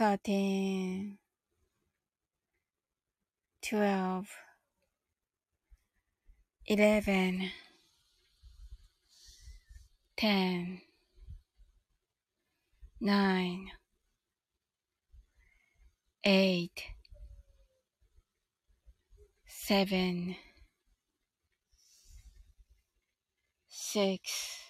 13 12 11 10 9 8 7 6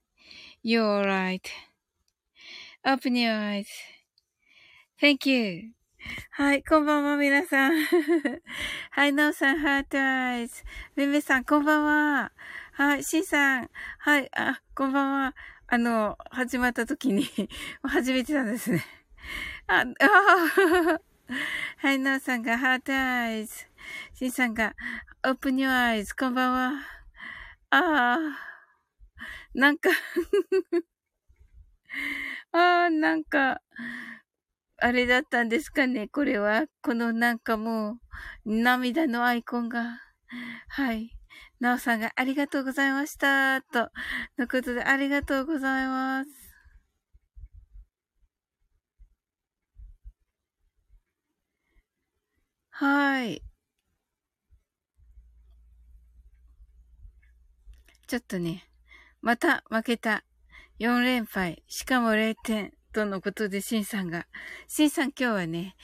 You're right. Open your eyes. Thank you. はい、こんばんは、皆さん。はい、なおさん、 heart eyes。めめさん、こんばんは。はい、しんさん。はい、あ、こんばんは。あの、始まった時に 初めてなんですね。あ、あ はい、なおさんが heart eyes。しんさんが、Open your eyes. こんばんは。ああ。なんか ああ、なんか、あれだったんですかね、これは。このなんかもう、涙のアイコンが。はい。なおさんがありがとうございました。と、のことでありがとうございます。はい。ちょっとね、また負けた。4連敗。しかも0点。とのことで、しんさんが。しんさん今日はね、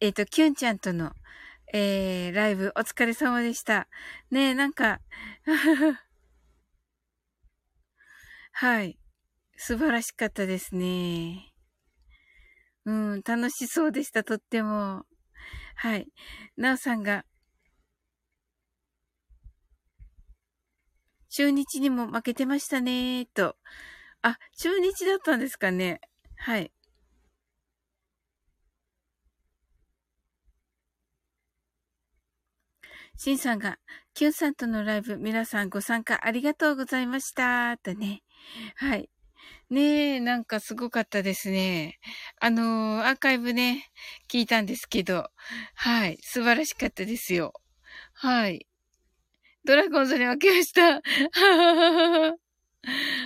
えっ、ー、と、きゅんちゃんとの、えー、ライブお疲れ様でした。ねえ、なんか はい。素晴らしかったですね。うん、楽しそうでした、とっても。はい。なおさんが、中日にも負けてましたね、と。あ、中日だったんですかね。はい。シンさんが、キュンさんとのライブ、皆さんご参加ありがとうございました。とね。はい。ねえ、なんかすごかったですね。あのー、アーカイブね、聞いたんですけど、はい。素晴らしかったですよ。はい。ドラゴンズに負けました。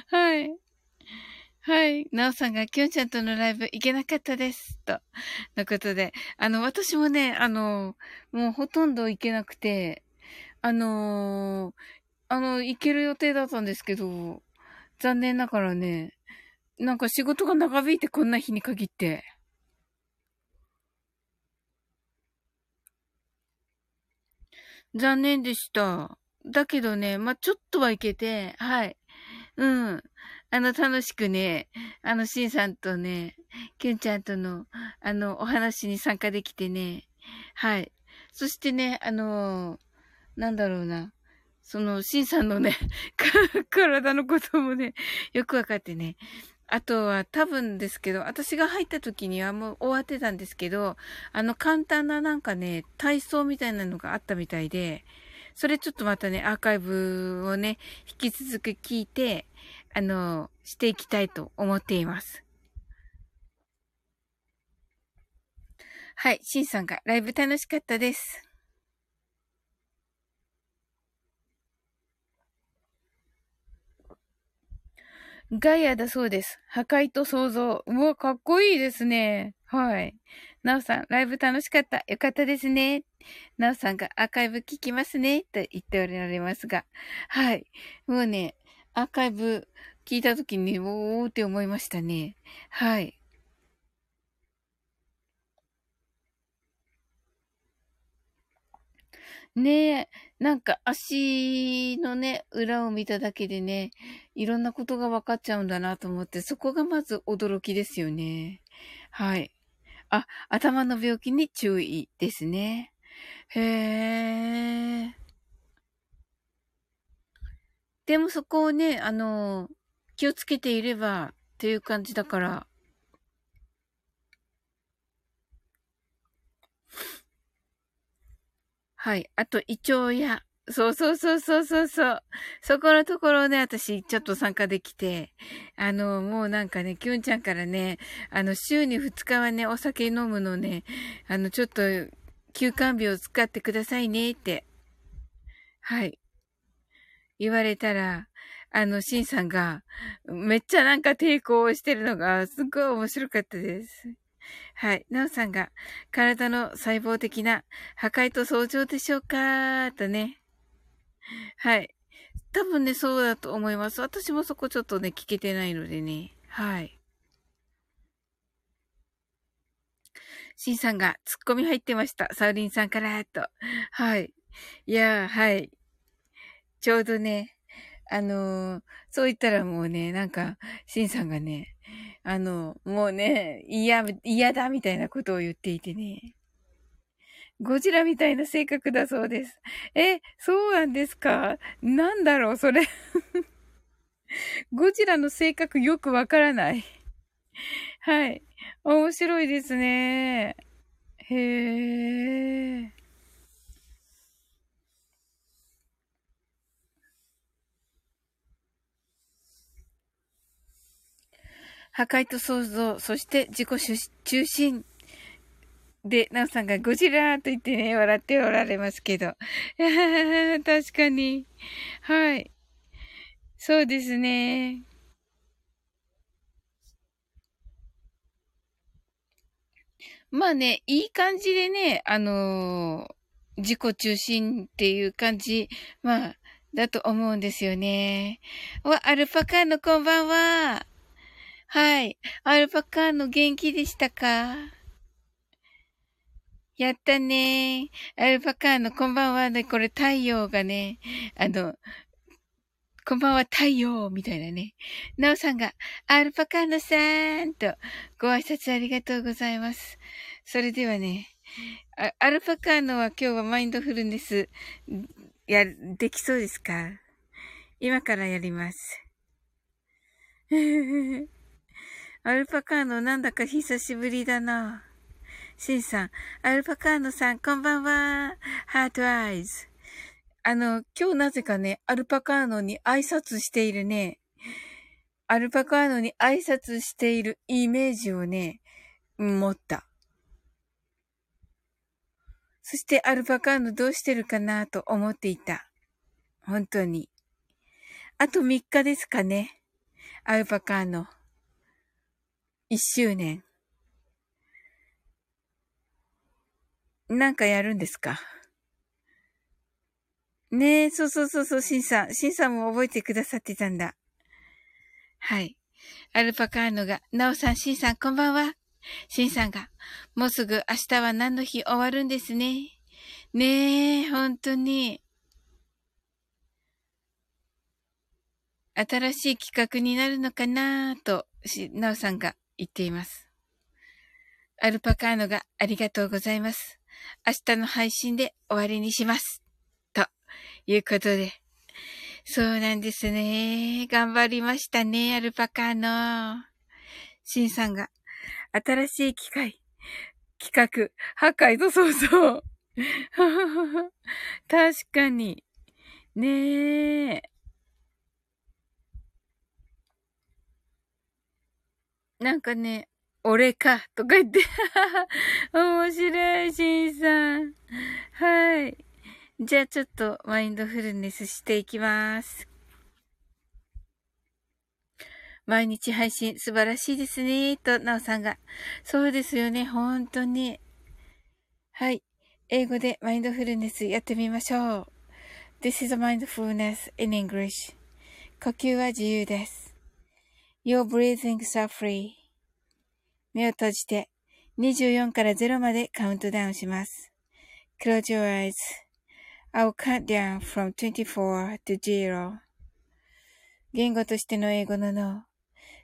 はい。はい。なおさんが、きょんちゃんとのライブ行けなかったです。と。のことで。あの、私もね、あの、もうほとんど行けなくて、あのあの、行ける予定だったんですけど、残念ながらね、なんか仕事が長引いてこんな日に限って。残念でした。だけどね、まあ、ちょっとはいけて、はい。うん。あの、楽しくね、あの、シンさんとね、キュンちゃんとの、あの、お話に参加できてね、はい。そしてね、あの、なんだろうな。その、シンさんのね、体のこともね、よくわかってね。あとは多分ですけど、私が入った時にはもう終わってたんですけど、あの簡単ななんかね、体操みたいなのがあったみたいで、それちょっとまたね、アーカイブをね、引き続き聞いて、あの、していきたいと思っています。はい、シンさんがライブ楽しかったです。ガイアだそうです。破壊と創造。うわ、かっこいいですね。はい。なおさん、ライブ楽しかった。よかったですね。なおさんがアーカイブ聞きますね。と言っておられますが。はい。もうね、アーカイブ聞いたときに、おーって思いましたね。はい。ねえ、なんか足のね、裏を見ただけでね、いろんなことが分かっちゃうんだなと思って、そこがまず驚きですよね。はい。あ、頭の病気に注意ですね。へえ。でもそこをね、あの、気をつけていればっていう感じだから。はい。あと、胃腸や、そうそうそうそうそうそう。そこのところをね、私、ちょっと参加できて、あの、もうなんかね、キュンちゃんからね、あの、週に2日はね、お酒飲むのね、あの、ちょっと、休館日を使ってくださいね、って。はい。言われたら、あの、シンさんが、めっちゃなんか抵抗してるのが、すっごい面白かったです。はい。なおさんが、体の細胞的な破壊と相乗でしょうかとね。はい。多分ね、そうだと思います。私もそこちょっとね、聞けてないのでね。はい。シンさんがツッコミ入ってました。サウリンさんからと。はい。いやはい。ちょうどね、あのー、そう言ったらもうね、なんか、シンさんがね、あの、もうね、嫌、嫌だみたいなことを言っていてね。ゴジラみたいな性格だそうです。え、そうなんですか？なんだろう、それ ゴジラの性格よくわからない。はい。面白いですね。へえ。破壊と創造、そして自己中心で、なおさんがゴジラーと言ってね、笑っておられますけど。確かに。はい。そうですね。まあね、いい感じでね、あのー、自己中心っていう感じ、まあ、だと思うんですよね。わ、アルパカのこんばんは。はい。アルパカーノ元気でしたか？やったねアルパカーノこんばんはね。これ太陽がね、あの、こんばんは太陽みたいなね。なおさんが、アルパカーノさーんとご挨拶ありがとうございます。それではね、アルパカーノは今日はマインドフルネス、や、できそうですか？今からやります。アルパカーノなんだか久しぶりだな。シンさん、アルパカーノさん、こんばんは。ハートアイズ。あの、今日なぜかね、アルパカーノに挨拶しているね、アルパカーノに挨拶しているイメージをね、持った。そしてアルパカーノどうしてるかなと思っていた。本当に。あと3日ですかね。アルパカーノ。1周年。なんかやるんですか？ねえ、そうそうそうそう、シンさん。シンさんも覚えてくださってたんだ。はい。アルパカーノが、ナオさん、シンさん、こんばんは。シンさんが、もうすぐ明日は何の日終わるんですね。ねえ、本当に。新しい企画になるのかなと、ナオさんが言っています。アルパカーノがありがとうございます。明日の配信で終わりにします。ということで。そうなんですね。頑張りましたね、アルパカーノ。シンさんが新しい機械、企画、破壊と想像。確かに。ねえ。なんかね、俺か、とか言って 面白い、シンさん。はい。じゃあちょっとマインドフルネスしていきます。毎日配信素晴らしいですね。と、なおさんが。そうですよね。本当に。はい。英語でマインドフルネスやってみましょう。This is mindfulness in English. 呼吸は自由です。Your breathings are free. 目を閉じて24から0までカウントダウンします。Close your eyes.I'll count down from 24 to 0. 言語としての英語の脳。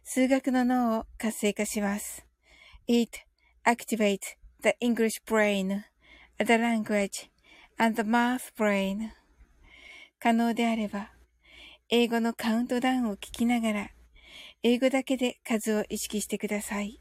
数学の脳を活性化します。It activates the English brain, the language, and the math brain. 可能であれば、英語のカウントダウンを聞きながら、英語だけで数を意識してください。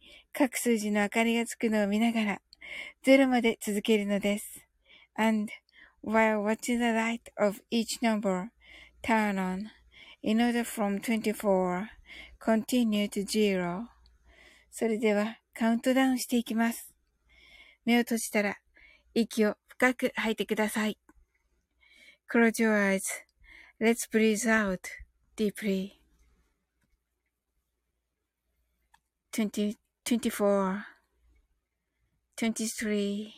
各数字の明かりがつくのを見ながら0まで続けるのです。And while watching the light of each number turn on in order from 24 continue to zero それではカウントダウンしていきます。目を閉じたら息を深く吐いてください。Close your eyes.Let's breathe out deeply. 20, 24, 23,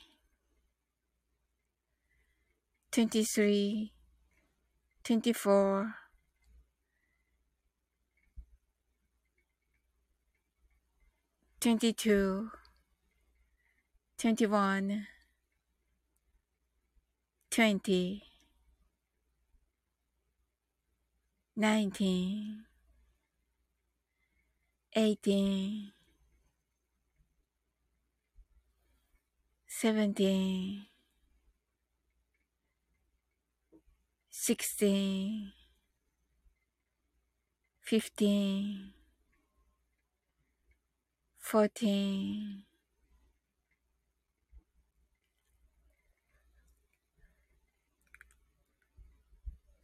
23, 24, 22, 21, 20, 19, 18, 17 16 15 14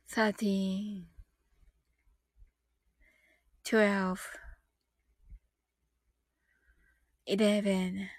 13 12 11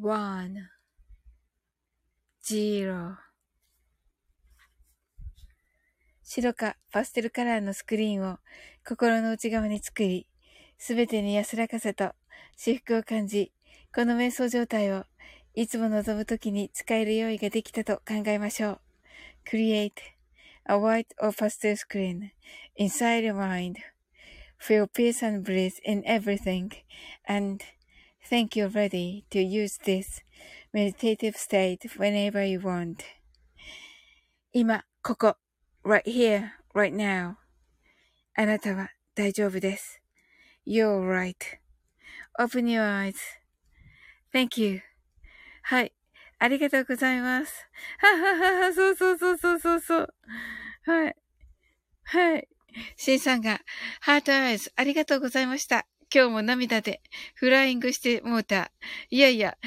one, zero 白かパステルカラーのスクリーンを心の内側に作り、すべてに安らかさと至福を感じ、この瞑想状態をいつも望むときに使える用意ができたと考えましょう。Create a white or pastel screen inside your mind.Feel peace and bliss in everything and think you're ready to use this meditative state whenever you want. 今、ここ、right here, right now. あなたは大丈夫です。You're right.Open your eyes.Thank you. はい。ありがとうございます。はははは、そうそうそうそうそうそう。はい。はい。シンさんが、ハートアイズ、ありがとうございました。今日も涙でフライングしてもうた。いやいや、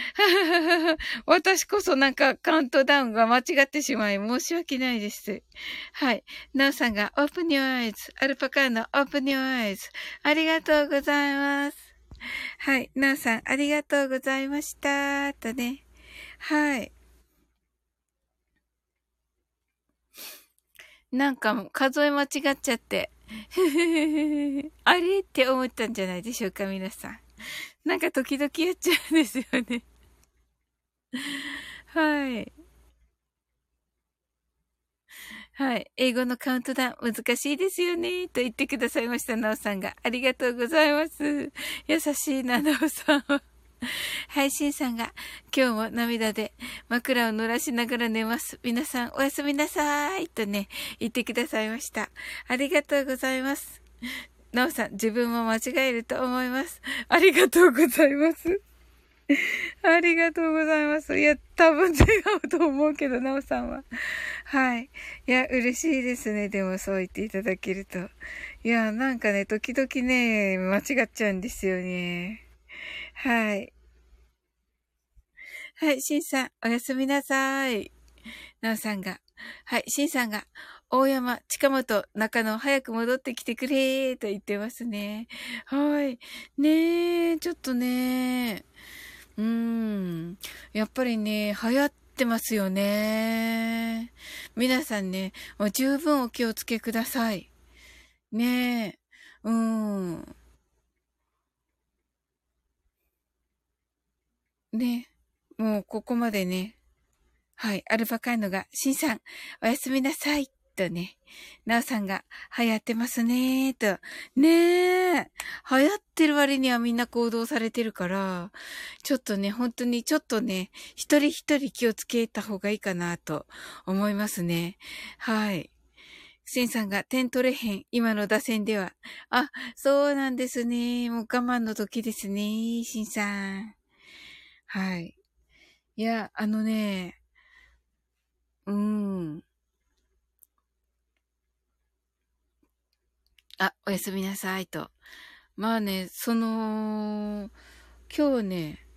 私こそなんかカウントダウンが間違ってしまい申し訳ないです。はい。ナオさんが Open Your Eyes、アルパカーの Open Your Eyes、ありがとうございます。はい。ナオさん、ありがとうございました。とね。はい。なんか数え間違っちゃって。あれって思ったんじゃないでしょうか、皆さん。なんか時々やっちゃうんですよね。はい。はい。英語のカウントダウン難しいですよね。と言ってくださいました、なおさんが。ありがとうございます。優しいな、なおさんは。配信さんが今日も涙で枕を濡らしながら寝ます。皆さんおやすみなさいとね、言ってくださいました。ありがとうございます。なおさん、自分も間違えると思います。ありがとうございます。ありがとうございます。いや、多分違うと思うけど、なおさんは。はい。いや、嬉しいですね。でもそう言っていただけると。いや、なんかね、時々ね、間違っちゃうんですよね。はい。はい、シンさん、おやすみなさい。なおさんが、はい、シンさんが、大山、近本、中野、早く戻ってきてくれーと言ってますね。はい。ねえ、ちょっとね、うーん。やっぱりね、流行ってますよね。皆さんね、もう十分お気をつけください。ねえ、うん。ね。もうここまでね。はい。アルバカーノが、シンさん、おやすみなさい。とね。ナオさんが、流行ってますねと。ねえ。流行ってる割にはみんな行動されてるから、ちょっとね、本当にちょっとね、一人一人気をつけた方がいいかなと思いますね。はい。シンさんが点取れへん。今の打線では。あ、そうなんですね。もう我慢の時ですね。シンさん。はい。いや、あのね、うん。あ、おやすみなさいと。まあね、その、今日ね、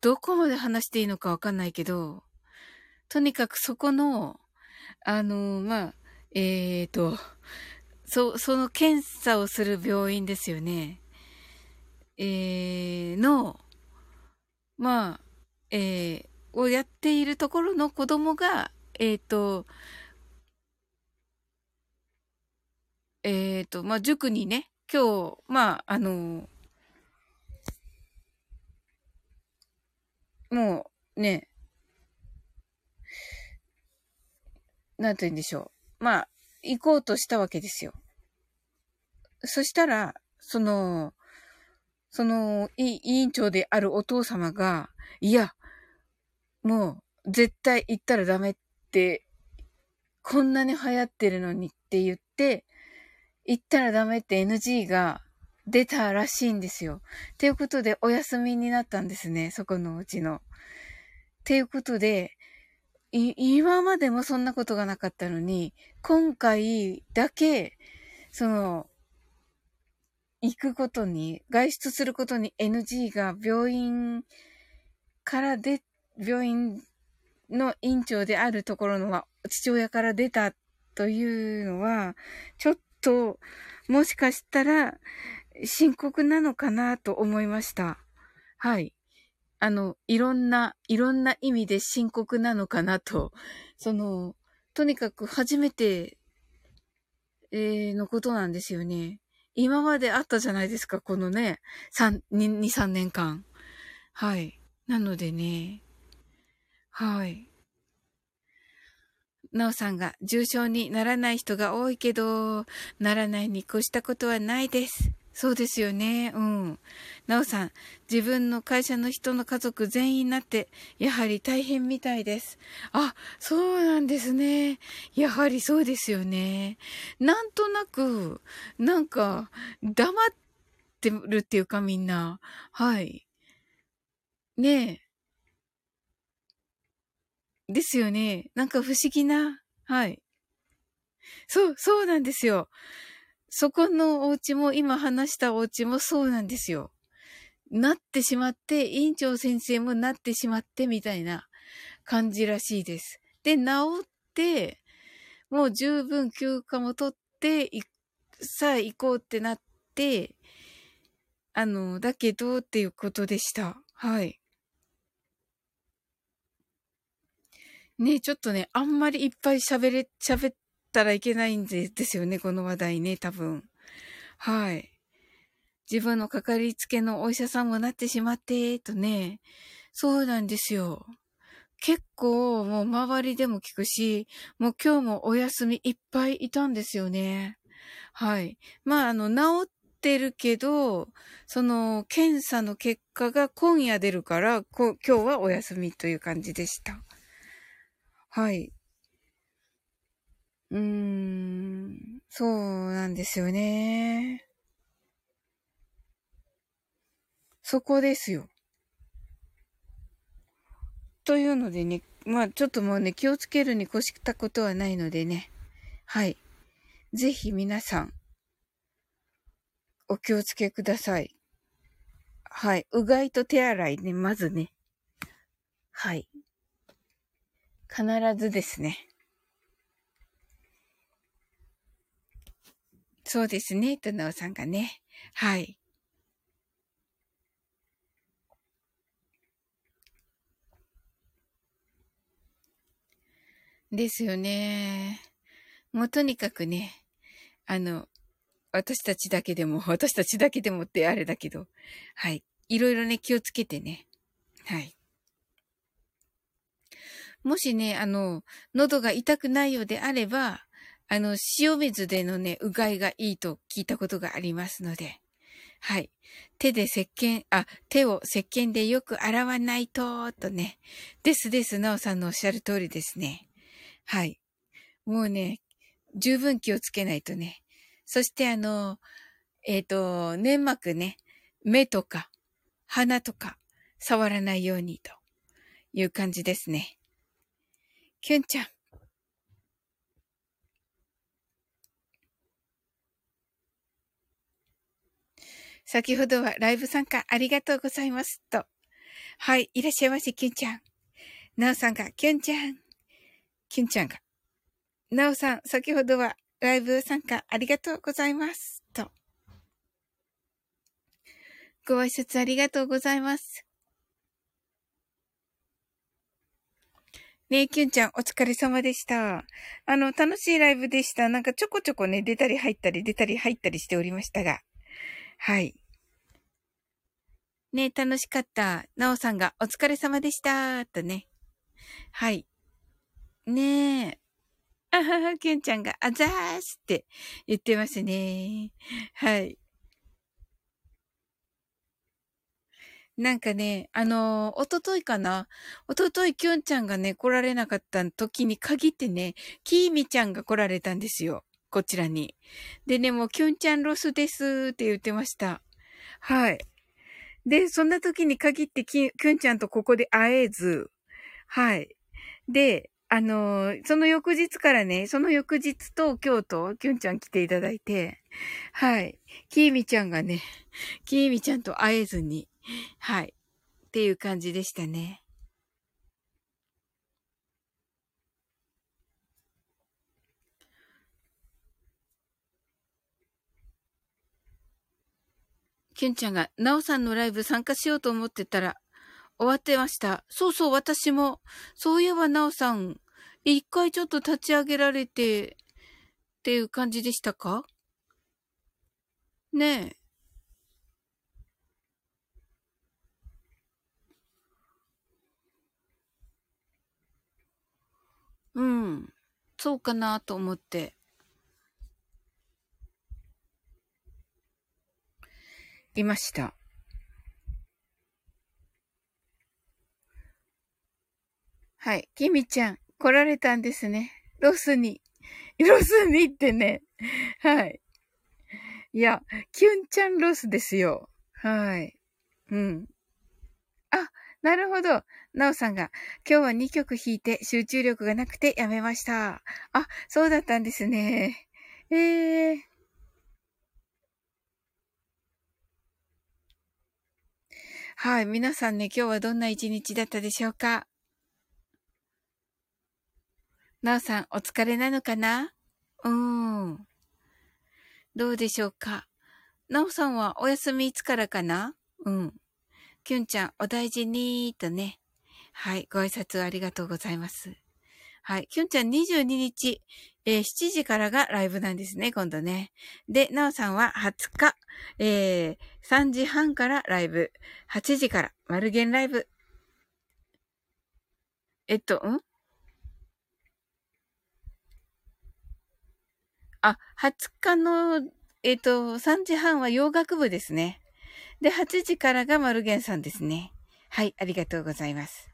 どこまで話していいのかわかんないけど、とにかくそこの、あの、まあ、えーと、そ、その検査をする病院ですよね。えー、の、まあ、えー、をやっているところの子供が、えっ、ー、と、えっ、ー、と、まあ、塾にね、今日、まあ、あの、もう、ね、なんて言うんでしょう。まあ、行こうとしたわけですよ。そしたら、その、その、委員長であるお父様が、いや、もう、絶対行ったらダメって、こんなに流行ってるのにって言って、行ったらダメって NG が出たらしいんですよ。ということで、お休みになったんですね。そこのうちの。ということで、今までもそんなことがなかったのに、今回だけ、その、行くことに、外出することに NG が病院からで、病院の院長であるところの父親から出たというのは、ちょっと、もしかしたら深刻なのかなと思いました。はい。あの、いろんな、いろんな意味で深刻なのかなと。その、とにかく初めて、えー、のことなんですよね。今まであったじゃないですか、このね、三、二、三年間。はい。なのでね、はい。なおさんが重症にならない人が多いけど、ならないに越したことはないです。そうですよね。うん。なおさん、自分の会社の人の家族全員になって、やはり大変みたいです。あ、そうなんですね。やはりそうですよね。なんとなく、なんか、黙ってるっていうかみんな。はい。ねえ。ですよね。なんか不思議な。はい。そう、そうなんですよ。そこのお家も、今話したお家もそうなんですよ。なってしまって、院長先生もなってしまって、みたいな感じらしいです。で、治って、もう十分休暇も取って、さあ行こうってなって、あの、だけどっていうことでした。はい。ねちょっとね、あんまりいっぱい喋れ、喋ったらいけないんでですよね、この話題ね、多分。はい。自分のかかりつけのお医者さんもなってしまって、とね。そうなんですよ。結構もう周りでも聞くし、もう今日もお休みいっぱいいたんですよね。はい。まあ、あの、治ってるけど、その、検査の結果が今夜出るから、今日はお休みという感じでした。はい。うーん、そうなんですよね。そこですよ。というのでね、まあちょっともうね、気をつけるに越したことはないのでね。はい。ぜひ皆さん、お気をつけください。はい。うがいと手洗いね、まずね。はい。必ずですね。そうですね、となおさんがね。はい。ですよね。もうとにかくね、あの、私たちだけでも、私たちだけでもってあれだけど、はい。いろいろね、気をつけてね。はい。もしね、あの、喉が痛くないようであれば、あの、塩水でのね、うがいがいいと聞いたことがありますので、はい。手で石鹸、あ、手を石鹸でよく洗わないと、とね。ですです、なおさんのおっしゃる通りですね。はい。もうね、十分気をつけないとね。そしてあの、えっ、ー、と、粘膜ね、目とか、鼻とか、触らないようにという感じですね。キュンちゃん。先ほどはライブ参加ありがとうございますと。はい、いらっしゃいませ、キュンちゃん。なおさんが、キュンちゃん。キュンちゃんが。なおさん、先ほどはライブ参加ありがとうございますと。ご挨拶ありがとうございます。ねえ、キュンちゃん、お疲れ様でした。あの、楽しいライブでした。なんかちょこちょこね、出たり入ったり、出たり入ったりしておりましたが。はい。ね、楽しかった。なおさんが、お疲れ様でした。とね。はい。ねえ。あはは、キュンちゃんが、あざーすって言ってますね。はい。なんかね、あのー、おとといかなおとといきゅんちゃんがね、来られなかった時に限ってね、きーみちゃんが来られたんですよ。こちらに。でね、もう、キュンちゃんロスですって言ってました。はい。で、そんな時に限ってき、きゅんちゃんとここで会えず、はい。で、あのー、その翌日からね、その翌日と今日ときゅんちゃん来ていただいて、はい。きーみちゃんがね、きーみちゃんと会えずに、はい。っていう感じでしたね。キュンちゃんが、ナオさんのライブ参加しようと思ってたら、終わってました。そうそう、私も。そういえば、ナオさん、一回ちょっと立ち上げられて、っていう感じでしたか？ねえ。うん。そうかなと思って。いました。はい。キミちゃん、来られたんですね。ロスに。ロスにってね。はい。いや、キュンちゃんロスですよ。はい。うん。あ、なるほど。なおさんが、今日は2曲弾いて集中力がなくてやめました。あ、そうだったんですね。ええー。はい。皆さんね、今日はどんな一日だったでしょうか？なおさん、お疲れなのかな？うーん。どうでしょうか？なおさんはお休みいつからかな？うん。きゅんちゃん、お大事にーとね。はい。ご挨拶ありがとうございます。はい。きゅんちゃん22日、えー、7時からがライブなんですね、今度ね。で、なおさんは20日、えー、3時半からライブ、8時から、マルゲンライブ。えっと、ん？あ、20日の、えっと、3時半は洋楽部ですね。で、8時からがマルゲンさんですね。はい、ありがとうございます。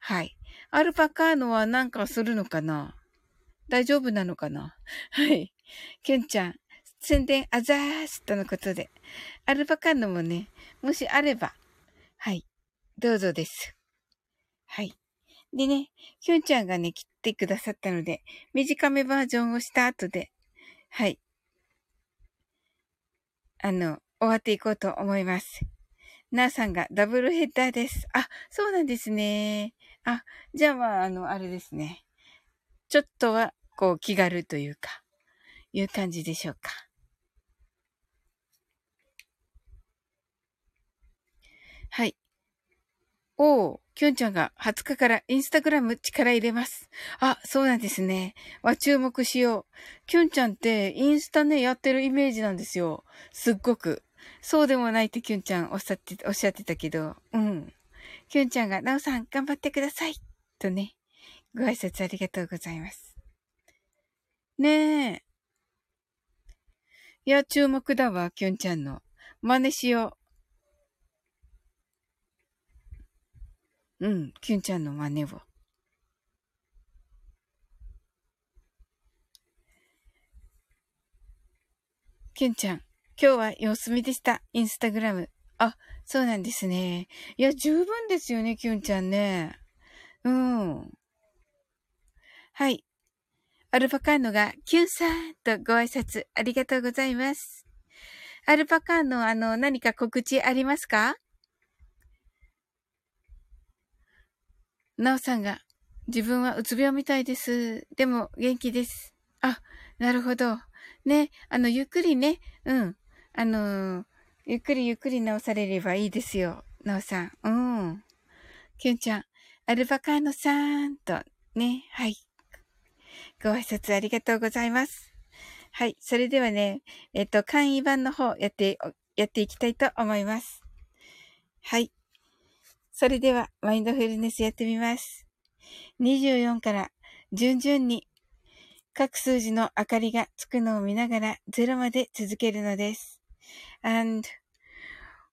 はい。アルパカーノはなんかするのかな？大丈夫なのかな？はい。キュンちゃん、宣伝あざーすとのことで。アルパカーノもね、もしあれば、はい。どうぞです。はい。でね、キュンちゃんがね、切ってくださったので、短めバージョンをした後で、はい。あの、終わっていこうと思います。なーさんがダブルヘッダーです。あ、そうなんですね。あ、じゃあまあ、あの、あれですね。ちょっとは、こう、気軽というか、いう感じでしょうか。はい。おー、きゅんちゃんが20日からインスタグラム力入れます。あ、そうなんですね。は注目しよう。きゅんちゃんってインスタね、やってるイメージなんですよ。すっごく。そうでもないってキュンちゃんおっしゃって、おっしゃってたけど、うん。キュンちゃんが、なおさん頑張ってください。とね、ご挨拶ありがとうございます。ねえ。いや、注目だわ、キュンちゃんの。真似しよう。うん、キュンちゃんの真似を。キュンちゃん、今日は様子見でした。インスタグラム。あ、そうなんですね。いや、十分ですよね、キュンちゃんね。うん。はい。アルパカーノが、キュンさんとご挨拶ありがとうございます。アルパカーノ、あの、何か告知ありますか？なおさんが、自分はうつ病みたいです。でも、元気です。あ、なるほど。ね、あの、ゆっくりね、うん。あのー、ゆっくりゆっくり直されればいいですよ。なおさん。うん。きゅんちゃん、アルバカーノさんと、ね、はい。ご挨拶ありがとうございます。はい。それではね、えっと、簡易版の方やって、やっていきたいと思います。はい。それでは、マインドフルネスやってみます。24から順々に各数字の明かりがつくのを見ながら0まで続けるのです。And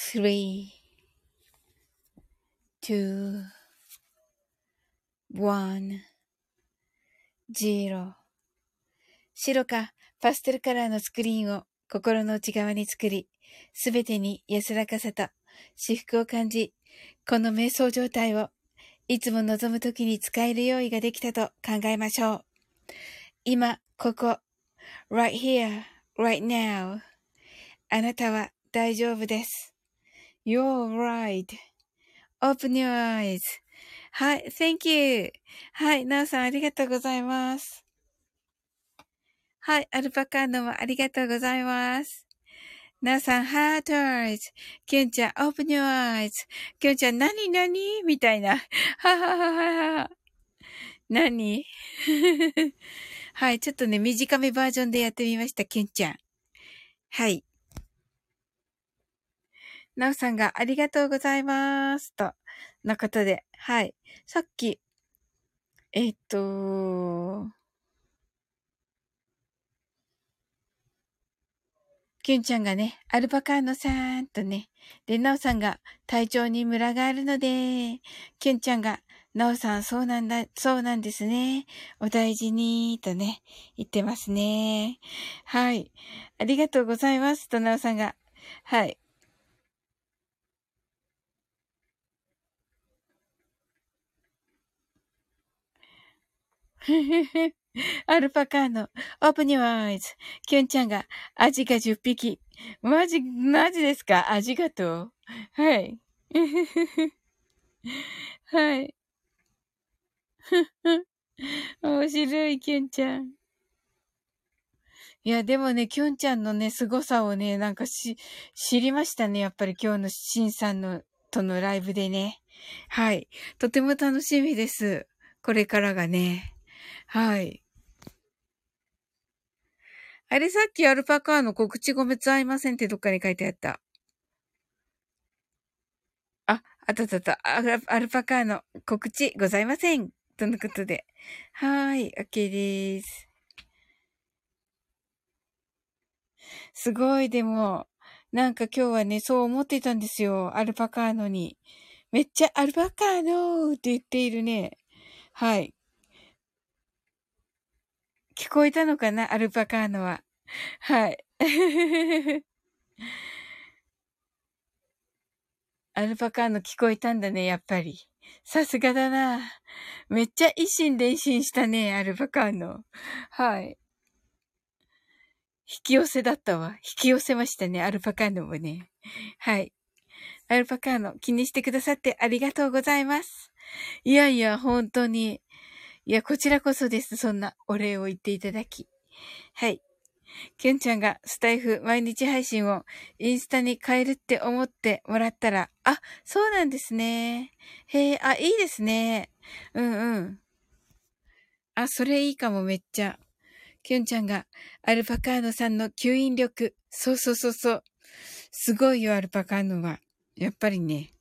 3 2 1 0白かパステルカラーのスクリーンを心の内側に作り、すべてに安らかさと至福を感じ、この瞑想状態をいつも望むときに使える用意ができたと考えましょう。今、ここ、right here, right now. あなたは大丈夫です。You're right.Open your eyes. はい、thank you. はい、なおさんありがとうございます。はい、アルパカーノもありがとうございます。なおさん、ハートアイズ。キュンちゃん、オープニューアイズ。キュンちゃん、なになにみたいな。ははははは。何はい、ちょっとね、短めバージョンでやってみました、キュンちゃん。はい。なおさんがありがとうございます。と、のことで、はい。さっき、えっ、と、キュンちゃんがね、アルパカーノさんとね、で、ナオさんが体調にムラがあるので、キュンちゃんが、ナオさんそうなんだ、そうなんですね。お大事に、とね、言ってますね。はい。ありがとうございます、とナオさんが。はい。アルパカーノ、オープニュアイズ。キュンちゃんが、アジが10匹。マジ、マジですか？アジがとうはい。はい。面白い、キュンちゃん。いや、でもね、キュンちゃんのね、凄さをね、なんかし、知りましたね。やっぱり今日のシンさんの、とのライブでね。はい。とても楽しみです。これからがね。はい。あれさっきアルパカーの告知ご滅合いませんってどっかに書いてあった。あ、あったあったあったアルパカーの告知ございません。とのことで。はーい、OK です。すごい、でも、なんか今日はね、そう思ってたんですよ。アルパカーノに。めっちゃアルパカーノーって言っているね。はい。聞こえたのかな？アルパカーノは。はい。アルパカーノ聞こえたんだね、やっぱり。さすがだな。めっちゃ一心伝心したね、アルパカーノ。はい。引き寄せだったわ。引き寄せましたね、アルパカーノもね。はい。アルパカーノ気にしてくださってありがとうございます。いやいや、本当に。いや、こちらこそです。そんなお礼を言っていただき。はい。ケンちゃんがスタイフ毎日配信をインスタに変えるって思ってもらったら、あ、そうなんですね。へえ、あ、いいですね。うんうん。あ、それいいかもめっちゃ。キュンちゃんがアルパカーノさんの吸引力。そうそうそうそう。すごいよ、アルパカーノは。やっぱりね。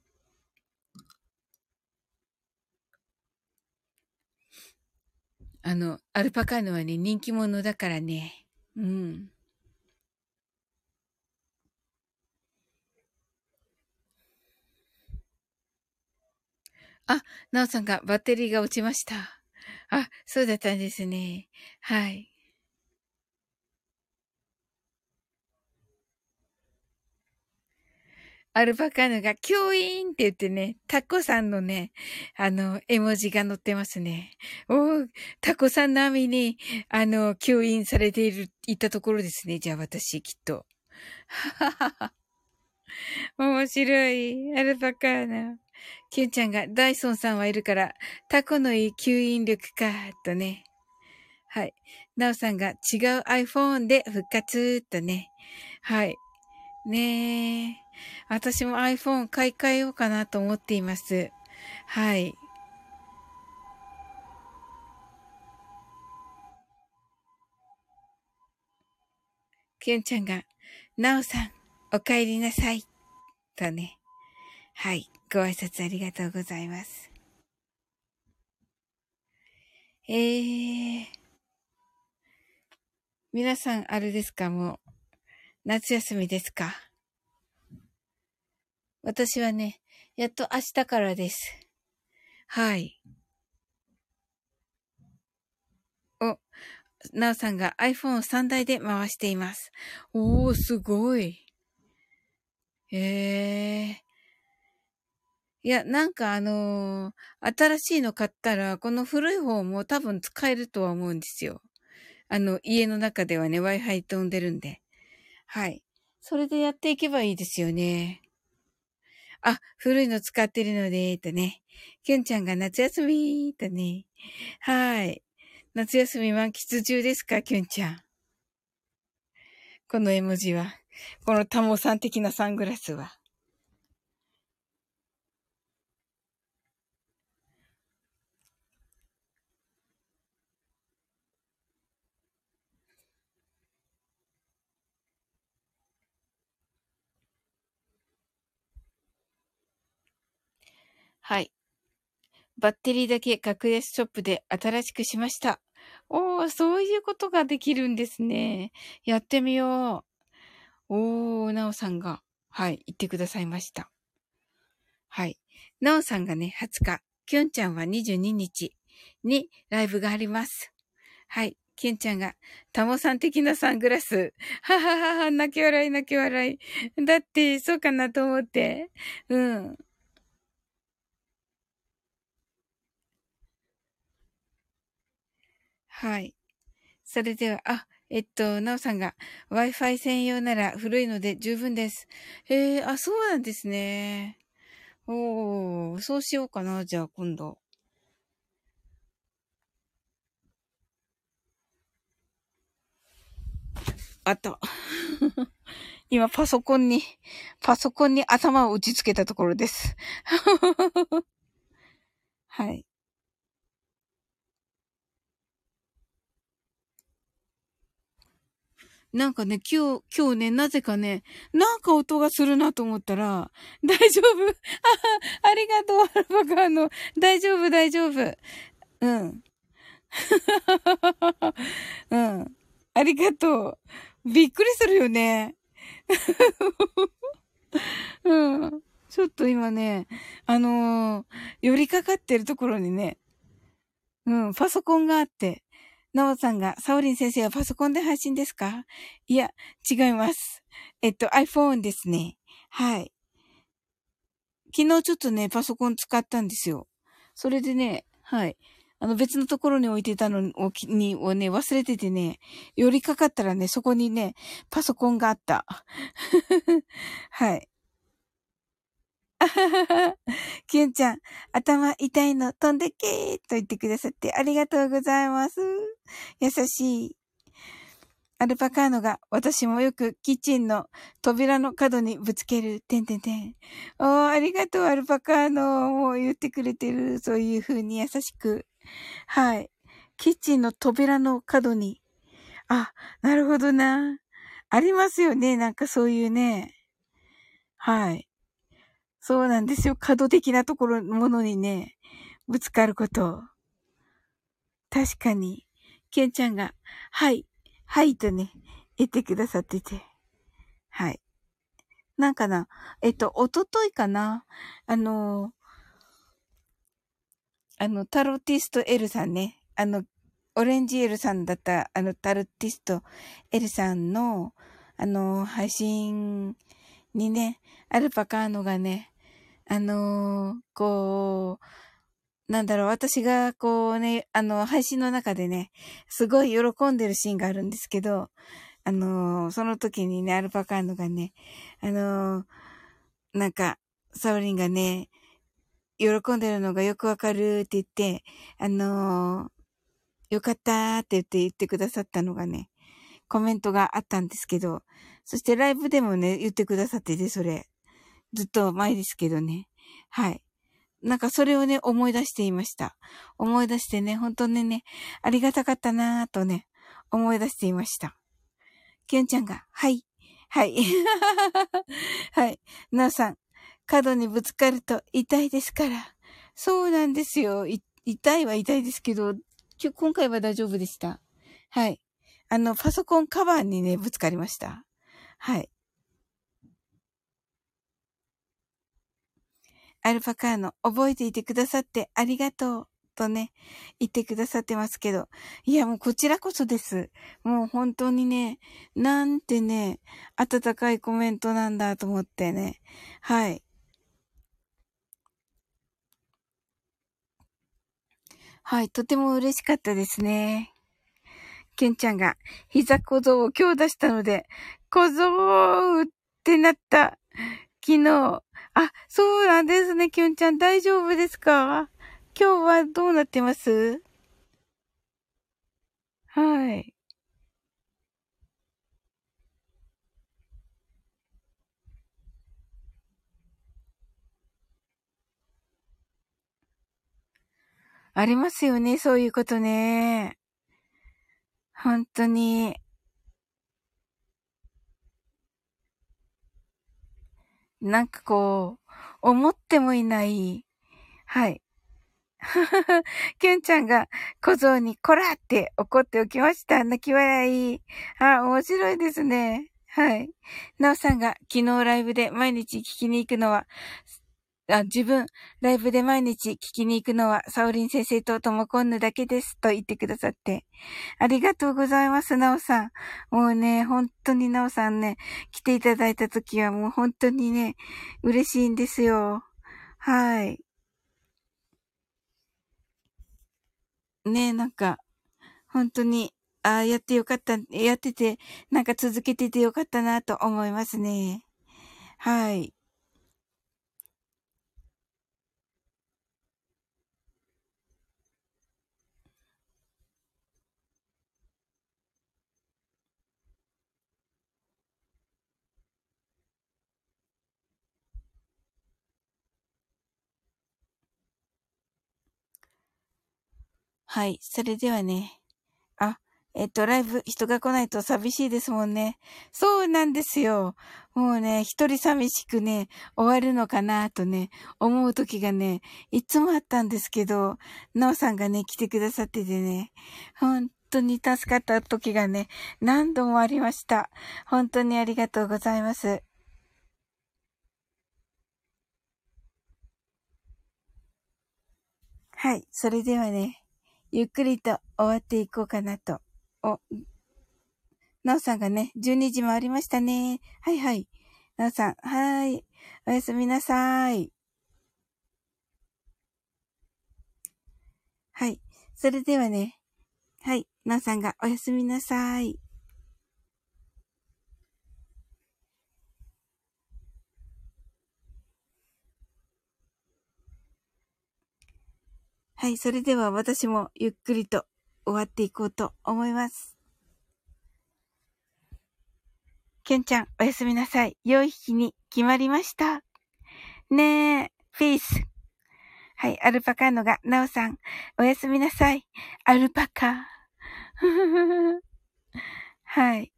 あの、アルパカのはね、人気者だからね。うん。あ、なおさんがバッテリーが落ちました。あ、そうだったんですね。はい。アルパカヌがキュイーンって言ってね、タコさんのね、あの、絵文字が載ってますね。おタコさん並みに、あの、吸引されている、いったところですね。じゃあ私、きっと。ははは。面白い。アルパカーナ。キュンちゃんが、ダイソンさんはいるから、タコのいい吸引力か、とね。はい。ナオさんが違う iPhone で復活、とね。はい。ねえ。私も iPhone 買い替えようかなと思っています。はい。きゅんちゃんが、なおさん、お帰りなさい。とね。はい。ご挨拶ありがとうございます。えー。皆さん、あれですか？もう、夏休みですか？私はね、やっと明日からです。はい。お、なおさんが iPhone を3台で回しています。おー、すごい。へえ。いや、なんかあのー、新しいの買ったら、この古い方も多分使えるとは思うんですよ。あの、家の中ではね、Wi-Fi 飛んでるんで。はい。それでやっていけばいいですよね。あ、古いの使ってるので、とね。きゅんちゃんが夏休み、とね。はい。夏休み満喫中ですか、きゅんちゃん。この絵文字は。このタモさん的なサングラスは。はい。バッテリーだけ格安ショップで新しくしました。おー、そういうことができるんですね。やってみよう。おー、なおさんが、はい、言ってくださいました。はい。なおさんがね、20日、きゅんちゃんは22日にライブがあります。はい。きゅんちゃんが、タモさん的なサングラス。はははは、泣き笑い泣き笑い。だって、そうかなと思って。うん。はい。それでは、あ、えっと、なおさんが Wi-Fi 専用なら古いので十分です。へえ、あ、そうなんですね。おー、そうしようかな、じゃあ今度。あった。今パソコンに、パソコンに頭を打ちつけたところです。はい。なんかね、今日、今日ね、なぜかね、なんか音がするなと思ったら、大丈夫あ ありがとう、アルパカの。大丈夫、大丈夫。うん。うん。ありがとう。びっくりするよね。うん。ちょっと今ね、あのー、寄りかかってるところにね、うん、パソコンがあって、なおさんが、サオリン先生はパソコンで配信ですか？いや、違います。えっと、iPhone ですね。はい。昨日ちょっとね、パソコン使ったんですよ。それでね、はい。あの別のところに置いてたのをにをね、忘れててね、寄りかかったらね、そこにね、パソコンがあった。はい。あははは。キュンちゃん、頭痛いの飛んでけーと言ってくださってありがとうございます。優しい。アルパカーノが私もよくキッチンの扉の角にぶつける。てんてんてん。おー、ありがとう、アルパカーノ。もう言ってくれてる。そういう風に優しく。はい。キッチンの扉の角に。あ、なるほどな。ありますよね。なんかそういうね。はい。そうなんですよ。角的なところ、ものにね、ぶつかること。確かに。ケンちゃんが、はい、はいとね、言ってくださってて。はい。なんかな、えっと、おとといかなあの、あの、タロティスト L さんね。あの、オレンジ L さんだった、あの、タロティスト L さんの、あの、配信にね、アルパカーノがね、あのー、こう、なんだろう、私がこうね、あの、配信の中でね、すごい喜んでるシーンがあるんですけど、あのー、その時にね、アルパカーノがね、あのー、なんか、サオリンがね、喜んでるのがよくわかるって言って、あのよかったって言って言ってくださったのがね、コメントがあったんですけど、そしてライブでもね、言ってくださってて、それ。ずっと前ですけどね。はい。なんかそれをね、思い出していました。思い出してね、本当にね、ありがたかったなぁとね、思い出していました。きゅんちゃんが、はい、はい。はい。なおさん、角にぶつかると痛いですから。そうなんですよ。痛いは痛いですけど、今回は大丈夫でした。はい。あの、パソコンカバーにね、ぶつかりました。はい。アルパカーノ、覚えていてくださってありがとう。とね、言ってくださってますけど。いや、もうこちらこそです。もう本当にね、なんてね、温かいコメントなんだと思ってね。はい。はい、とても嬉しかったですね。ケンちゃんが膝小僧を今日出したので、小僧ってなった。昨日。あ、そうなんですね、ケンちゃん。大丈夫ですか？今日はどうなってます？はい。ありますよね、そういうことね。本当に。なんかこう、思ってもいない、はい。キュンちゃんが小僧にこらって怒っておきました。泣き笑い。あ、面白いですね。はい。なおさんが昨日ライブで毎日聞きに行くのはあ自分、ライブで毎日聞きに行くのは、サオリン先生とともこんぬだけです、と言ってくださって。ありがとうございます、なおさん。もうね、本当になおさんね、来ていただいた時はもう本当にね、嬉しいんですよ。はい。ねなんか、本当に、ああ、やってよかった、やってて、なんか続けててよかったなと思いますね。はい。はい。それではね。あ、えっと、ライブ、人が来ないと寂しいですもんね。そうなんですよ。もうね、一人寂しくね、終わるのかなとね、思う時がね、いつもあったんですけど、なおさんがね、来てくださっててね、本当に助かった時がね、何度もありました。本当にありがとうございます。はい。それではね、ゆっくりと終わっていこうかなと。お、なおさんがね、12時もありましたね。はいはい。なおさん、はい。おやすみなさい。はい。それではね、はい。なおさんがおやすみなさい。はい、それでは私もゆっくりと終わっていこうと思います。きゅんちゃん、おやすみなさい。良い日に決まりました。ねえ、ピース。はい、アルパカのが、なおさん、おやすみなさい。アルパカ。はい。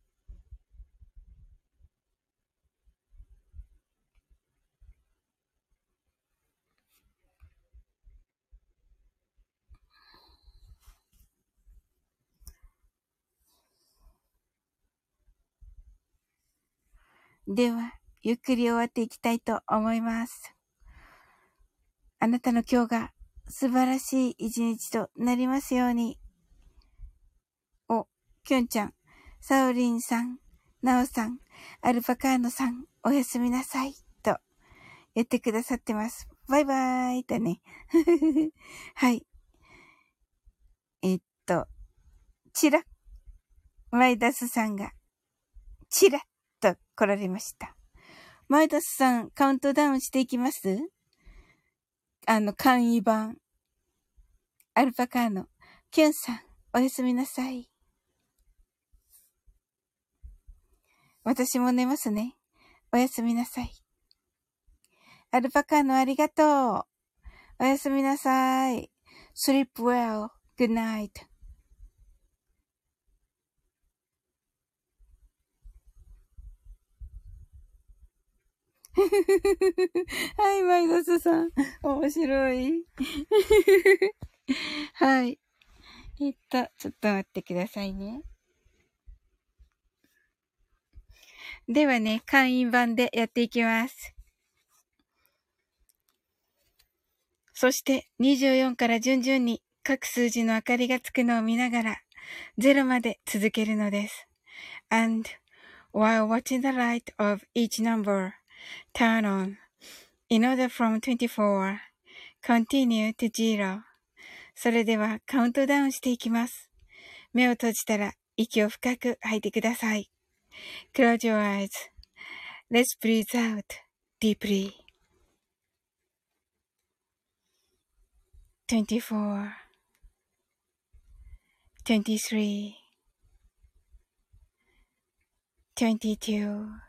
では、ゆっくり終わっていきたいと思います。あなたの今日が素晴らしい一日となりますように。お、きょんちゃん、サオリンさん、ナオさん、アルパカーノさん、おやすみなさい、と言ってくださってます。バイバーイだね。はい。えっと、チラ、マイダスさんが、チラ来られました。マイダスさん、カウントダウンしていきます？あの、簡易版。アルパカーノ、キュンさん、おやすみなさい。私も寝ますね。おやすみなさい。アルパカーノありがとう。おやすみなさい。sleep well. good night. はい、マイナスさん。面白い。はい。えっと、ちょっと待ってくださいね。ではね、会員版でやっていきます。そして24から順々に各数字の明かりがつくのを見ながら0まで続けるのです。And while watching the light of each number turn on in order from 24 continue to zero それではカウントダウンしていきます。目を閉じたら息を深く吐いてください。Close your eyes. Let's breathe out deeply. 24 23 22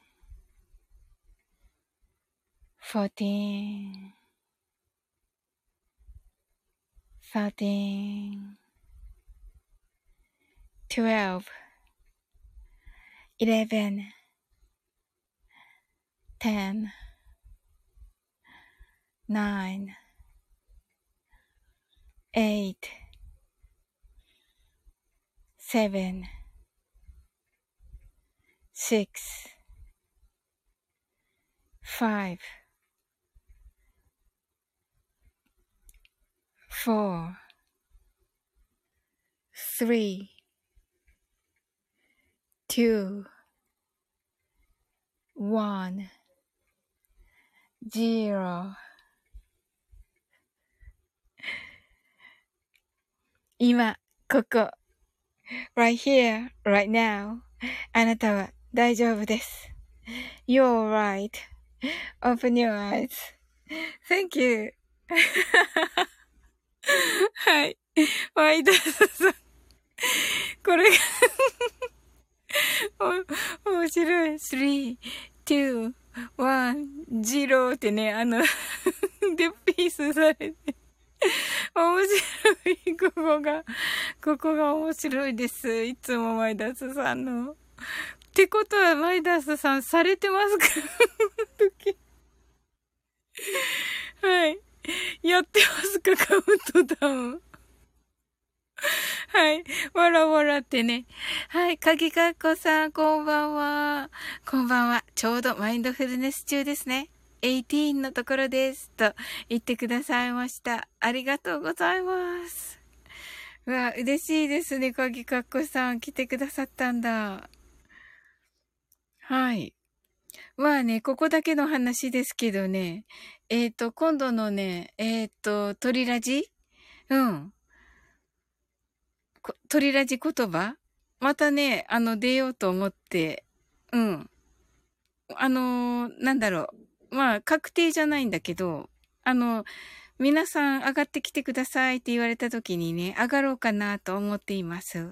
fourteen, thirteen, twelve, eleven, ten, nine, eight, seven, six, five. 4 3 2 1 0今、ここ。right here, right now. あなたは大丈夫です。You're right.Open your eyes.Thank you. はい。ワイドさん。これがお、面白い。3、2、1、0ってね、あので、ピースされて。面白い、ここが。ここが面白いです。いつもマイダスさんの。ってことは、マイダスさんされてますか？はい。やってますかカウントダウン。はい。わらわらってね。はい。かぎかっこさん、こんばんは。こんばんは。ちょうどマインドフルネス中ですね。18のところです。と言ってくださいました。ありがとうございます。うわ、嬉しいですね。かぎかっこさん、来てくださったんだ。はい。まあね、ここだけの話ですけどね。えっ、ー、と、今度のね、えっ、ー、と、鳥ラジ？うん。鳥ラジ言葉？またね、あの、出ようと思って、うん。あのなんだろう。まあ、確定じゃないんだけど、あの、皆さん上がってきてくださいって言われた時にね、上がろうかなと思っています。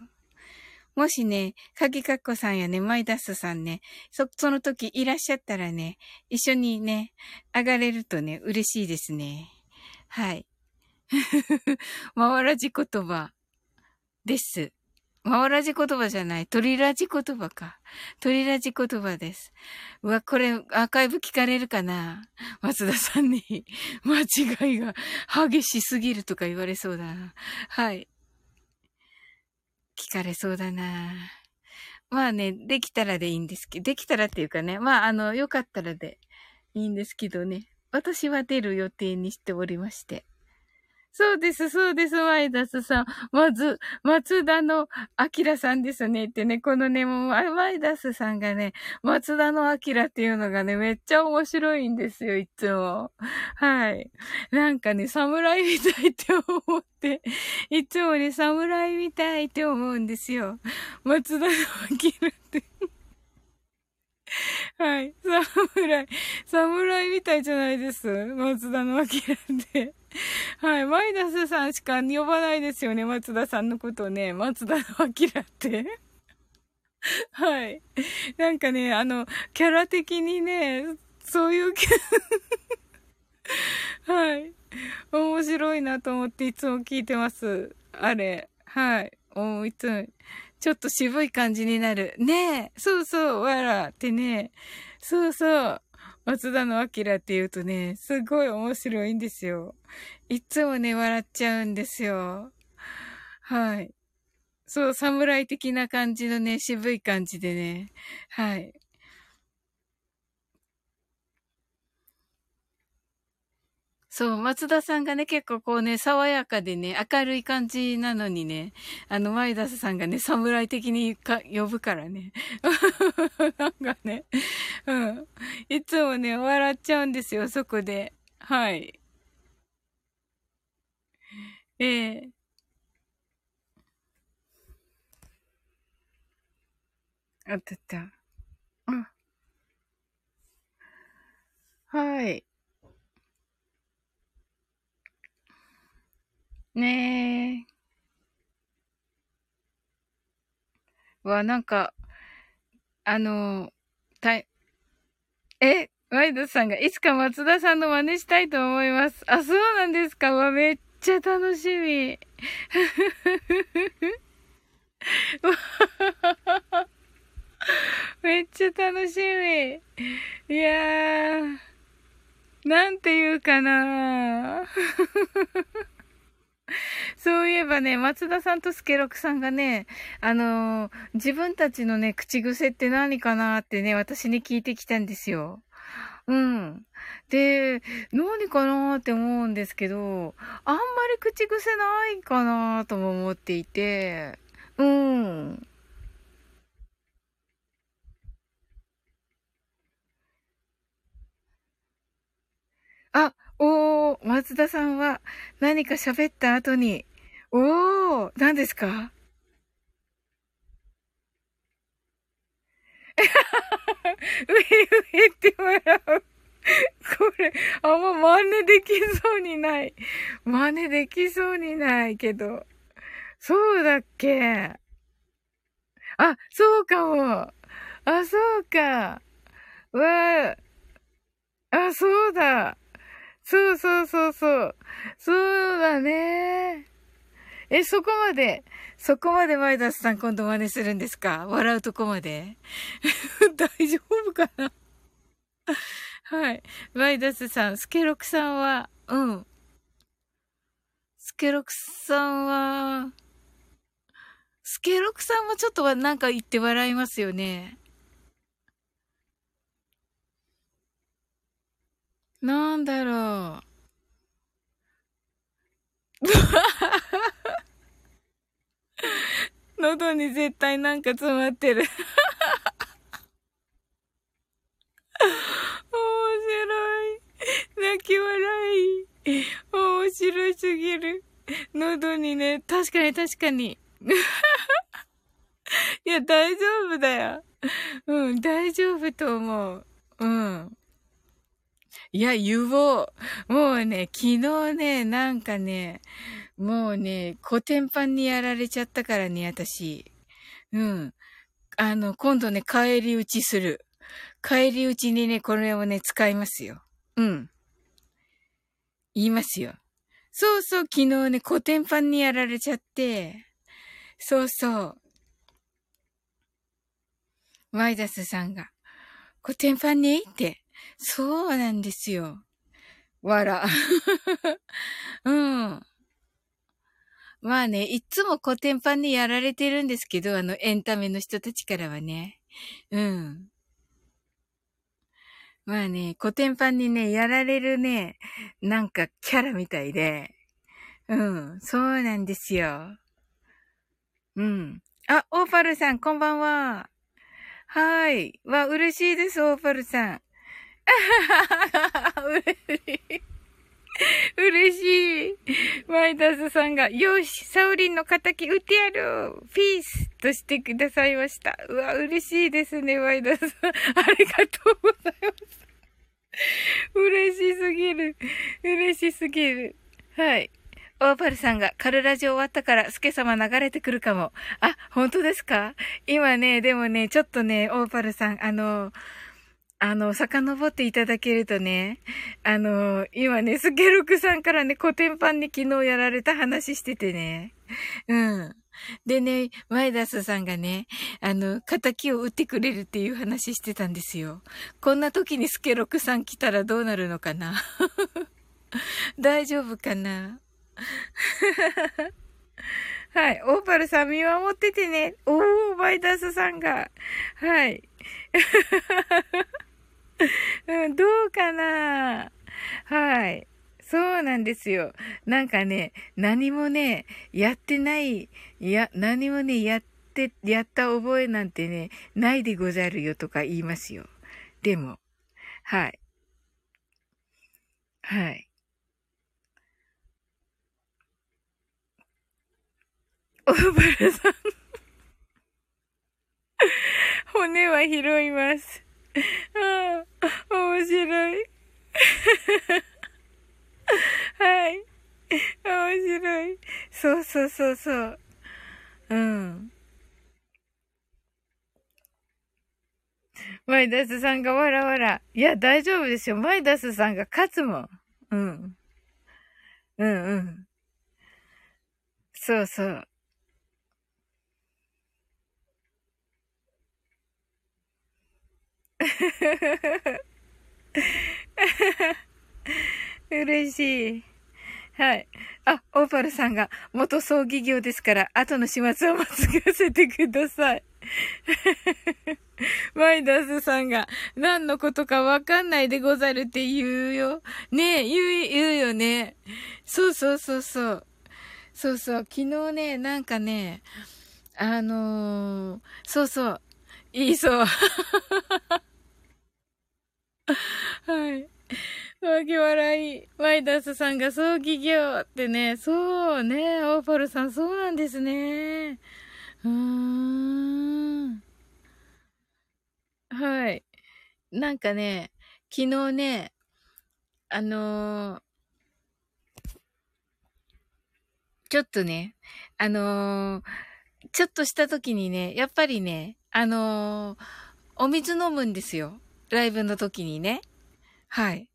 もしね、かぎかっこさんやね、マイダスさんね、そ、その時いらっしゃったらね、一緒にね、上がれるとね、嬉しいですね。はい。まわらじ言葉です。まわらじ言葉じゃない。鳥ラジ言葉か。鳥ラジ言葉です。うわ、これ、アーカイブ聞かれるかな？松田さんに、間違いが激しすぎるとか言われそうだな。はい。聞かれそうだな。まあね、できたらでいいんですけど、できたらっていうかね、まああの、よかったらでいいんですけどね。私は出る予定にしておりまして。そうです、そうです、マイダスさん。まず、松田の明さんですねってね、このね、もう、マイダスさんがね、松田の明っていうのがね、めっちゃ面白いんですよ、いつも。はい。なんかね、侍みたいって思って、いつもね、侍みたいって思うんですよ。松田の明って。はい。侍。侍みたいじゃないです。松田の明って。はい。マイダスさんしか呼ばないですよね。松田さんのことをね。松田の明って。はい。なんかね、あの、キャラ的にね、そういうキャラ はい。面白いなと思っていつも聞いてます。あれ。はい。おいつも。ちょっと渋い感じになる。ねえ。そうそう。わらってね。そうそう。松田の明って言うとね、すごい面白いんですよ。いつもね、笑っちゃうんですよ。はい。そう、侍的な感じのね、渋い感じでね。はい。そう、松田さんがね、結構こうね、爽やかでね、明るい感じなのにね、あの、マイダスさんがね、侍的にか呼ぶからね。なんかね、うん。いつもね、笑っちゃうんですよ、そこで。はい。ええー、あったった。あ。はい。ねえ。わ、なんか、あの、たい、え、ワイドさんが、いつか松田さんの真似したいと思います。あ、そうなんですかわ、めっちゃ楽しみ。めっちゃ楽しみ。いやー、なんて言うかな そういえばね、松田さんとスケロクさんがね、あのー、自分たちのね、口癖って何かなってね、私に聞いてきたんですよ。うん。で、何かなって思うんですけど、あんまり口癖ないかなとも思っていて、うん。あ、おー、松田さんは何か喋った後に、おー、何ですか？うえうえって笑う。これ、あんま真似できそうにない。真似できそうにないけど。そうだっけ？あ、そうかも。あ、そうか。わあ、そうだ。そうそうそうそう。そうだね。え、そこまで、そこまでマイダスさん今度真似するんですか？笑うとこまで 大丈夫かな？はい。マイダスさん、スケロクさんは、うん。スケロクさんは、スケロクさんもちょっとはなんか言って笑いますよね。なんだろう。喉に絶対なんか詰まってる面白い。泣き笑い。面白すぎる。喉にね、確かに確かに。いや、大丈夫だよ。うん、大丈夫と思う。うん。いや、言おう。もうね、昨日ね、なんかね、もうね、古典版にやられちゃったからね、私。うん。あの、今度ね、帰り討ちする。帰り討ちにね、これをね、使いますよ。うん。言いますよ。そうそう、昨日ね、コテンパンにやられちゃって。そうそう。マイダスさんが、コテンパンに？って。そうなんですよ。わら。うん。まあね、いつもコテンパンにやられてるんですけど、あの、エンタメの人たちからはね。うん。まあね、コテンパンにね、やられるね、なんかキャラみたいで。うん、そうなんですよ。うん。あ、オーパルさん、こんばんは。はい。わ、嬉しいです、オーパルさん。嬉しい。嬉しい。マイダスさんが、よし、サウリンの仇撃ってやるピースとしてくださいました。うわ、嬉しいですね、マイダスさん。ありがとうございます。嬉しすぎる。嬉しすぎる。はい。オーパルさんがカルラジ終わったからスケ様流れてくるかも。あ、本当ですか？今ね、でもね、ちょっとね、オーパルさん、あの、あの、遡っていただけるとね、あの、今ね、スケロクさんからね、コテンパンに昨日やられた話しててね。うん。でね、マイダスさんがね、あの、仇を撃ってくれるっていう話してたんですよ。こんな時にスケロクさん来たらどうなるのかな 大丈夫かな はい。オーパルさん見守っててね。おー、マイダスさんが。はい。うん、どうかな？はい。そうなんですよ。なんかね、何もね、やってない、いや、何もね、やって、やった覚えなんてね、ないでござるよとか言いますよ。でも、はい。はい。オーバルさん骨は拾います。面白い。はい。面白い。そうそうそうそう。うん。マイダスさんがわらわら。いや、大丈夫ですよ。マイダスさんが勝つもん。うん。うんうん。そうそう。嬉しい。はい。あ、オーパルさんが元葬儀業ですから、後の始末を待つせてください。マイダスさんが何のことかわかんないでござるって言うよ。ねえ、言う、言うよね。そうそうそうそう。そうそう。昨日ね、なんかね、あのー、そうそう。言いそう。はい。わけ笑い。マイダースさんが葬儀業ってね、そうね、オーパルさんそうなんですね。うーん。はい。なんかね、昨日ね、あのー、ちょっとね、あのー、ちょっとした時にね、やっぱりね、あのー、お水飲むんですよ。ライブの時にね。はい。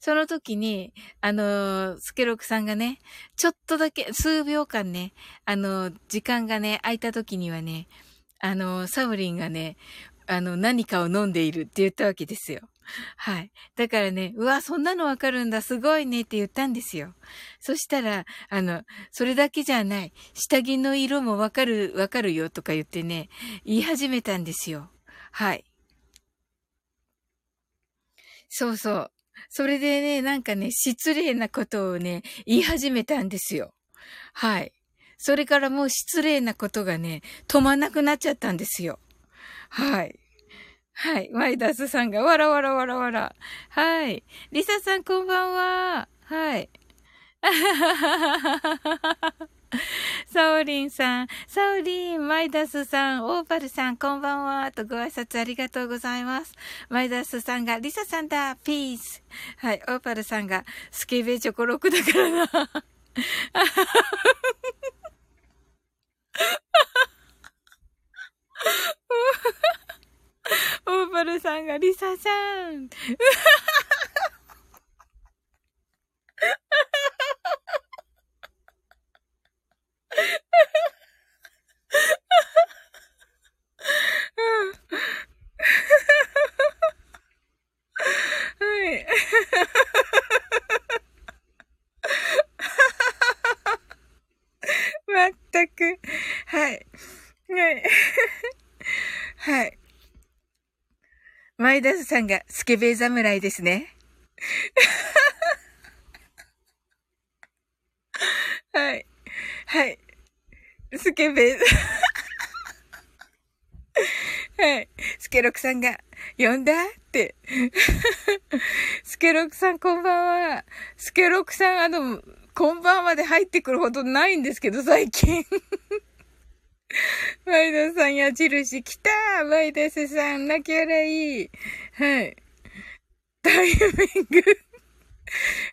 その時に、あの、スケロクさんがね、ちょっとだけ、数秒間ね、あの、時間がね、空いた時にはね、あの、サウリンがね、あの、何かを飲んでいるって言ったわけですよ。はい。だからね、うわ、そんなのわかるんだ、すごいねって言ったんですよ。そしたら、あの、それだけじゃない、下着の色もわかる、わかるよとか言ってね、言い始めたんですよ。はい。そうそう。それでね、なんかね、失礼なことをね、言い始めたんですよ。はい。それからもう失礼なことがね、止まんなくなっちゃったんですよ。はい。はい。マイダスさんがわらわらわらわら。はい。リサさんこんばんは。はい。あはははは サオリンさん、サオリン、マイダスさん、オーパルさん、こんばんは、とご挨拶ありがとうございます。マイダスさんが、リサさんだ、ピース。はい、オーパルさんが、スケベチョコロクだからな。オーパルさんが、リサさん。はい。まったく。はい。はい。はい。前田さんがスケベ侍ですね。はい。はい。スケベ、はい。スケロクさんが、呼んだって。スケロクさんこんばんは。スケロクさんあの、こんばんまで入ってくるほどないんですけど、最近。マイダさん矢印来たマイダスさん泣き笑い。はい。タイミング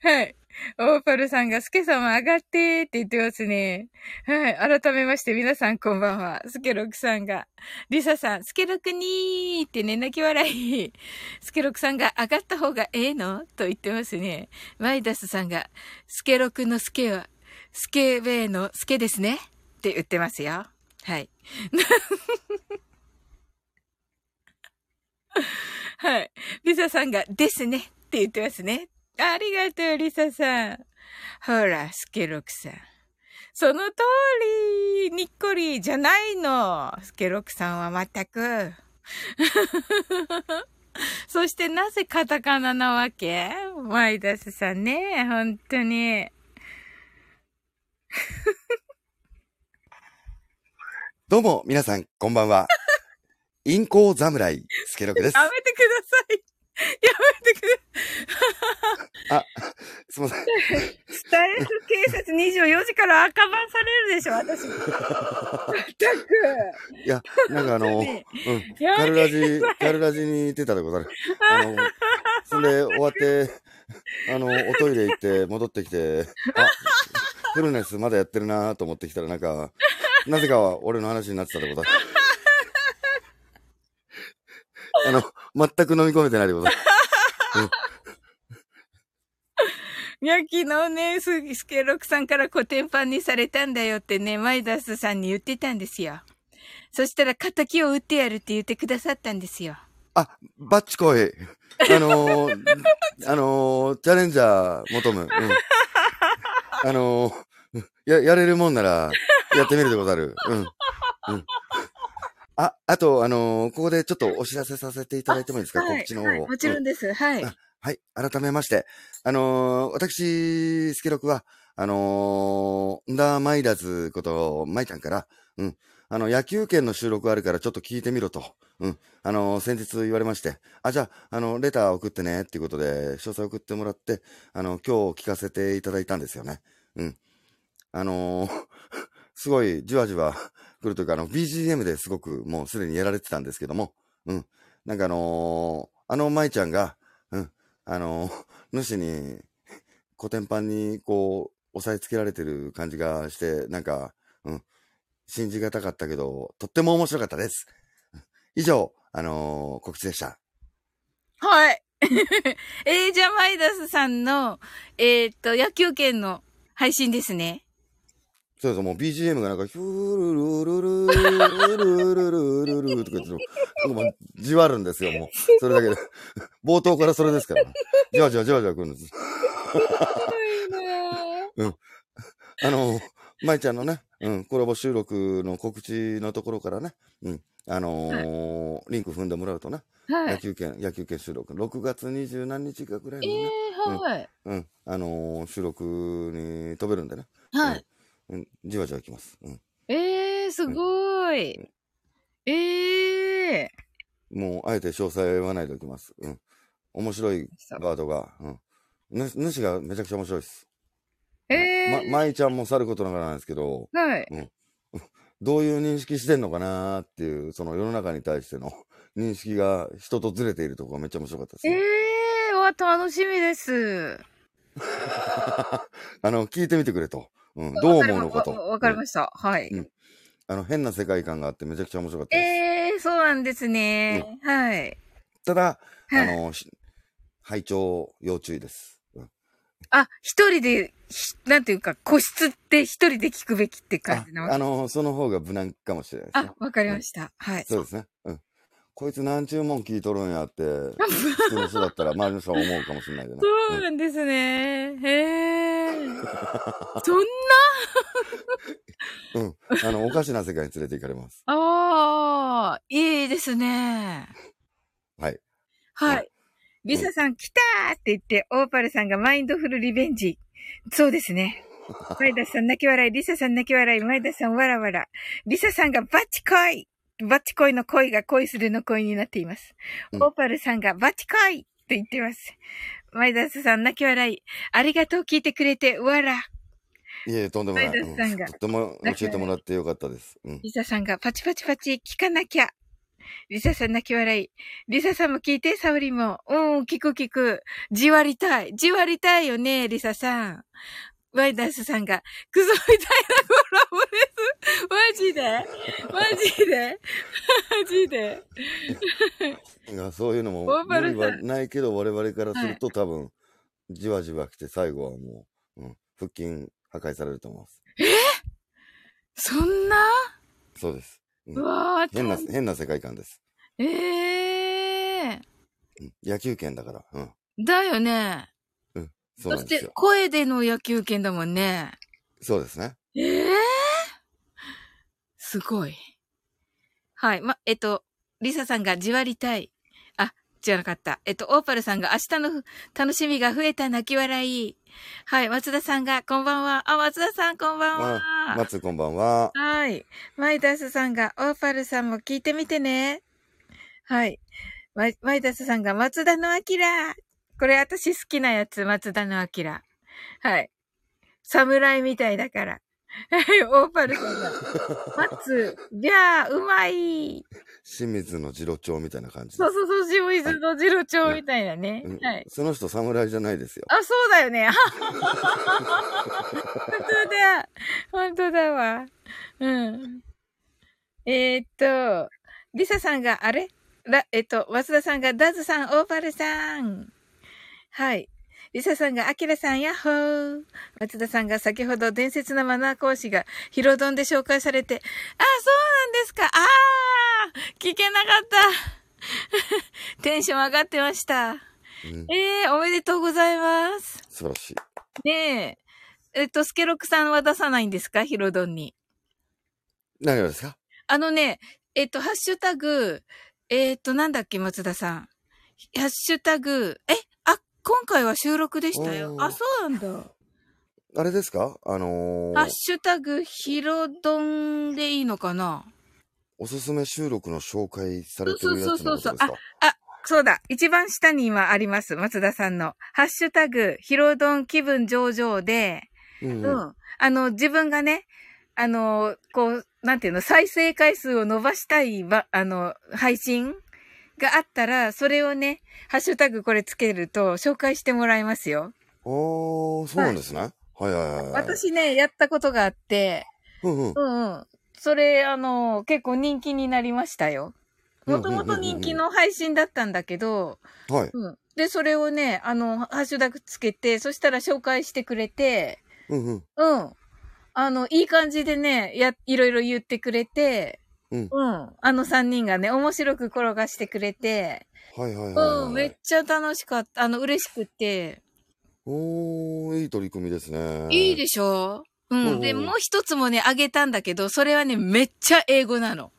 はい。オーパルさんが、スケ様上がってーって言ってますね。はい。改めまして皆さんこんばんは。スケロクさんが。リサさん、スケロクにーってね、泣き笑い。スケロクさんが上がった方がええの？と言ってますね。マイダスさんが、スケロクのスケは、スケベーのスケですねって言ってますよ。はい。はい。リサさんが、ですねって言ってますね。ありがとう、リサさん。ほら、スケロクさん。その通り、にっこりじゃないの。スケロクさんはまったく。そしてなぜカタカナなわけ？マイダスさんね、本当に。どうも、皆さん、こんばんは。インコ侍、スケロクです。やめてください。やめてくれ。あ、すみません。スタイル警察24時から赤番されるでしょ、私。まったく。いや、なんかあの、うん、カルラジ、カルラジに出たでござる。あの、そんで終わって、あの、おトイレ行って戻ってきて、あ、フルネスまだやってるなと思ってきたら、なんか、なぜかは俺の話になってたでござる。あの、全く飲み込めてないでございます。いや、昨日ね、スケロクさんからコテンパンにされたんだよってね、マイダスさんに言ってたんですよ。そしたら、仇を撃ってやるって言ってくださったんですよ。あ、バッチコイ。あのー、あのー、チャレンジャー求む。うん、あのー、や、やれるもんなら、やってみるでござる。うん。うん。あ、あと、あのー、ここでちょっとお知らせさせていただいてもいいですか、告知の方を、はい、もちろんです。はい。はい。改めまして、あのー、私、スケロクは、あのー、んだマイラズこと、マイちゃんから、うん。あの、野球券の収録あるからちょっと聞いてみろと。うん。あの、先日言われまして、あ、じゃあ、あの、レター送ってね、っていうことで、詳細送ってもらって、あの、今日聞かせていただいたんですよね。うん。あのー、すごい、じわじわ、来るというか、あの、BGM ですごくもうすでにやられてたんですけども、うん。なんかあのー、あの舞ちゃんが、うん、あのー、主に、コテンパンにこう、押さえつけられてる感じがして、なんか、うん、信じがたかったけど、とっても面白かったです。以上、あのー、告知でした。はい。えー、じゃあ、マイダスさんの、えっと、野球券の配信ですね。そうそう、もう BGM がなんか、ヒュールルルルルルルルルルとか言って、もうじわるんですよ、もう。それだけで。冒頭からそれですから。じわじわじわじわくるんです。あの、舞ちゃんのね、うん、コラボ収録の告知のところからね、うん、あのーはい、リンク踏んでもらうとね、はい、野球券、野球券収録、6月二十何日かぐらいのね、えー、はい、うん、うん、あのー、収録に飛べるんでね、はい。うん、じわじわきます。うん。ええー、すごい。うん、ええー、もう、あえて詳細は言わないでおきます。うん。面白いガードが、うん。主がめちゃくちゃ面白いです。ええー。ま、舞ちゃんもさることながらなんですけど、はい。うん。どういう認識してんのかなっていう、その世の中に対しての 認識が人とずれているところがめっちゃ面白かったです、ね。ええー、わ、楽しみです。あの、聞いてみてくれと。うん、どう思うのかと。わかりました。はい、うん。あの、変な世界観があってめちゃくちゃ面白かったです。ええー、そうなんですね。うん、はい。ただ、あの、拝聴要注意です。あ、一人で、なんていうか、個室って一人で聞くべきって感じなあの、その方が無難かもしれないです、ね、あ、わかりました。はい。そうですね。うん。こいつ何注文聞いとるんやって、普通の人だったら周りの人は思うかもしれないけどね。そうなんですね。へえ。そんうん。うん。あの、おかしな世界に連れて行かれます。な、ああ、いいですね。はい。はい。リサさん来たーって言って、オーパルさんがマインドフルリベンジ。そうですね。前田さん泣き笑い、リサさん泣き笑い、前田さんわらわら。リサさんがバッチ恋バッチ恋の恋が恋するの恋になっています。うんオーパルさんがバッチ恋って言ってます。前田さん泣き笑い。ありがとう聞いてくれて、わら。いえ、とんでもない。前田さんがうんとっても教えてもらってよかったです。うん。リサさんがパチパチパチ聞かなきゃ。リサさん泣き笑い。リサさんも聞いて、サウリも。うん、聞く聞く。じわりたい。じわりたいよね、リサさん。ワイダースさんが、クソみたいなコラボです。マジで？マジで？マジで？いやそういうのも無理はないけど、我々からすると多分、じわじわ来て最後はもう、うん、腹筋破壊されると思います。そんな？そうです。うんうわー、変な、大変な世界観です。ええうん野球拳だから。うん。ー。だよね。そしてそうなんですよ、。声での野球拳だもんね。そうですね。ええすごい。はい。ま、えっと、リサさんがじわりたい。あ、違わなかった。えっと、オーパルさんが明日の楽しみが増えた泣き笑い。はい。松田さんが、こんばんは。あ、松田さん、こんばんは。松こんばんは。はい。マイダスさんが、オーパルさんも聞いてみてね。はい。マイマイダスさんが、松田のアキラ。これ私好きなやつ、松田のアキラ。はい。侍みたいだから。はい、オーパルさんが、松、じゃあ、うまい。清水の次郎長みたいな感じ。そうそうそう、清水の次郎長みたいなね。うんはい。その人侍じゃないですよ。あ、そうだよね。本当だ。本当だわ。うん。えー、っと、リサさんが、あれ？ら、えっと、松田さんが、ダズさん、オーパルさん。はい。リサさんが、アキラさん、ヤッホー。松田さんが、先ほど伝説のマナー講師が、ヒロドンで紹介されて、あ、そうなんですか。あー聞けなかった。テンション上がってました。うん。ええおめでとうございます。素晴らしい。ねえ。えっと、スケロクさんは出さないんですか？ヒロドンに。何がですか？あのね、えっと、ハッシュタグ、えっと、なんだっけ、松田さん。ハッシュタグ、え？あ、今回は収録でしたよ。あ、そうなんだ。あれですか？あのーハッ、シュタグ、ヒロドンでいいのかな？おすすめ収録の紹介されてるやつのことですそうそうかそうだ。一番下に今あります。松田さんの。ハッシュタグ、ヒロドン気分上々で、うんう。うんん。あの、自分がね、あの、こう、なんていうの、再生回数を伸ばしたいば、あの、配信があったら、それをね、ハッシュタグこれつけると紹介してもらいますよ。おー、そうなんですね。はいはいはいはい。私ね、やったことがあって、うんうん。うんうん。それ、あの、結構人気になりましたよ。もともと人気の配信だったんだけど、はい。うん。で、それをね、あの、ハッシュタグつけて、そしたら紹介してくれて、うんうん。うん。あの、いい感じでね、や、いろいろ言ってくれて、うんうん。あの三人がね、面白く転がしてくれて、はいはいはいはい。うん、めっちゃ楽しかった。あの、嬉しくって。おー、いい取り組みですね。いいでしょ？ううんん。で、もう一つもね、あげたんだけど、それはね、めっちゃ英語なの。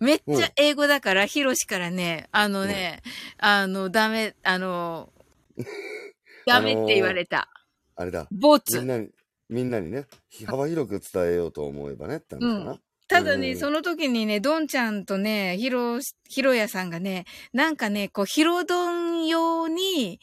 めっちゃ英語だから、ヒロシからね、あのね、あの、ダメ、あの、ダメって言われた。あれだ。ボツ。みんなに、みんなにね、幅広く伝えようと思えばねって話かな。ただね、うんその時にね、ドンちゃんとね、ヒロ、ヒロヤさんがね、なんかね、こう、ヒロドン用に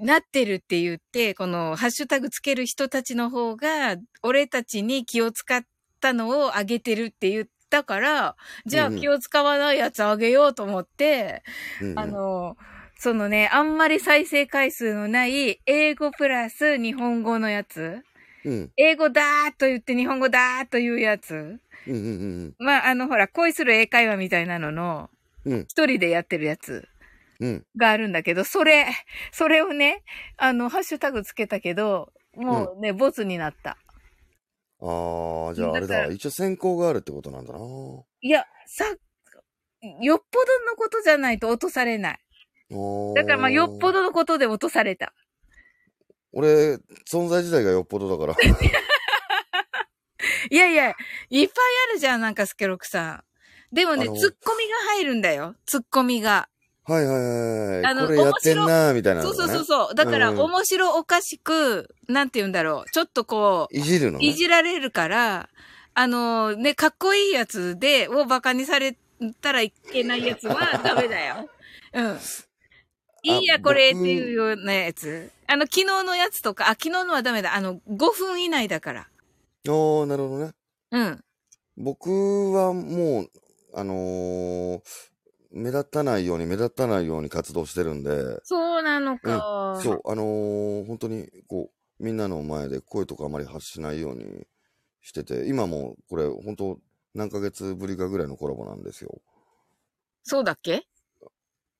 なってるって言って、このハッシュタグつける人たちの方が、俺たちに気を使ったのをあげてるって言ったから、じゃあ気を使わないやつあげようと思って、うんうんあの、そのね、あんまり再生回数のない英語プラス日本語のやつ。うん。英語だーっと言って日本語だーっと言うやつ。うんうんうんまあ、あの、ほら、恋する英会話みたいなのの。一人でやってるやつうん。があるんだけど、それ、それをね、あの、ハッシュタグつけたけど、もうね、ボツになった。あー、じゃああれだ。一応選考があるってことなんだな。いや、さ、よっぽどのことじゃないと落とされない。だからまあ、よっぽどのことで落とされた。俺、存在自体がよっぽどだから。いやいや、いっぱいあるじゃん、なんかスケロクさん。でもね、ツッコミが入るんだよ。ツッコミが。はいはいはいはい。あのこれやってんなーみたいなのそう。そうそうそう。だから、うん面白おかしく、なんて言うんだろう。ちょっとこう、いじるのね。いじられるから、あのね、かっこいいやつで、をバカにされたらいけないやつはダメだよ。うん。いいや、これって僕いうようなやつ？あの、昨日のやつとか、あ、昨日のはダメだ。あの、5分以内だから。おー、なるほどね。うん。僕はもう、あのー目立たないように目立たないように活動してるんで、そうなのか。そう、あのー本当に、こう、みんなの前で声とかあまり発しないようにしてて、今もこれ、本当何ヶ月ぶりかぐらいのコラボなんですよ。そうだっけ？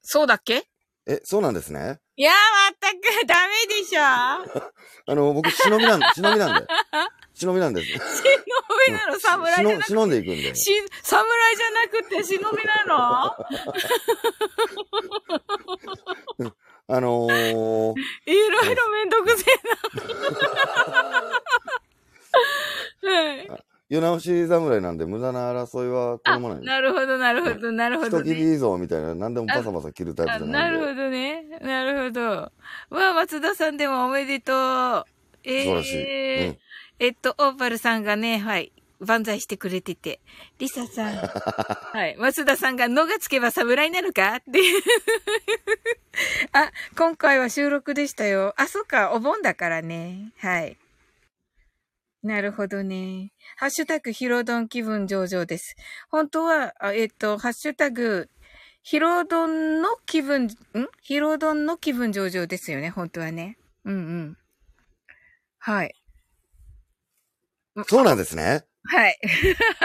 そうだっけ？え、そうなんですね？いやー、まったく、ダメでしょ あの、僕、忍びなん、忍びなんで。忍びなんです。忍びなの？侍じゃなく忍忍んでいくんで。し、侍じゃなくて？忍びなの？あのー、いろいろめんどくせえな。はい。世直し侍なんで無駄な争いは好あ、まない。なるほど、なるほど、なるほど、人切りね。いいぞみたいな、何でもバサバサ切るタイプあじゃなで。ないるほどね。なるほど。わあ、松田さんでもおめでとう。え素晴らしい。ーうん。えっと、オーパルさんがね、はい、万歳してくれてて。リサさん。はい。松田さんが、のがつけば侍になるか？って。あ、今回は収録でしたよ。あ、そっか、お盆だからね。はい。なるほどね。ハッシュタグ、ヒロドン気分上々です。本当は、あえっと、ハッシュタグ、ヒロドンの気分、ん？ヒロドンの気分上々ですよね、本当はね。うんうん。はい。そうなんですね。はい。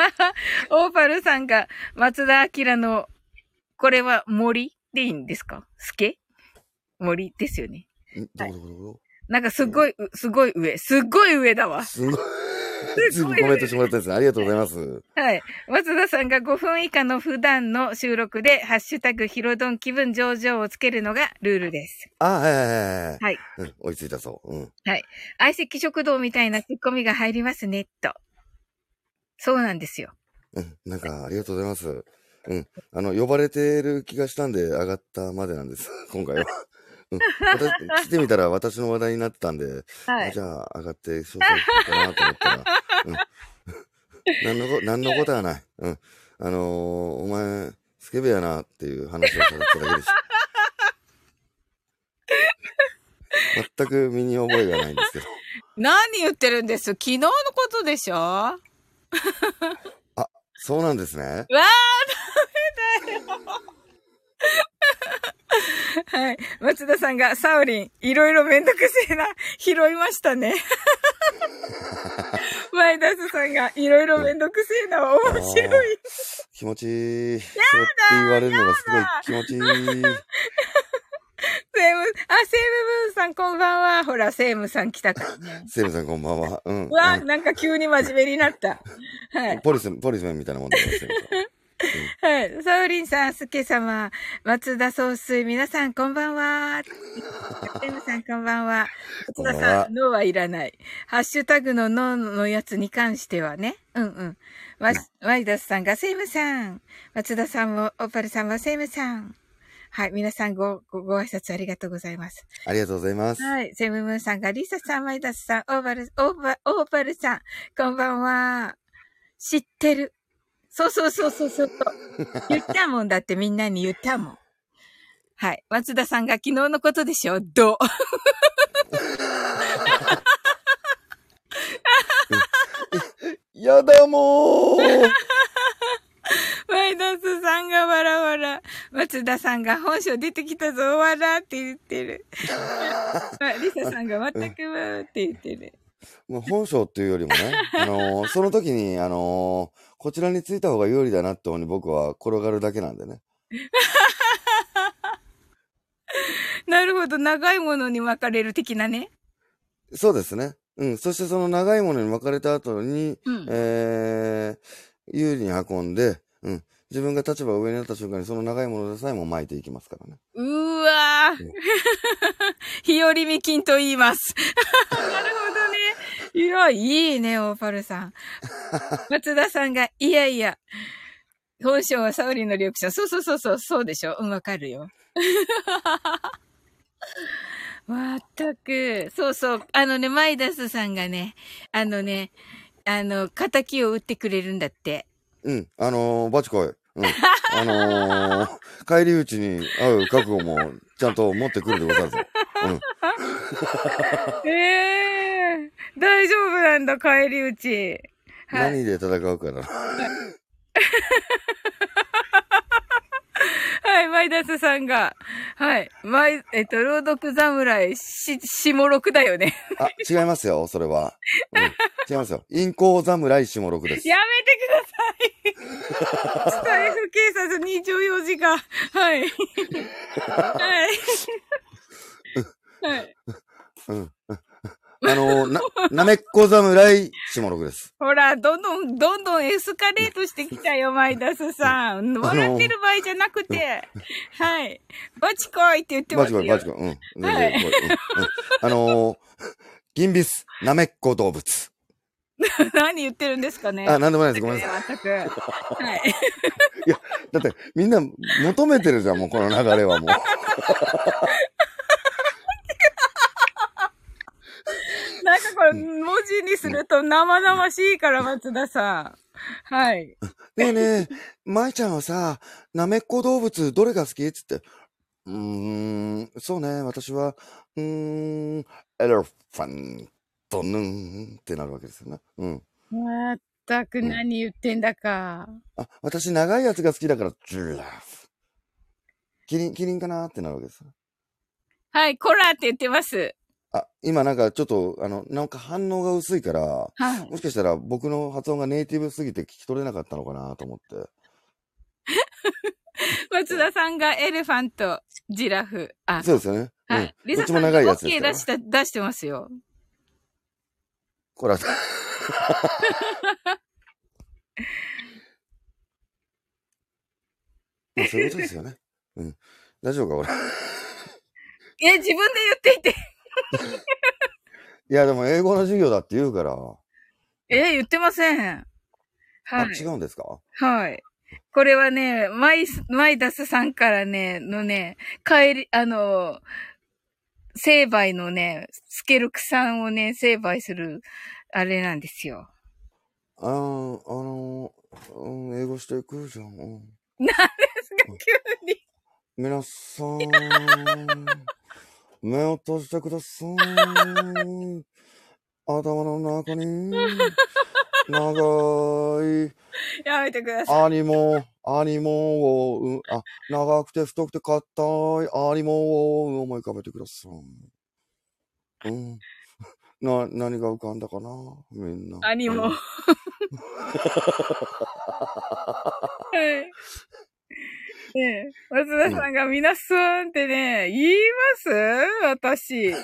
オーパルさんが松田明の、これは森でいいんですか？スケ森ですよね。ん？どこどこどこなんかすごい、うすごい上。すっごい上だわ。すごい。ずい。ぶんコメントしてもらったんですね。ありがとうござい。ます。はい。松田さんが5分以下の普段の収録で、ハッシュタグヒロドン気分上々をつけるのがルールです。あ、はい。はい。はい。はい。はい。うん、追い。つい。たそう。うん。相席食堂みたい。なツッコミが入りますね、と。そうなんですよ。うん、なんか、ありがとうござい。ます。うん。あの、呼ばれてる気がしたんで上がったまでなんです。今回は。うん。私、来てみたら私の話題になってたんで、はいじ。ゃあ上がって詳細聞こうかなと思ったら、うん。何のこ、何のことはない。うん。あのー、お前、スケベやなっていう話をされただけでした。全く身に覚えがないんですけど。何言ってるんです昨日のことでしょはそうなんですね。わあ、ダメだよ。はい。松田さんが、サウリン、いろいろめんどくせえな、拾いましたね。前田さんが、いろいろめんどくせえな、面白い。気持ちいい。そうって言われるのがすごい気持ちいい。セーム、あ、セームブーンさんこんばんは。ほら、セームさん来たからね。セーブさんこんばんは。うん。うわ、うんなんか急に真面目になった。はい。ポリス、ポリスメンみたいなもんだよ、セーブさんはい。サウリンさん、スケ様、松田総帥、皆さんこんばんは。セムさんこんばんは。松田さん、ノーはいらない。ハッシュタグのノーのやつに関してはね。うんうん。ワワイダスさんがセムさん。松田さんも、オパルさんはセムさん。はい。皆さんご、ご、ご挨拶ありがとうございます。ありがとうございます。はい。セムムーンさんが、リサさん、ワイダスさん、オーバル、オーバ、オーバルさん、こんばんは。知ってる。そうそうそうそうそう。言ったもんだってみんなに言ったもん。はい。松田さんが昨日のことでしょ？どやだもーワイダスさんがわらわら。松田さんが本性出てきたぞ、わらって言ってる。あリサさんが全くわーって言ってる。もう本性っていうよりもね、あのーその時に、あのーこちらについた方が有利だなって思うに僕は転がるだけなんでね。なるほど。長いものに巻かれる的なね。そうですね。うん。そしてその長いものに巻かれた後に、うん。えー、有利に運んで、うん。自分が立場が上になった瞬間にその長いものでさえも巻いていきますからね。うーわーうん。日和見金と言います。なるほどね。いや、いいね、オーパルさん。松田さんが、いやいや、本性はサウリのリアクション。そうそうそうそう、そうでしょ。うん、わかるよ。まったく。そうそう。あのね、マイダスさんがね、あのね、あの、仇を打ってくれるんだって。うん。あのー、バチコイ。うん。あのー、帰り討ちに会う覚悟もちゃんと持ってくるでござるぞ。うん。ええ大丈夫なんだ、帰り討ち。はい。何で戦うかな。はい、マイダスさんが。はい。マイ、えっと、朗読侍、し、下六だよね。あ、違いますよ、それは。うん。違いますよ。陰行侍下六です。やめてください。スタイフ警察24時間。はい。はい。はい。うん。あのー、な、なめっこ侍下六です。ほら、どんどん、どんどんエスカレートしてきたよ、マイダスさん。笑ってる場合じゃなくて。はい。バチコイって言ってますよ。バチコイ、バチコイ。うん。はいこううんうんあのー、銀ビス、なめっこ動物。何言ってるんですかね。あ、なんでもないです。ごめんなさい。全く。はい。だって、みんな求めてるじゃん、もうこの流れはもう。なんかこれ、文字にすると生々しいから、松田さん。はい。ねえねえ、舞ちゃんはさ、なめっこ動物どれが好き？つって。うーん、そうね、私は、うーん、エレファントヌーンってなるわけですよね。うん。まったく何言ってんだか。あ、私長いやつが好きだから、ジュラフ。キリン、キリンかなってなるわけです。はい、コラって言ってます。あ、今なんかちょっと、あの、なんか反応が薄いから、はい。もしかしたら僕の発音がネイティブすぎて聞き取れなかったのかなと思って。松田さんがエレファント、ジラフ。あ、そうですよね。うんはい。。リどっちもサさんが長いやつです OK から出した、出してますよ。こら、まあそういうことですよね。うん。大丈夫か、俺。え、自分で言っていて。いや、でも英語の授業だって言うから。え、言ってません。あ、はい。違うんですか？はい。これはね、マイス、マイダスさんからね、のね、帰り、あの、成敗のね、スケルクさんをね、成敗する、あれなんですよ。あー、あの、うん、英語していくじゃん、何ですか、急に。皆さん、目を閉じてください。頭の中に、長い、やめてください。アニモ、アニモを、うん、あ、長くて太くて硬いアニモを思い浮かべてください。うん。な、何が浮かんだかな？みんな。兄も。うんはい。ねえ、松田さんが皆さんってね、言います？私。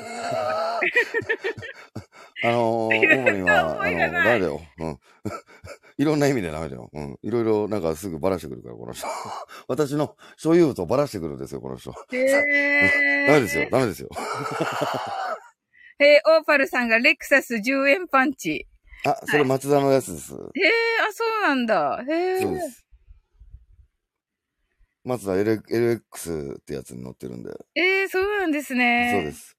あのー、主には、あのー、ダメだよ。うん。いろんな意味でダメだよ。うん。いろいろなんかすぐバラしてくるから、この人。私の所有物をバラしてくるんですよ、この人。へえ。ダメですよ、ダメですよ。えー、オーパルさんがレクサス10円パンチ。あ、それ松田のやつです。へえ、あ、そうなんだ。へえ。そうです。松田 L- LX ってやつに乗ってるんで。えー、そうなんですね。そうです。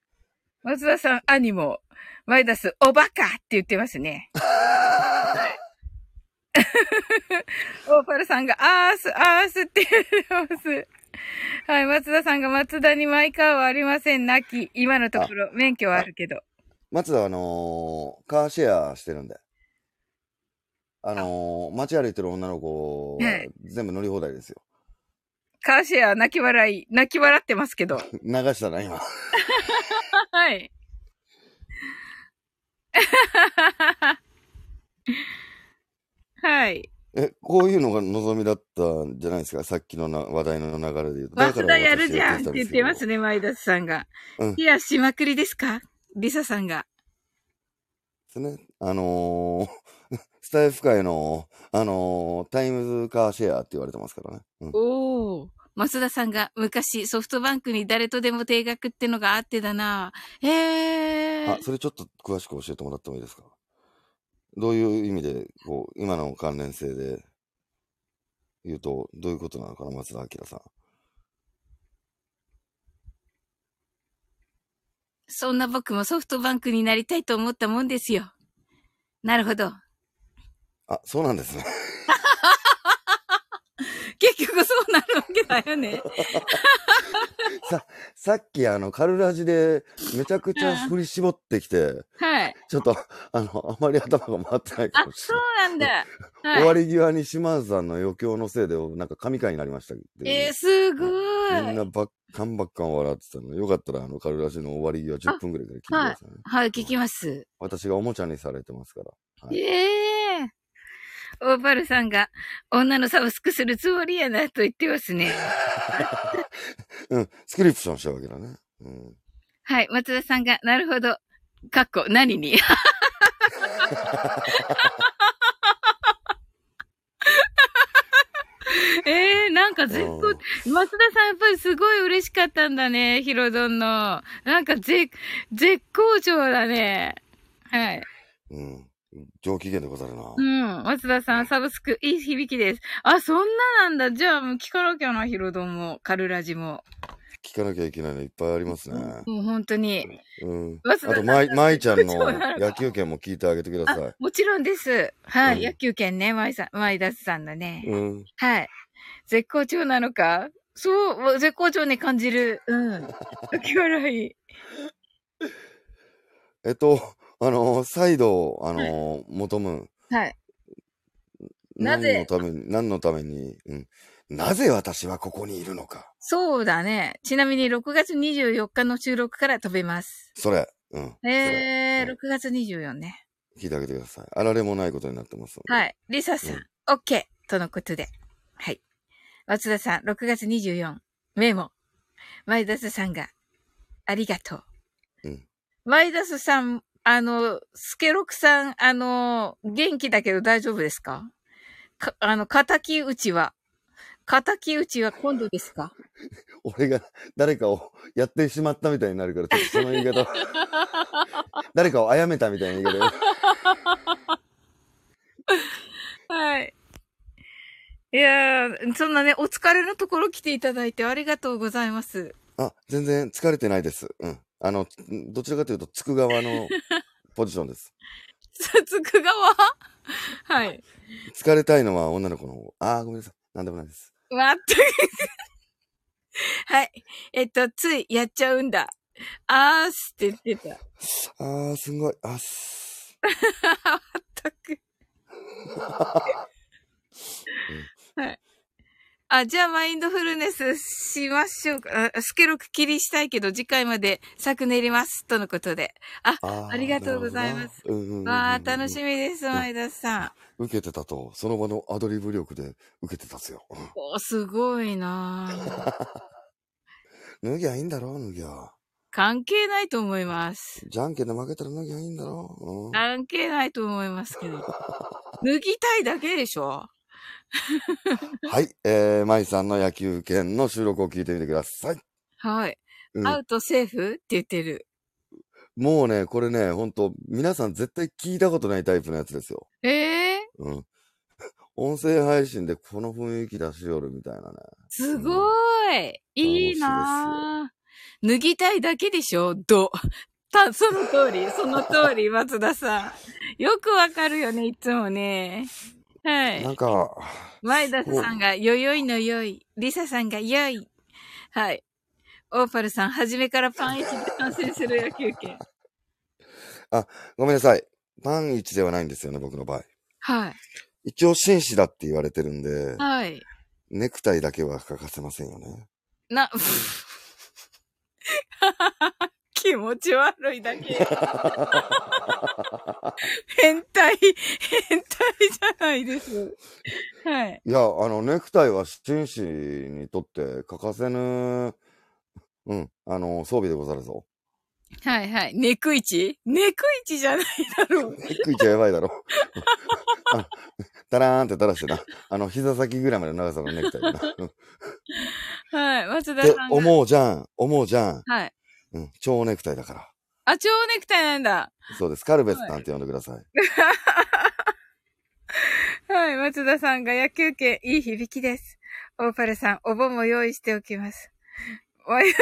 松田さん、兄も、マイダス、おバカって言ってますね。オーパルさんが、アース、アースって言ってます。はい、松田さんが、松田にマイカーはありません、なき。今のところ、免許はあるけど。松田はあのーカーシェアしてるんで。あのー街歩いてる女の子全部乗り放題ですよ。カーシェア、泣き笑い、泣き笑ってますけど。流したな、今。はい。はい。え、こういうのが望みだったんじゃないですか？さっきのな話題の流れで言うと。松田やるじゃんって言ってますね。ね、マイダスさんが。うんいや、しまくりですか？リサさんが。ですね。あのースタイフ界の、あのータイムズカーシェアって言われてますからね。うん。おお。増田さんが昔ソフトバンクに誰とでも定額ってのがあってだな。へえ。、あそれちょっと詳しく教えてもらってもいいですか？どういう意味で、こう、今の関連性で言うと、どういうことなのかな、松田明さん。そんな僕もソフトバンクになりたいと思ったもんですよ。なるほど。あ、そうなんですね。結局そうなるわけだよね。さ、さっきあの、カルラジでめちゃくちゃ振り絞ってきて、はい。ちょっと、あの、あまり頭が回ってないかあも、しそれない。うなんだ。終わはい。り際に島津さんの余興のせいで、なんか神回になりましたけど、えー、すごい。みんなばっかんばっかん笑ってたの。よかったら、あの、カルラジの終わり際10分ぐらいから聞いてくださいね。はい、聞きます。私がおもちゃにされてますから。はいええオーパルさんが、女の差を薄くするつもりやなと言ってますね。うん、スクリプションしたわけだね。うん。はい、松田さんが、なるほど。かっこ、何に？ええなんか絶好、松田さんやっぱりすごい嬉しかったんだね、ヒロドンの。なんか絶、絶好調だね。はい。うん。上機嫌でござるな。うん。松田さん、サブスク、いい響きです。あ、そんななんだ。じゃあ、もう聞かなきゃな、ヒロドンも、カルラジも。聞かなきゃいけないのいっぱいありますね。もう本当に。うん。あと、まい、まいちゃんの野球券も聞いてあげてください。もちろんです。はい。うん野球券ね、マイさん、マイダスさんのね。うん。はい。絶好調なのか？そう、絶好調に感じる。うん。秋笑い。えっと、あの、再度、あの、求む。はい。なぜ？何のために、何のために、うん。なぜ私はここにいるのか。そうだね。ちなみに6月24日の収録から飛べます。それ。うん。そえー、れ6月24ね。聞いてあげてください。あられもないことになってます。はい。リサさん、うん OK! とのことで。はい。松田さん、6月24、メモ。マイダスさんが、ありがとう。うんマイダスさん、あの、スケロクさん、あの、元気だけど大丈夫ですか？か、あの、仇討ちは、仇討ちは今度ですか？俺が誰かをやってしまったみたいになるから、ちょっとその言い方。誰かを殺めたみたいな言い方。はい。いやー、そんなね、お疲れのところ来ていただいてありがとうございます。あ、全然疲れてないです。うん。あの、どちらかというと、つく側の ポジションです。つく側？はい。疲れたいのは女の子の方。あー、ごめんなさい。なんでもないです。まったく。はい。えっと、ついやっちゃうんだ。あーすって言ってた。あー、すごい。あっす。まったく。はい。あ、じゃあマインドフルネスしましょうか。あスケロク切りしたいけど次回まで作練ります。とのことで。あーありがとうございます。うんうんうんうんわあ、楽しみです、前田さん。受けてたと、その場のアドリブ力で受けてたっすよ。うんおすごいなあ 脱ぎゃいいんだろ、脱ぎゃ。関係ないと思います。じゃんけんで負けたら脱ぎゃいいんだろ。うん関係ないと思いますけど。脱ぎたいだけでしょ？はい、えー、舞さんの野球券の収録を聞いてみてください。はい。うんアウトセーフって言ってる。もうね、これね、ほんと、皆さん絶対聞いたことないタイプのやつですよ。ええうん。音声配信でこの雰囲気出しよるみたいなね。すごい。いいなぁ脱ぎたいだけでしょ？ど。た、その通り、その通り、松田さん。よくわかるよね、いつもね。はい。なんか、前田さんが、よよいのよい。リサさんが、よい。はい。オーパルさん、初めからパンイチで完成する野球券。ごめんなさい。パン1ではないんですよね、僕の場合。はい。一応紳士だって言われてるんで、はい。ネクタイだけは欠かせませんよね。な、気持ち悪いだけ。変態、変態じゃないです。はい。いや、あの、ネクタイは紳士にとって欠かせぬ、うん、あの、装備でござるぞ。はいはい。ネクイチ？ネクイチじゃないだろう。ネクイチはやばいだろ。タラーンって垂らしてな。あの、膝先ぐらいまでの長さのネクタイはい。松田てさんが。思うじゃん。思うじゃん。はい。うん。蝶ネクタイだから。あ、蝶ネクタイなんだ。そうです。カルベスさんって呼んでください。はい。松田さんが野球券いい響きです。オーパルさん、お盆も用意しておきます。ワイダス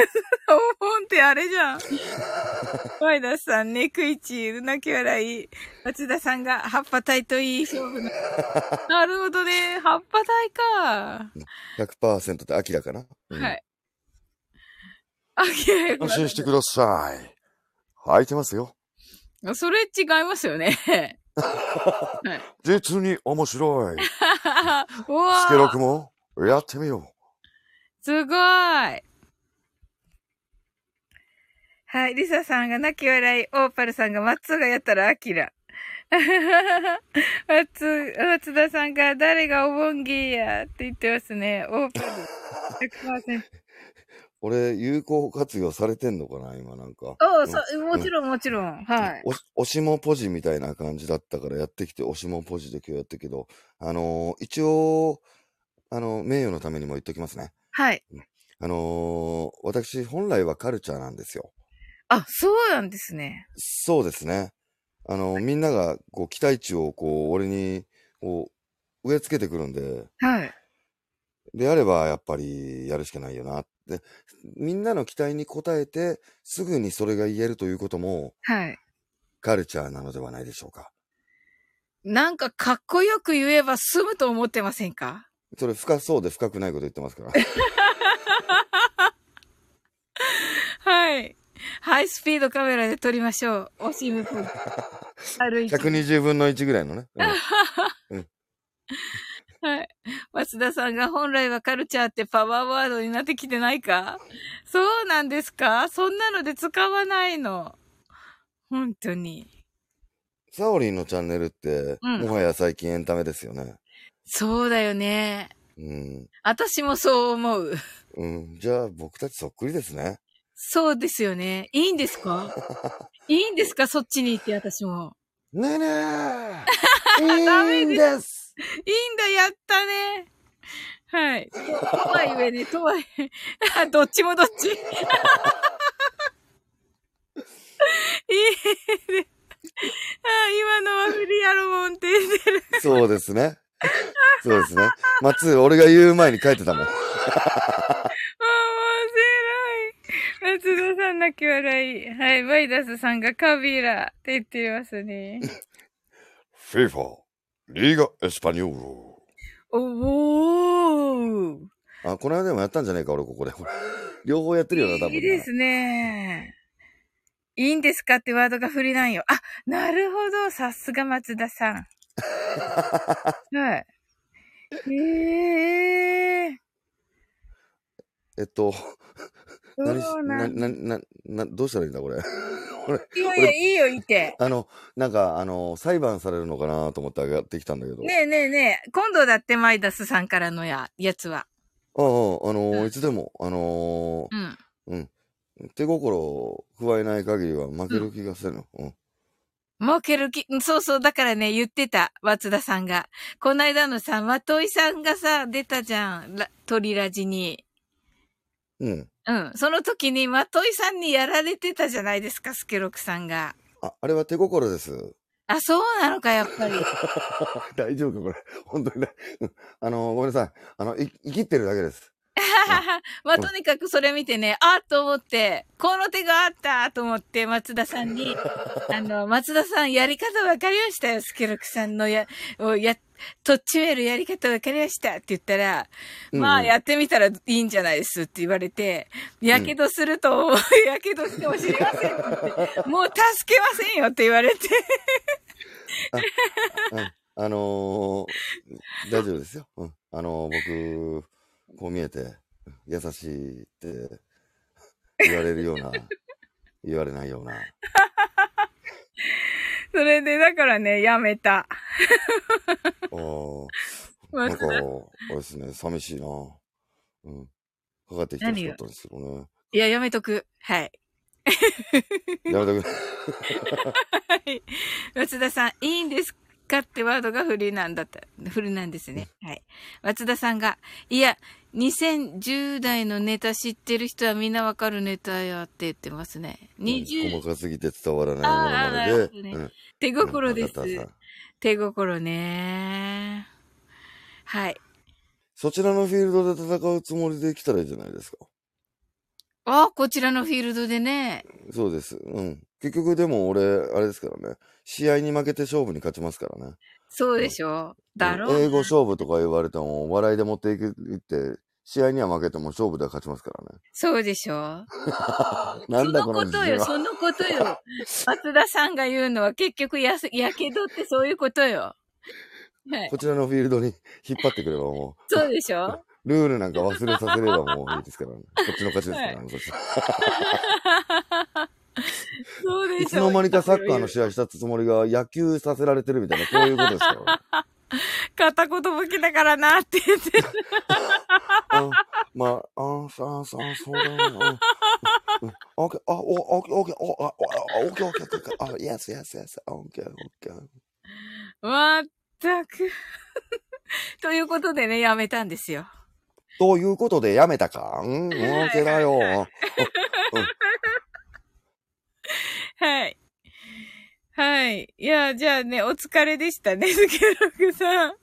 お盆ってあれじゃん。ワイダスさん、ネクイチ、泣き笑い。松田さんが、葉っぱ隊といい勝負な。なるほどね。葉っぱ隊か。100%ってアキラかな。うんはい。あ、いやいや安心してください。履いてますよ。それ違いますよね。はい。実に面白い。うわスケロクもやってみよすごい。はい。リサさんが泣き笑い、オーパルさんが松がやったらアキラ。松、松田さんが誰がお盆ギーやって言ってますね。オーパル。100%。う。俺、有効活用されてんのかな今なんか。おうそもちろんもちろん。はい。お、おしもポジみたいな感じだったからやってきて、おしもポジで今日やったけど、あのー一応、あの、名誉のためにも言っときますね。はい。あのー私、本来はカルチャーなんですよ。あ、そうなんですね。そうですね。あの、みんなが、こう、期待値を、こう、俺に、こう、植え付けてくるんで、はい。であれば、やっぱり、やるしかないよな。で、みんなの期待に応えて、すぐにそれが言えるということも、はい。カルチャーなのではないでしょうか。なんかかっこよく言えば済むと思ってませんか？それ、深そうで深くないこと言ってますから。はい。ハイスピードカメラで撮りましょう。オシムポイ。歩いて。120分の1ぐらいのね。うんはい。松田さんが本来はカルチャーってパワーワードになってきてないか？そうなんですか？そんなので使わないの？本当に。サオリンのチャンネルって、うんもはや最近エンタメですよね。そうだよね。うん。私もそう思う。うん。じゃあ、僕たちそっくりですね。そうですよね。いいんですか？いいんですか？そっちに行って私も。ねえねえ。いいんです。いいんだ、やったね。はい。ととはいえね、とはいえ、あ どっちもどっち。いいね。あ今のはフリアロモンって言ってる。そうですね。そうですね。松、俺が言う前に書いてたもん。面白い。松田さん泣き笑い。はい、バイダスさんがカビラって言ってますね。FIFA、リーガ・エスパニョーロ。おー。あ、この間でもやったんじゃねえか、俺ここで。両方やってるよな、多分な。いいですね。いいんですかってワードが振りなんよ。あ、なるほど。さすが松田さん。はい。へええっと、ー。何しなな、んな、な、な、どうしたらいいんだ、これ。いやいや、いいよ、いいて。あの、なんか、あの、裁判されるのかなと思って上がってきたんだけど。ねえねえねえ、今度だってマイダスさんからのや、やつは。ああ、あの、いつでも、あのうん。手心を加えない限りは負ける気がするの。うん。儲ける気、うんそうそう、だからね、言ってた、松田さんが。この間のさ、まといさんがさ、出たじゃん、ラ鳥ラジに。うん。うん。その時に、まといさんにやられてたじゃないですか、スケロクさんが。あ、あれは手心です。あ、そうなのか、やっぱり。大丈夫か、これ。本当にね。うんあの、ごめんなさい。あの、い、生きってるだけです。まあ、とにかくそれ見てね、あっと思って、この手があったと思って、松田さんに、あの、松田さんやり方わかりましたよ、スケロクさんのや、をや、とっちめるやり方わかりましたって言ったら、まあ、うんやってみたらいいんじゃないですって言われて、やけどすると、やけどしても知りませんってもう助けませんよって言われて、うん。あのー大丈夫ですよ。うん。あのー僕、こう見えて、優しいって言われるような、言われないような。それで、だからね、やめた。あ あ、なんか、あれですね、寂しいな。うん。かかってきてほしかったんですけどね。いや、やめとく。はい。やめてくれ。はい。松田さん、いいんですかってワードがフリなんだった。フリなんですね。はい。松田さんが、いや、2010代のネタ知ってる人はみんなわかるネタやって言ってますね。20、細かすぎて伝わらないものまなるほどねで。うん手心です。手心ね。はい。そちらのフィールドで戦うつもりで来たらいいじゃないですか。あ、こちらのフィールドでね。そうです。うん。結局でも俺、あれですからね。試合に負けて勝負に勝ちますからね。そうでしょだろうな英語勝負とか言われても、笑いで持っていくいって、試合には負けても勝負では勝ちますからね。そうでしょ なんだこそのことよ。そのことよ。松田さんが言うのは結局やす、やけどってそういうことよ。はい。こちらのフィールドに引っ張ってくればもそうでしょう、ルールなんか忘れさせればもういいですからね。こっちの勝ちですからね。そしたらそうでしょいつ の間にかサッカーの試合したつもりが野球させられてるみたいな、そういうことですから。片言武器だからなって言ってる。うんまあ、あさあさあ、そうだな。うん。オッケー、あ、お、オッケー、オッケー、お、あ、お、オッケー、オッケー、オッケー、あ、yes, yes, yes, オッケー、オッケー。まったく。ということでね、やめたん。ですよ。ということで、やめたか？うん、オッケーだよ。はい。はい。いや、じゃあね、お疲れでしたね、スケロクさん。はい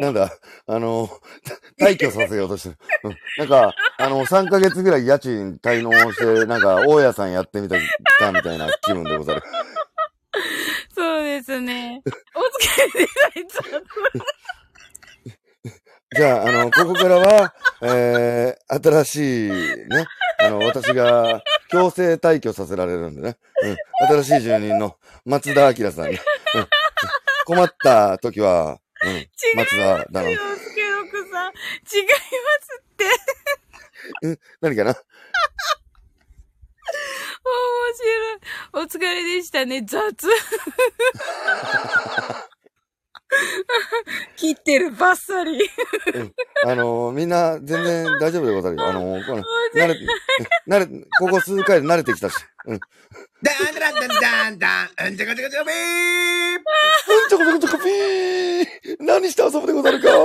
なんだ、あの、退去させようとしてる。うんなんか、あの、3ヶ月ぐらい家賃滞納して、なんか、大家さんやってみた、来たみたいな気分でござる。そうですね。お疲れでした。じゃあ、あの、ここからは、えー、新しいね、あの、私が強制退去させられるんでね、うん、新しい住人の松田明さんに、うん、困った時は、うん、違い松田だのますよ、、スケロクさん。違いますって。何かな？面白い。お疲れでしたね、雑。切ってる、バッサリ。あの、みんな全然大丈夫でござるよ。あの、この慣れ、慣れ、ここ数回で慣れてきたし、うん。うんダンダランダンダンダン、うんちゃかちゃかちゃかピーちょこちょこちょこぴー何して遊ぶでござるか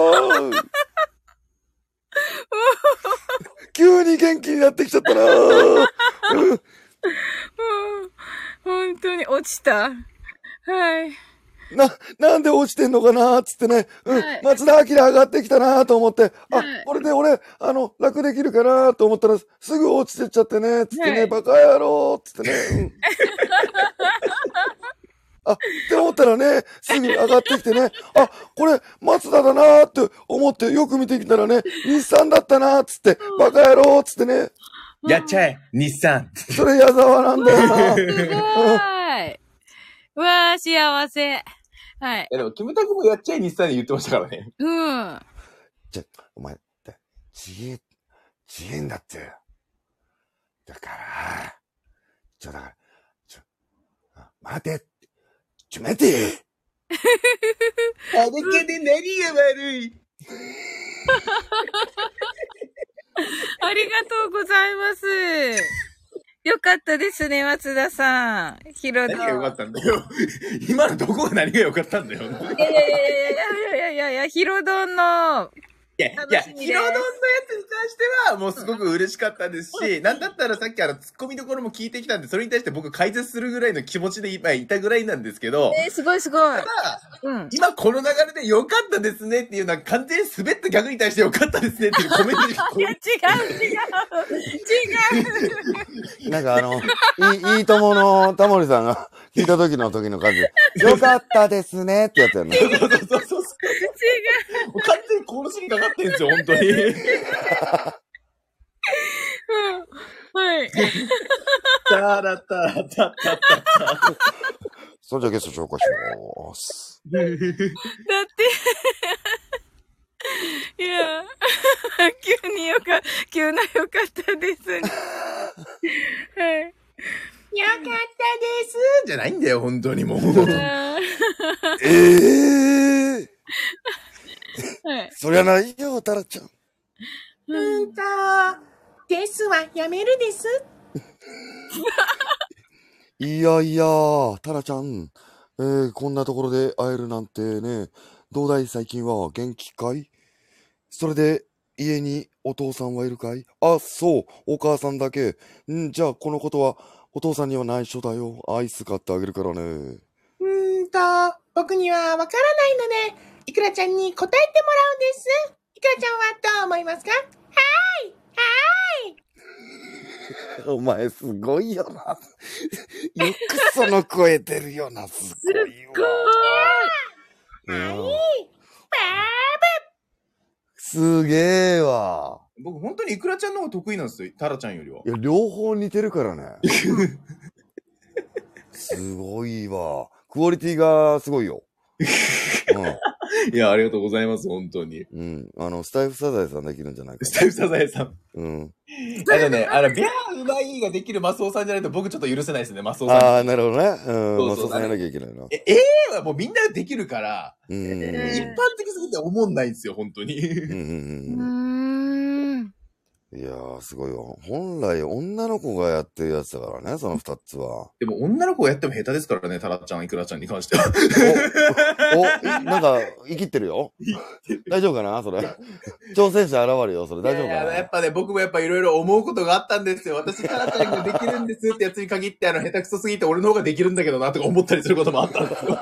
急に元気になってきちゃったなうんうん本当に落ちた。はい。な、なんで落ちてんのかなつってね、うん、はい。松田明上がってきたなと思って、あ、はい。これで俺、あの、楽できるかなと思ったら、すぐ落ちてっちゃってね、つってね、はい。バカ野郎つってね、うん。あ、って思ったらね、すぐ上がってきてね、あ、これ、松田だなって思ってよく見てきたらね、日産だったなつって、バカ野郎つってね、やっちゃえ、日産。それ矢沢なんだよな。すごい。うわー、幸せ。はい。いやでも、キムタクもやっちゃえ、日産で言ってましたからね。うん。じゃ、お前、だちげえ、ちげえんだって。だから、ちょ、だから、ちょ、あ待て、ちょ、待てあれけで何が悪いありがとうございます。よかったですね、松田さん。ヒロ何が良かったんだよ。今のどこが何が良かったんだよ。いやいやいやいやいやいやいや、ヒロドンのや、いや、ヒロドンのやつに関しては、もうすごく嬉しかったですし、なんだったらさっきあの、ツッコミどころも聞いてきたんで、それに対して僕解説するぐらいの気持ちで今いたぐらいなんですけど、えー、すごいすごい。ただ、うん。今この流れで良かったですねっていうのは完全に滑った逆に対して良かったですねっていうコメントいや、違えう違う違う なんかあの、いい、いいとものタモリさんが聞いた時の時の感じで、よかったですねってやつやね。そうそうそう。違もう完全に殺しにかかってるんですよ、本当に。う。うん。はい。タラタラタタタタ。それじゃあゲスト紹介します。だって、いや、急によか、急なよかったですね。はい。よかったですじゃないんだよ、本当にもう。あええー、ー はい。そりゃないよ、タラちゃん。うんと、ですはやめるです。いやいや、タラちゃん。えー、こんなところで会えるなんてね。どうだい最近は？元気かい？それで、家にお父さんはいるかい？あ、そう、お母さんだけ。んじゃあ、このことは、お父さんには内緒だよ。アイス買ってあげるからね。うーんと、僕にはわからないので、いくらちゃんに答えてもらうんです。いくらちゃんはどう思いますか？お前すごいよな。よくその声出るよな、すごいわ。うんすげえわ。僕本当にいくらちゃんの方が得意なんですよ。タラちゃんよりは。いや、両方似てるからね。すごいわ。クオリティがすごいよ。いや、ありがとうございます、本当に。うん。うん。あの、スタイフサザエさんできるんじゃないかスタイフサザエさん。うん。あのね、あの、ビャーうまいができるマスオさんじゃないと僕ちょっと許せないですね、マスオさん。ああ、なるほどね。うん。そうそうまあ、そうさやなきゃいけないな。え、えー、はもうみんなできるから、うん。うん一般的すぎて思んないんですよ、本当に。うんうんううん。いやー、すごいわ。本来、女の子がやってるやつだからね、その二つは。でも女の子がやっても下手ですからね、タラちゃん、イクラちゃんに関しては。お、お、いなんか、生きってるよ。大丈夫かなそれ？挑戦者現るよ、それ。大丈夫いやいかな？ややっぱね、僕もやっぱいろいろ思うことがあったんですよ。私、タラちゃんができるんですってやつに限って、あの、下手くそすぎて俺の方ができるんだけどな、とか思ったりすることもあったんですよ。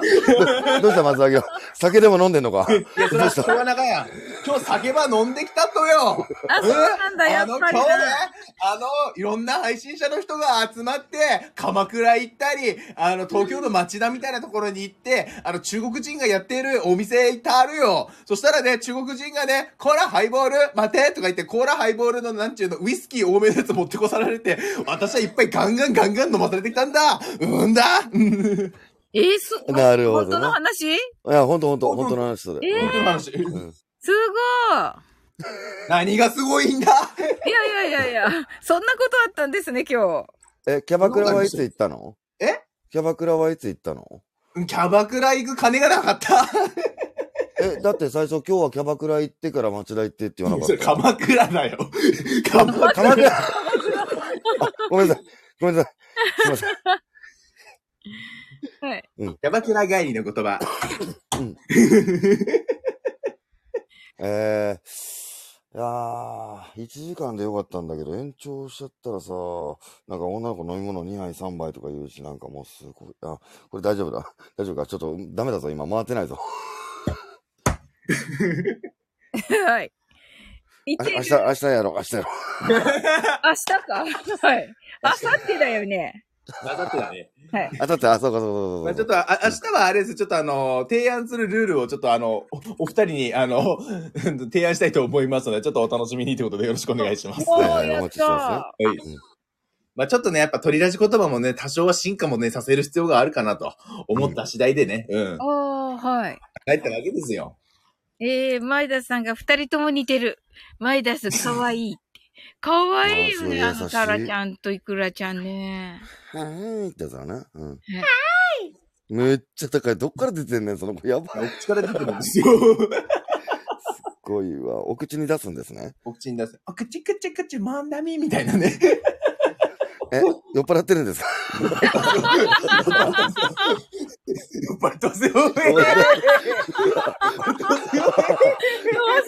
どう した松崎は？酒でも飲んでんのか？いや、それはしょうがなかや。今日酒ば飲んできたとよ。あ、そうなんだ、やあの、今日ねな。、あの、いろんな配信者の人が集まって、鎌倉行ったり、あの、東京の町田みたいなところに行って、あの、中国人がやってるお店行ってあるよ。そしたらね、中国人がね、コーラハイボール、待てとか言って、コーラハイボールの、なんちゅうの、ウイスキー多めのやつ持ってこされて、私はいっぱいガンガンガンガン飲まされてきたんだうんだうんえー、す、なるほどね本当の話？いや、ほんとほんと、ほんとの話それ。えー本当の話。うんすごい。何がすごいんだ？いやいやいやいや、そんなことあったんですね、今日。え、キャバクラはいつ行ったの？え？キャバクラはいつ行ったの？キャバクラ行く金がなかった？え、だって最初今日はキャバクラ行ってから町田行ってって言わなかそれった。鎌倉だよ。鎌倉。鎌倉あごめんなさい。ごめんなさい。すいません。はい。キャバクラ帰りの言葉。えー、いやー、1時間でよかったんだけど、延長しちゃったらさ、なんか女の子飲み物2杯3杯とか言うし、なんかもうすごい、あ、これ大丈夫だ。大丈夫か？ちょっとダメだぞ、今回ってないぞ。はい。明日、明日やろう、明日やろ 明日か？はい。明後日だよね。あさってだね。はい。う。あ、だって、あ、そうか、そうか、そうか。まあちょっと、あ、明日はあれです。ちょっとあの、提案するルールをちょっとあの、おお二人に、あの、提案したいと思いますので、ちょっとお楽しみにということでよろしくお願いします。おはいお待ちしてますた。はい。まあちょっとね、やっぱ取り出し言葉もね、多少は進化もね、させる必要があるかなと思った次第でね、うん。ああ、はい。帰ったわけですよ。えー、マイダスさんが二人とも似てる。マイダスかわいい。かわいいよね、あのタラちゃんとイクラちゃんね。はーいってやつだな。うん。はーいめっちゃ高い。どっから出てんねん、その子。やばい。お口から出てるんですよ。すごいわ。お口に出すんですね。お口に出す。お口口口もんだみみたいなね。え、酔っ払ってるんですか？酔っ払ってますよ。どうし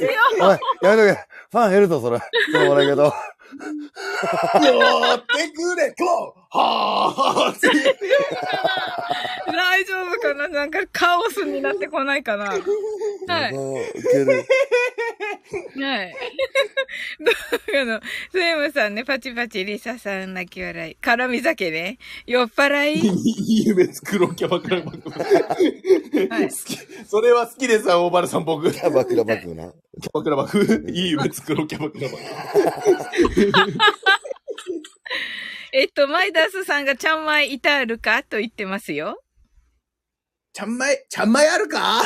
よおい、やめとけ。ファン減るぞ、それ。その笑い方。やってくれとはぁって言ってう。大丈夫かな？なんかカオスになってこないかな？はい。はい。どあの、スエムさんね、パチパチ、リサさん泣き笑い。絡み酒ね。酔っ払い？いい夢作ろう、キャバクラバッグ。はい好き。それは好きですわ、大原さん、僕。キキャバクラバッグな。ャバクラバッグ。いい夢作ろう、キャバクラバッグ。えっと、マイダスさんがちゃんまいいたあるかと言ってますよ。ちゃんまい、ちゃんまいあるか？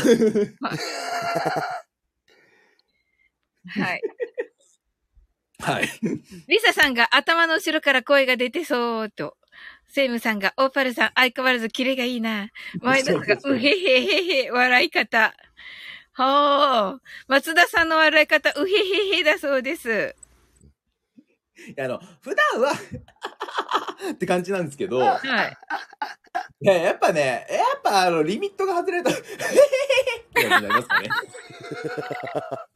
はい。はい。リサさんが頭の後ろから声が出てそうと。セイムさんが、オーパルさん相変わらずキレがいいな。マイダスが、うへへへへ、笑い方。はあ。松田さんの笑い方、うへへへだそうです。あの、普段は って感じなんですけど、いはい。や、やっぱね、やっぱあの、リミットが外れると、って感じになりますかね。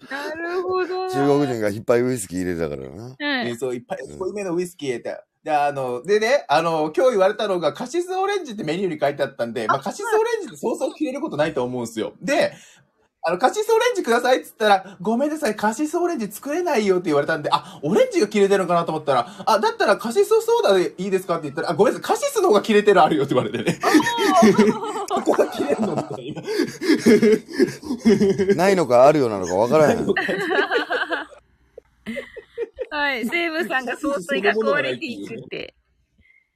なるほどな。中国人がいっぱいウイスキー入れてたからな。はい。えそう、いっぱい、濃いめのウイスキー入れて。で、あの、でね、あの、今日言われたのが、カシスオレンジってメニューに書いてあったんで、まあ、カシスオレンジってそうそう切れることないと思うんですよ。で、あの、カシスオレンジくださいって言ったら、ごめんなさい、カシスオレンジ作れないよって言われたんで、あ、オレンジが切れてるのかなと思ったら、あ、だったらカシスソーダでいいですかって言ったら、あ、ごめんなさい、カシスの方が切れてるあるよって言われてね。ここが切れるのみたいな。ないのかあるようなのかわからへん。はい。セーブさんが総帥が壊れていくって。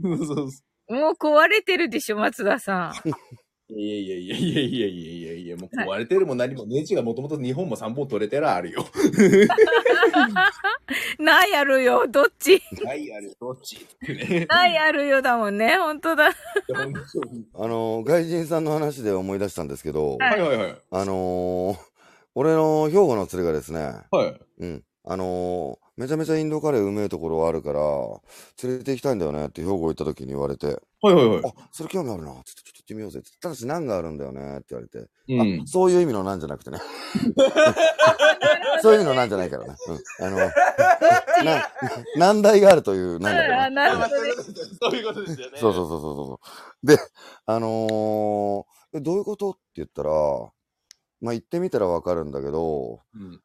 そうそうそう。もう壊れてるでしょ、松田さん。いやいやいやいやいやいやいやいや、もう壊れてるも何も、ネジがもともと2本も3本取れてるあるよ。ないあるよ、どっちはい、あるよ、どっち。ないあるよだもんね、本当だ。あの、外人さんの話で思い出したんですけど、はいはいはい。あのー俺の兵庫の連れがですね、はい。うん。あのーめちゃめちゃインドカレーうめえところあるから、連れて行きたいんだよねって兵庫行った時に言われて、はいはいはい。あ、それ興味あるな。ちょっとってみようぜ。ただし難があるんだよねって言われて、うんあ、。そういう意味のなんじゃなくてね。そういう意味のなんじゃないからね。うん。あの、な、難題があるというなんだけどあね。なるほどね。そういうことですよね。そうそうそうそうそう。で、あのーえどういうことって言ったら、まあ、行ってみたらわかるんだけど、うん。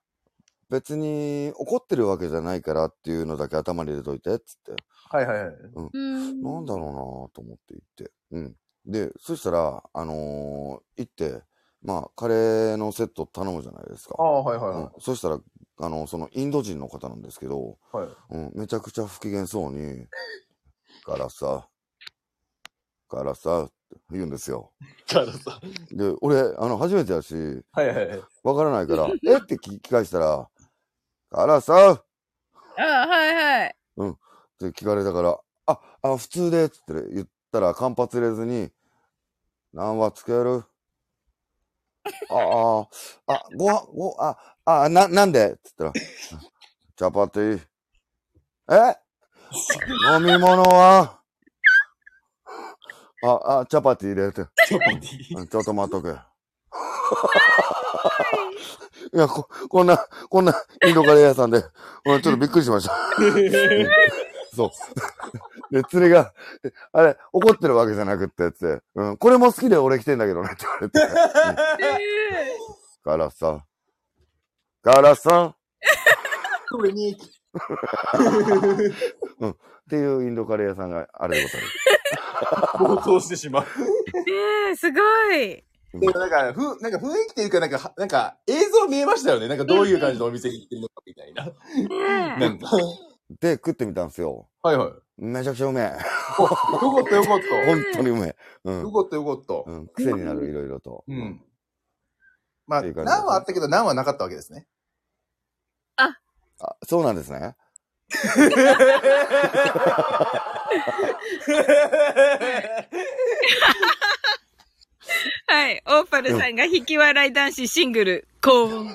別に怒ってるわけじゃないからっていうのだけ頭に入れといて、つって。はいはいはい。うんなんだろうなと思って行って。うん。で、そしたら、あのー行って、まあ、カレーのセット頼むじゃないですか。ああ、はいはいうんは、そしたら、あの、そのインド人の方なんですけど、い。はい。うん、めちゃくちゃ不機嫌そうに、からさ、からさ、って言うんですよ。からさ。で、俺、あの、初めてやし、はいはいはい。わからないから、えっ？て聞き返したら、からさ、あ、はいはい。って聞かれたから、あ、あ、普通で、つって言ったら、間髪入れずに、何話つけるあ、あ、あ、ご飯、ご、あ、あ、な、なんで？つったら、チャパティ。え？飲み物は？あ、あ、チャパティ入れて。チャパティ。うんちょっと待っとけ。いや、こ、こんな、こんなインドカレー屋さんで、うんちょっとびっくりしました。そう。で、連れが、えあれ、怒ってるわけじゃなくって、つって、うん、これも好きで俺来てんだけどねって言われて。うん、からさ、からさ、これに。っていうインドカレー屋さんがあれでございます。暴走してしまう。ええすごい。でもなんか、ふ、なんか雰囲気っていうか、なんかは、なんか映像見えましたよね。なんかどういう感じのお店に行ってるのかみたいな。なんか。で、食ってみたんですよ。はいはい。めちゃくちゃうめえ。よかったよかった。本当にうめえ。うんよ。かったよかった。うん、癖になる、いろいろと。うん。まあ、何はあったけど何はなかったわけですね。あ、そうなんですね。はい。オーパルさんが引き笑い男子シングル、高音。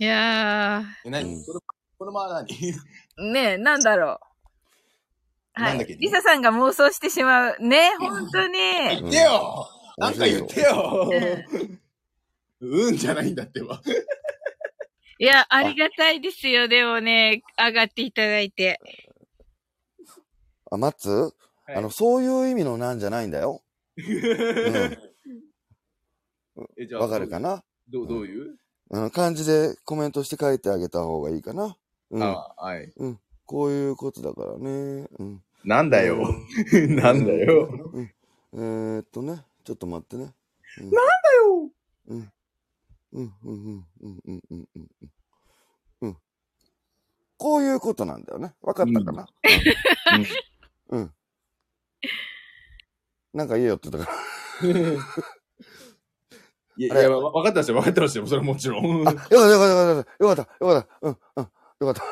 いやえ、何うんこれ、これは何ー、ねえ、なんだろう。はいなんだっけ？リサさんが妄想してしまう。ね本当に。言ってよなんか言ってよううんじゃないんだってば。いや、ありがたいですよ。でもね、上がっていただいて。あ、マッツ？あの、そういう意味のなんじゃないんだよ。えじゃあわかるかな？どう、どういう、うん、漢字でコメントして書いてあげた方がいいかな。うん。あはい。こういうことだからね。うん。なんだよ。なんだよ。うん。えー、っとね、ちょっと待ってね。うん、だよ。うん。うん、うん、うん、うん、うん、うん、うん。うん。こういうことなんだよね。わかったかな、うん、うん。なんか言えよって言ったから。いや、いや、わ分かってましたよ、分かってましたよ、それはもちろん。あ、よかった、よかった、よかった、よかった、よかった、うん、うん、よかった。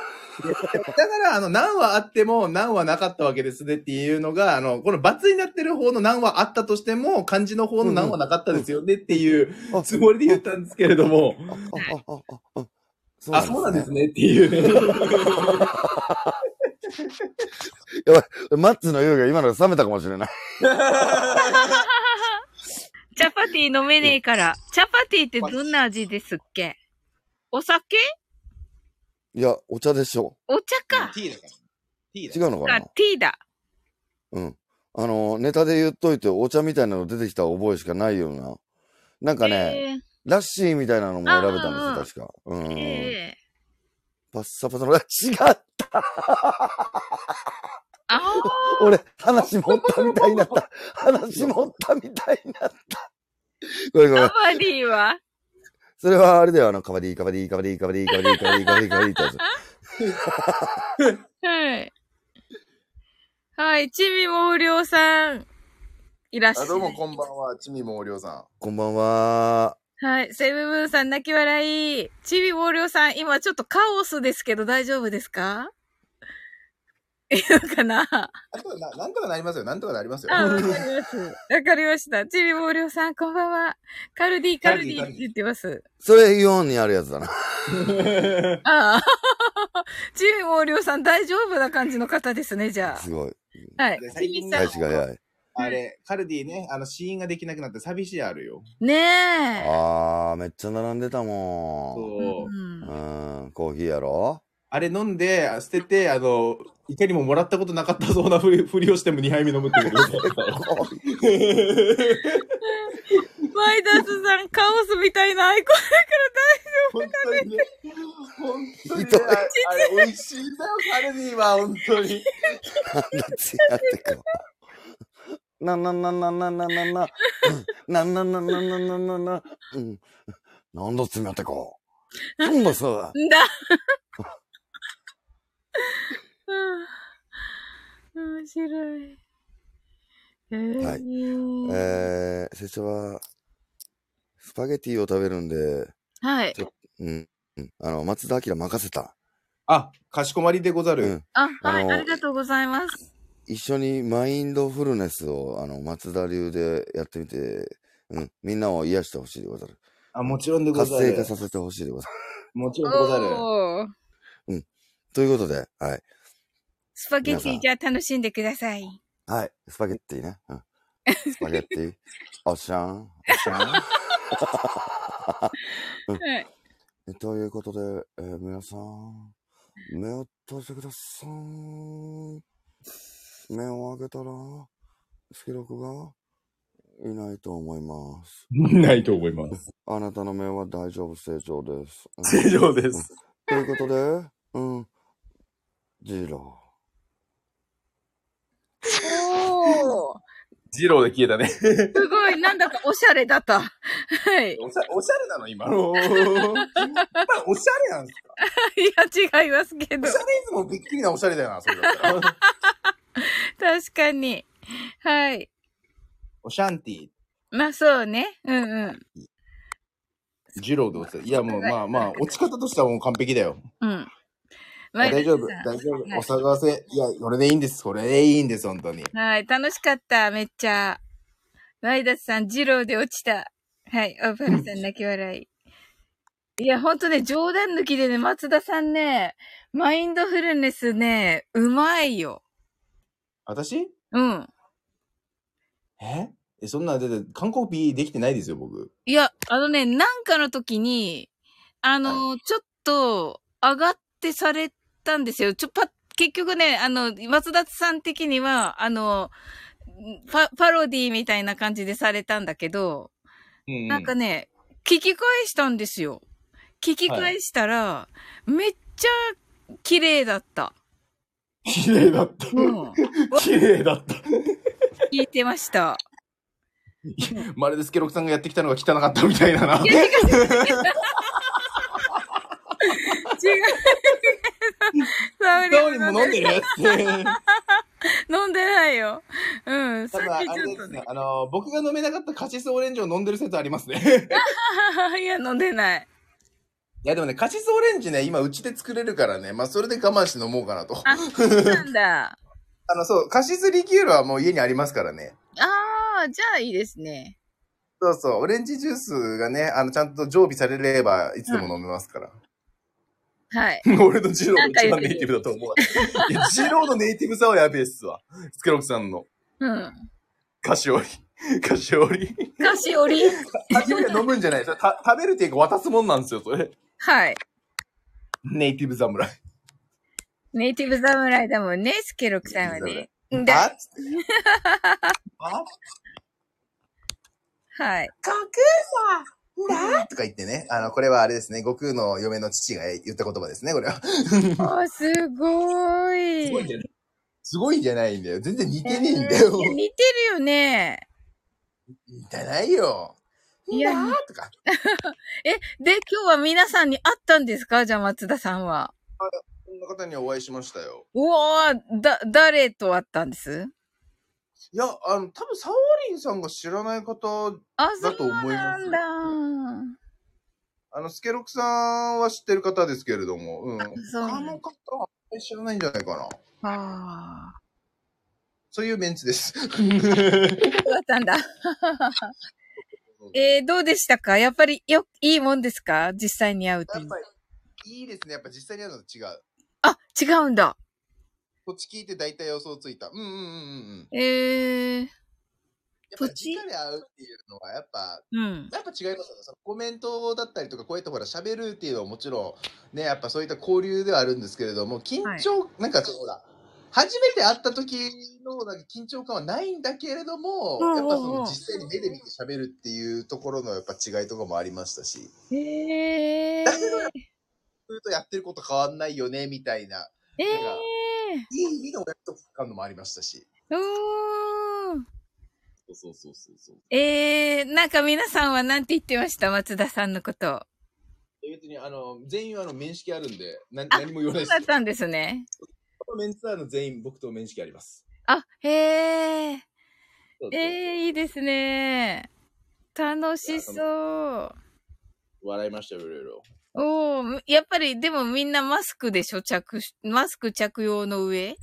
だから、あの、何話あっても何話なかったわけですねっていうのが、あの、この罰になってる方の何話あったとしても、漢字の方の何話なかったですよねっていうあつもりで言ったんですけれども、あ、そうなんです。ねっていうね。マッツの湯が今ので冷めたかもしれない。チャパティ飲めねえから。チャパティってどんな味ですっけ？お酒？いや、お茶でしょ。お茶か。ティーだから。ティー違うのかな？ティーだ。うん。あの、ネタで言っといて、お茶みたいなの出てきた覚えしかないような。なんかね、ラッシーみたいなのも選べたんですよ、確か。うん。えええパッサパサの、違ったあ 俺、話持ったみたいになった。話持ったみたいになった。ごめんごめん。カバディは？それはあれだよ、あの、カバディ、カバディ、カバディ、カバディ、カバディ、カバディ、カバディ、カバディってやつ。はい。はい、ちみもうりょうさん。いらっしゃあ、い。どうもこんばんは、ちみもおりょうさこんばんは。はい、セブブーンさん泣き笑い。ちみもうりょうさん、今ちょっとカオスですけど大丈夫ですか？いいのかなん。なんとかな、なんとかなりますよ。なんとかなりますよ。あ、わかります。わかりました。ちびもうりょうさん、こんばんは。カルディ、カルディって言ってます。それイオンにあるやつだな。ああ。ちびもうりょうさん、大丈夫な感じの方ですね、じゃすごい。あ。はいで。ち最近みさん。あれ、カルディね、あの、試飲ができなくなって寂しいあるよ。ねえ。あー、めっちゃ並んでたもそう。うんん。うん、コーヒーやろあれ飲んで、捨てて、あの、いかにももらったことなかったそうなふりふりをしても2杯目飲むってことマイダスさん、カオスみたいなアイコン本当にね。本当にね。ああれ、美味しいんだよ、カルディは、本当に。な。なななななななな。うんなななななななな。うん。なんだつやってこう。なんださ。んだ。うん面白い。えー、はいえー、拙者は、スパゲティを食べるんで、はい。うん。うんあの、松田明任せた。あ、かしこまりでござる。うん。あ、はい、ありがとうございます。一緒にマインドフルネスを、あの、松田流でやってみて、うん。みんなを癒してほしいでござる。あ、もちろんでご活ざる。性化させてほしいでござる。もちろんでござる。ということで、はい。スパゲテ皆さんィじゃあ楽しんでください。はい。スパゲッティね。うん。スパゲッティ。おっしゃん。おっしゃ ん。はい。えということで、えー皆さん、目を閉じてください。目を開けたら、スケロクがいないと思います。ないと思います。あなたの目は大丈夫、正常です。うん正常です。ということで、うん。ジロおージローで消えたね。すごい、なんだかおしゃれだった。はい。おしゃおしゃれなの今の。おしゃれなんですか？いや、違いますけどおし。ゃれイズもびっくりなおしゃれだよな、それだったら。確かに。はい。おシャンティ、まあそうね。うんうん。ジローでござる。いや、もうまあまあ、落ち方としてはもう完璧だよ。うん。大丈夫、大丈夫。はいお騒がせ。いや、これでいいんです。これでいいんです、本当に。はい、楽しかった、めっちゃ。ワイダスさん、ジローで落ちた。はい、オーパルさん泣き笑い。いや、ほんとね、冗談抜きでね、松田さんね、マインドフルネスね、うまいよ。私？うん。え？え、そんな、だって、韓国 P できてないですよ、僕。いや、あのね、なんかの時に、あの、ちょっと、上がってされたんですよ。ちょ、パ結局ね、あの、松田さん的には、あの、パ、パロディみたいな感じでされたんだけど、うんなんかね、聞き返したんですよ。聞き返したら、めっちゃ綺麗だった。綺麗だった。うん。綺麗だった。聞いてました。まるでスケロクさんがやってきたのが汚かったみたいなな。違う。サウリも飲んでる。飲んでないよ。うん。さただ、あっきれですねちょっとね。。あの、僕が飲めなかったカシスオレンジを飲んでる説ありますね。いや、飲んでない。いや、でもね、カシスオレンジね、今うちで作れるからね、まあ、それで我慢して飲もうかなと。あ、そうなんだ。あの、そう、カシスリキュールはもう家にありますからね。ああ、じゃあいいですね。そうそう、オレンジジュースがね、あの、ちゃんと常備されれば、いつでも飲めますから。はい。俺のジローが一番ネイティブだと思うわ。いや、ジローのネイティブさはやべえっすわ。スケロクさんの。うん。菓子折り。菓子折り。菓子折り菓子折りは飲むんじゃないそれた食べるっていうか渡すもんなんですよ、それ。はい。ネイティブ侍。ネイティブ侍だもんね、スケロクさんはね。あだ、はい。悟空さんだとか言ってね。あの、これはあれですね。悟空の嫁の父が言った言葉ですね、これは。あ、すごい。すごいんじゃないすごいんじゃないんだよ。全然似てねえんだよ。似てるよね。似てないよ。いやんだとか。え、で、今日は皆さんに会ったんですか？じゃあ松田さんは。こんな方にはお会いしましたよ。うわーだ、誰と会ったんです？いや、あの、多分サオリンさんが知らない方、あ、そだとう思いますなんだ。あの、スケロクさんは知ってる方ですけれども、うん。そう他の方はあんまり知らないんじゃないかな。ああ。そういうメンツです。そうだったんだ。えー、どうでしたか？やっぱりよ、いいもんですか？実際に会うとやっぱ。り、いいですね。やっぱ実際に会うのと違う。あ、違うんだ。こっち聞いて大体予想ついた。うんうんうんうんうん。えー、やっぱ直で会うっていうのは、やっぱ、うん。やっぱ違いますよね。そのコメントだったりとか、こうやってほら、喋るっていうのはもちろん、ね、やっぱそういった交流ではあるんですけれども、緊張、なんかそうだ、初めて会った時のなんか緊張感はないんだけれども、うんうんうんやっぱその実際に目で見て喋るっていうところのやっぱ違いとかもありましたし、えー、だけどやっぱずっとやってること変わんないよね、みたいな、えいい意味の親と感のもありましたし。ー、うーん。そうそうそうそうそう。えー、なんか皆さんは何て言ってました？松田さんのこと。別に、あの、全員あの、面識あるんで、なあ何も言わないですそうだっ。たんですね。このメンツアーの全員僕と面識あります。あ、へー。そうそうえー、いいですね。楽しそう。笑いましたよ、いろいろ。おー、やっぱりでもみんなマスクでしょ？着し、マスク着用の上？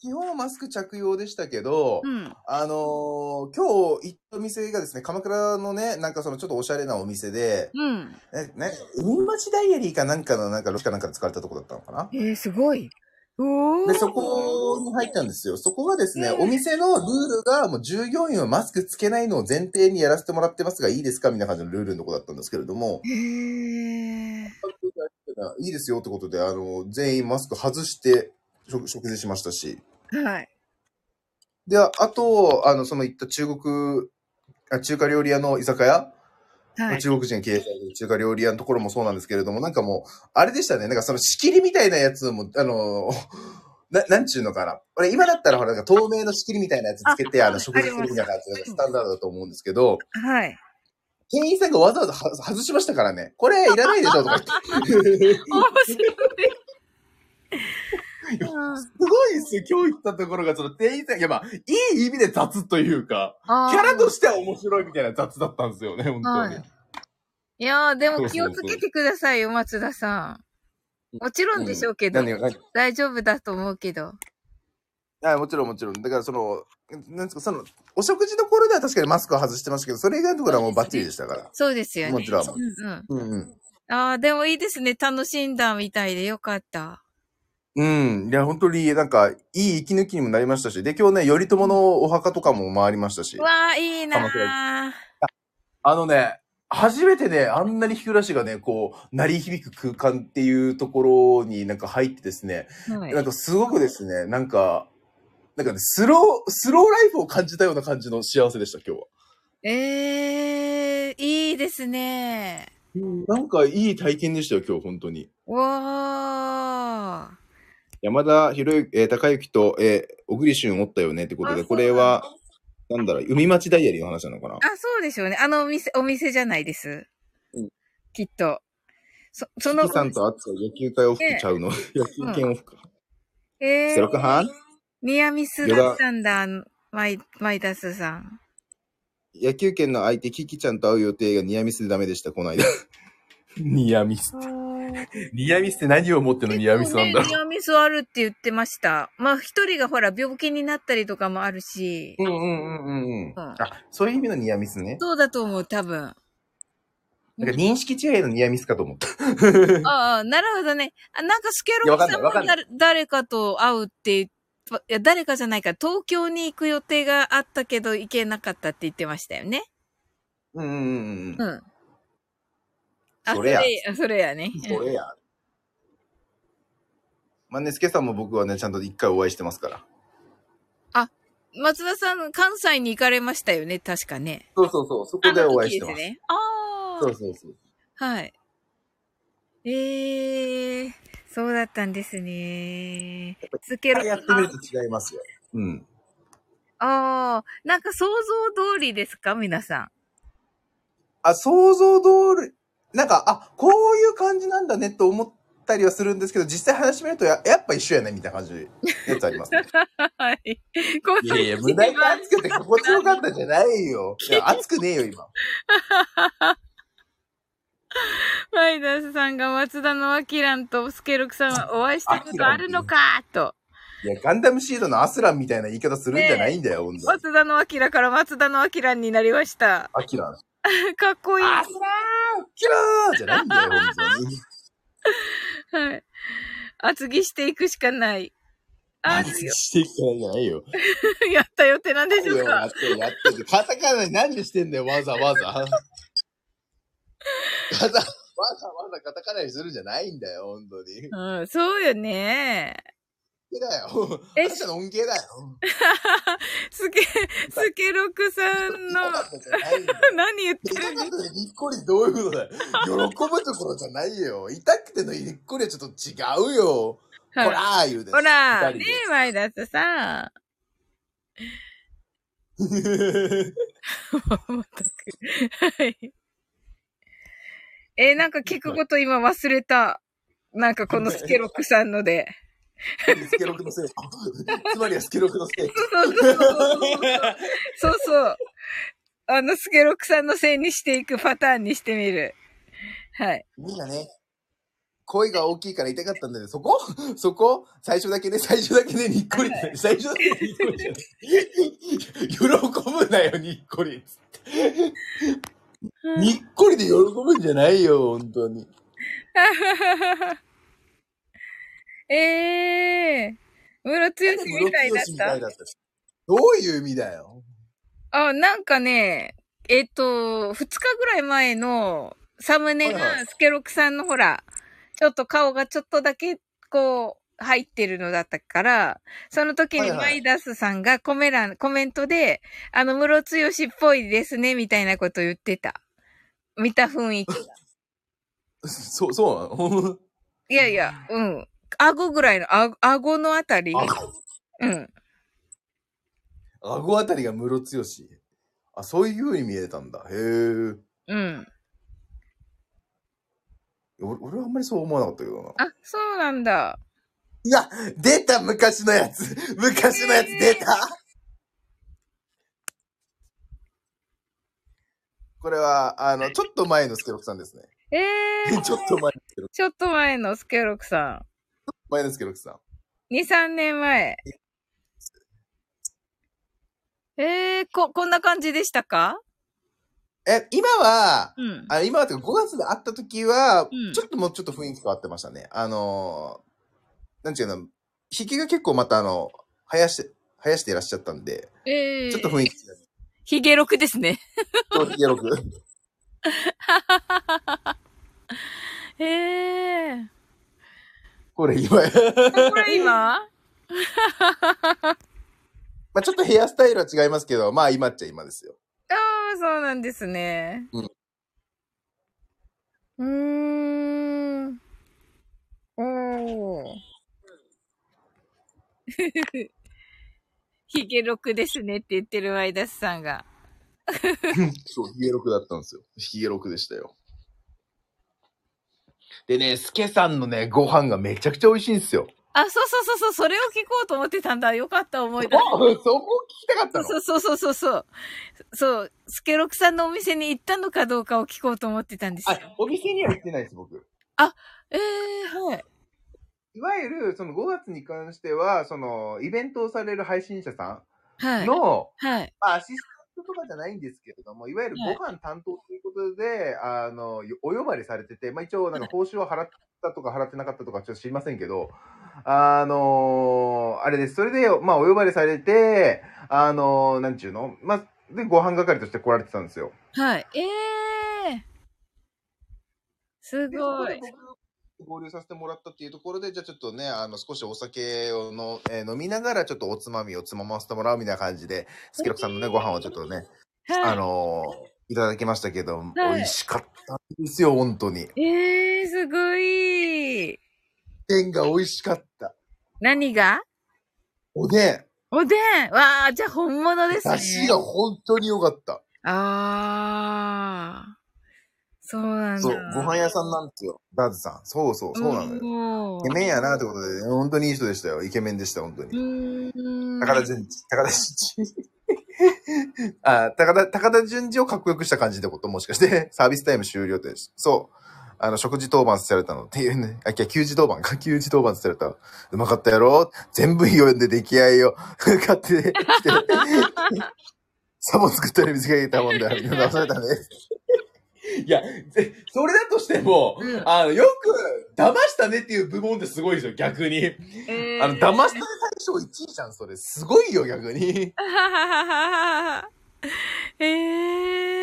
基本はマスク着用でしたけど、うん。あのー今日行ったお店がですね、鎌倉のね、なんかそのちょっとおしゃれなお店で、うん。え、ね、海町ダイアリーかなんかのなんかロシかなんかで使われたとこだったのかな？えー、すごい。で、そこに入ったんですよ。そこがですね、うんお店のルールが、もう従業員はマスクつけないのを前提にやらせてもらってますが、いいですかみたいな感じのルールのとこだったんですけれども。いいですよってことで、あの、全員マスク外して食食事しましたし。はい。で、あと、あの、その行った中国、あ中華料理屋の居酒屋、はい。中国人が経営されてる中華料理屋のところもそうなんですけれども、なんかもう、あれでしたね。なんかその仕切りみたいなやつも、あの、な、なんちゅうのかな。俺今だったらほら、なんか透明の仕切りみたいなやつつけて、ああの、食事するみたいな感じでスタンダードだと思うんですけど、はい。店員さんがわざわざは外しましたからね。これいらないでしょとか言って。面白い。すごいですよ。今日行ったところが、その店員さん、いやまあ、いい意味で雑というか、キャラとしては面白いみたいな雑だったんですよね、本当に。はいいやー、でも気をつけてくださいよ、松田さん。もちろんでしょうけど、何が何？大丈夫だと思うけど。あもちろんもちろん。だからその、なんですか、その、お食事どころでは確かにマスクを外してましたけど、それ以外のところはもうバッチリでしたから。そうですよね。もちろんうんうん。うんうん。ああ、でもいいですね。楽しんだみたいでよかった。うん。いや、本当になんか、いい息抜きにもなりましたし、で、今日ね、頼朝のお墓とかも回りましたしう、わあ、いいな鎌あのね、初めてね、あんなに日暮らしがね、こう、鳴り響く空間っていうところになんか入ってですね、はいなんかすごくですね、なんか、なんかね、スロー、スローライフを感じたような感じの幸せでした、今日は。ええー、いいですね。なんかいい体験でしたよ、今日、本当に。わあ。山田博之、えー、高之と、えー、小栗旬おったよねってことで、あこれは、なんだろう、海町ダイアリーの話なのかな？あ、そうでしょうね。あのお店、お店じゃないです。うんきっと。そ、そのキキ、さんとあつは野球界往復ちゃうの？野球券往復か。えセロクハンニアミスだったんだ、マイ、マイダスさん。野球券の相手、キキちゃんと会う予定がニアミスでダメでした、この間。ニアミス。ニアミスって何をもってのニアミスなんだろねニアミスあるって言ってました。まあ、一人がほら、病気になったりとかもあるし。う。うんうんうんうんうん。うんあ、そういう意味のニアミスね。そうだと思う、多分。なんか認識違いのニアミスかと思った。ああ、なるほどね。あなんかスケロクさんも誰誰かと会うって、いや、誰かじゃないか、東京に行く予定があったけど行けなかったって言ってましたよね。うんうんうんう。ん。あ、それやそれや、ね。それや。まあね、スケさんも僕はね、ちゃんと一回お会いしてますから。松田さん、関西に行かれましたよね、確かね。そうそうそう、そこでお会いしてます。すね。ああ。そうそうそう。はい。ええー、そうだったんですね。スケロやってみると違いますよ。うん。ああ、なんか想像通りですか皆さん。あ、想像通り、なんか、あ、こういう感じなんだねと思ったりはするんですけど、実際話してみるとや、やっぱ一緒やねみたいな感じのやつあります、ね。はい。こいやいや、無駄に熱くて心地よかったんじゃないよ。いや、熱くねえよ、今。マイダスさんが松田のアキランとスケロクさんはお会いしたことあるのかと。いや、ガンダムシードのアスランみたいな言い方するんじゃないんだよ、ほんとに。松田のアキラから松田のアキランになりました。アキラン。かっこいい。はアスランキラーじゃないんだよ、ほんとに。い。厚着していくしかない。あ熱くしていくからじゃないよ。やったよってなんでしょうやかってる、やってる。カタカナに何でしてんだよ、わざわざ。わざ、わざわざカタカナにするんじゃないんだよ、ほんとに。うん、そうよね。音だよ。え？あなたの音源だよ。スケ、スケロクさんの。何言って痛る？んですかにっこりどういうことだよ。喜ぶところじゃないよ。痛くてのにっこりはちょっと違うよ。かほらー言うです。ほら、ねえ、マイダスさん。まったくはい。えーなんか聞くこと今忘れた。なんかこのスケロクさんので。スケロクのせい。つまりはスケロクのせい。そうそう。あのスケロクさんのせいにしていくパターンにしてみる。はい。みんなね、声が大きいから痛かったんだよね。そこ？そこ？最初だけね、最初だけね、にっこり。最初だけね、にっこりじゃない。喜ぶなよ、にっこり。にっこりで喜ぶんじゃないよ、本当に。ええー。ムロツヨシみたいだった？どういう意味だよ？あ、なんかね、えっと、二日ぐらい前のサムネがスケロクさんのほら、ちょっと顔がちょっとだけこう、入ってるのだったから、その時にマイダスさんがコメ欄、コメントで、あの、ムロツヨシっぽいですね、みたいなこと言ってた。見た雰囲気が。そう、そうなの？いやいや、うん。顎ぐらいの、あ顎のあたり。うん。顎あたりがムロツヨシ。あ、そういう風に見えたんだ。へえ。うん。俺俺はあんまりそう思わなかったけどな。あ、そうなんだ。いや、出た昔のやつ 昔のやつ出た、これは、あの、ちょっと前のスケロクさんですね。ええー、ちょっと前のスケロク、ちょっと前のスケロクさ前のスケロクさん。ん。2、3年前。ええー、こ、こんな感じでしたか？え、今は、うん。あ今はというか5月で会った時は、うんちょっともうちょっと雰囲気変わってましたね。あのー、なんていうの、引きが結構またあの、生やして、生やしていらっしゃったんで、ええー。ちょっと雰囲気。ヒゲロクですね。そう、ヒゲロク。え えー。これ今、これ今？まあちょっとヘアスタイルは違いますけど、まあ今っちゃ今ですよ。ああ、そうなんですね。うん。うーん。おー。ヒゲロクですねって言ってるワイダスさんが。そう、ヒゲロクだったんですよ。ヒゲロクでしたよ。でね、スケさんのね、ご飯がめちゃくちゃ美味しいんですよ。あ、そうそうそうそう、それを聞こうと思ってたんだ。よかった、思い出し おそこ聞きたかったた。の？そうそうそうそうそう。そう、スケロクさんのお店に行ったのかどうかを聞こうと思ってたんですよ。あ、お店には行ってないです、僕。ええー、はい。いわゆる、その5月に関しては、その、イベントをされる配信者さはい。んの、はい。まあ、アシストとかじゃないんですけれども、いわゆるご飯担当ということで、あの、お呼ばれされてて、まあ一応、なんか報酬は払ったとか払ってなかったとかちょっと知りませんけど、あのあれです。それで、まあお呼ばれされて、あのなんちゅうの？まあ、で、ご飯係として来られてたんですよ。はい。ええすで、そこごい。合流させてもらったっていうところで、じゃあちょっとね、あの、少しお酒をの、えー飲みながら、ちょっとおつまみをつまませてもらうみたいな感じで、スケロクさんのね、ご飯をちょっとね、はい。あのーいただきましたけど、い美味しかったんですよ、本当に。ええすごい。天が美味しかった。何が？おでおでんわあ、じゃあ本物でん、すね。出汁が本当に良かった。ああ。そうなんだ。そう、ご飯屋さんなんですよ、ダーズさん。そうそう、そうなのよ。よイケメンやなってことで、ね、本当にいい人でしたよ。イケメンでした、本当うに。高田純次。高田純次。あ、高田、高田純次をかっこよくした感じってこと？もしかして、サービスタイム終了って。そう。あの、食事当番されたのっていうね。あ、いや、給仕当番か。給仕当番された。うまかったやろ？全部読んで出来合いを 買ってきて。サボ作ったら水かけたもんだよ。騙されたね。いや、ぜそれだとしても、うんあの、よく、騙したねっていう部門ってすごいですよ、逆に。えーあの、騙したね大賞1位じゃん、それ。すごいよ、逆に。あははははええ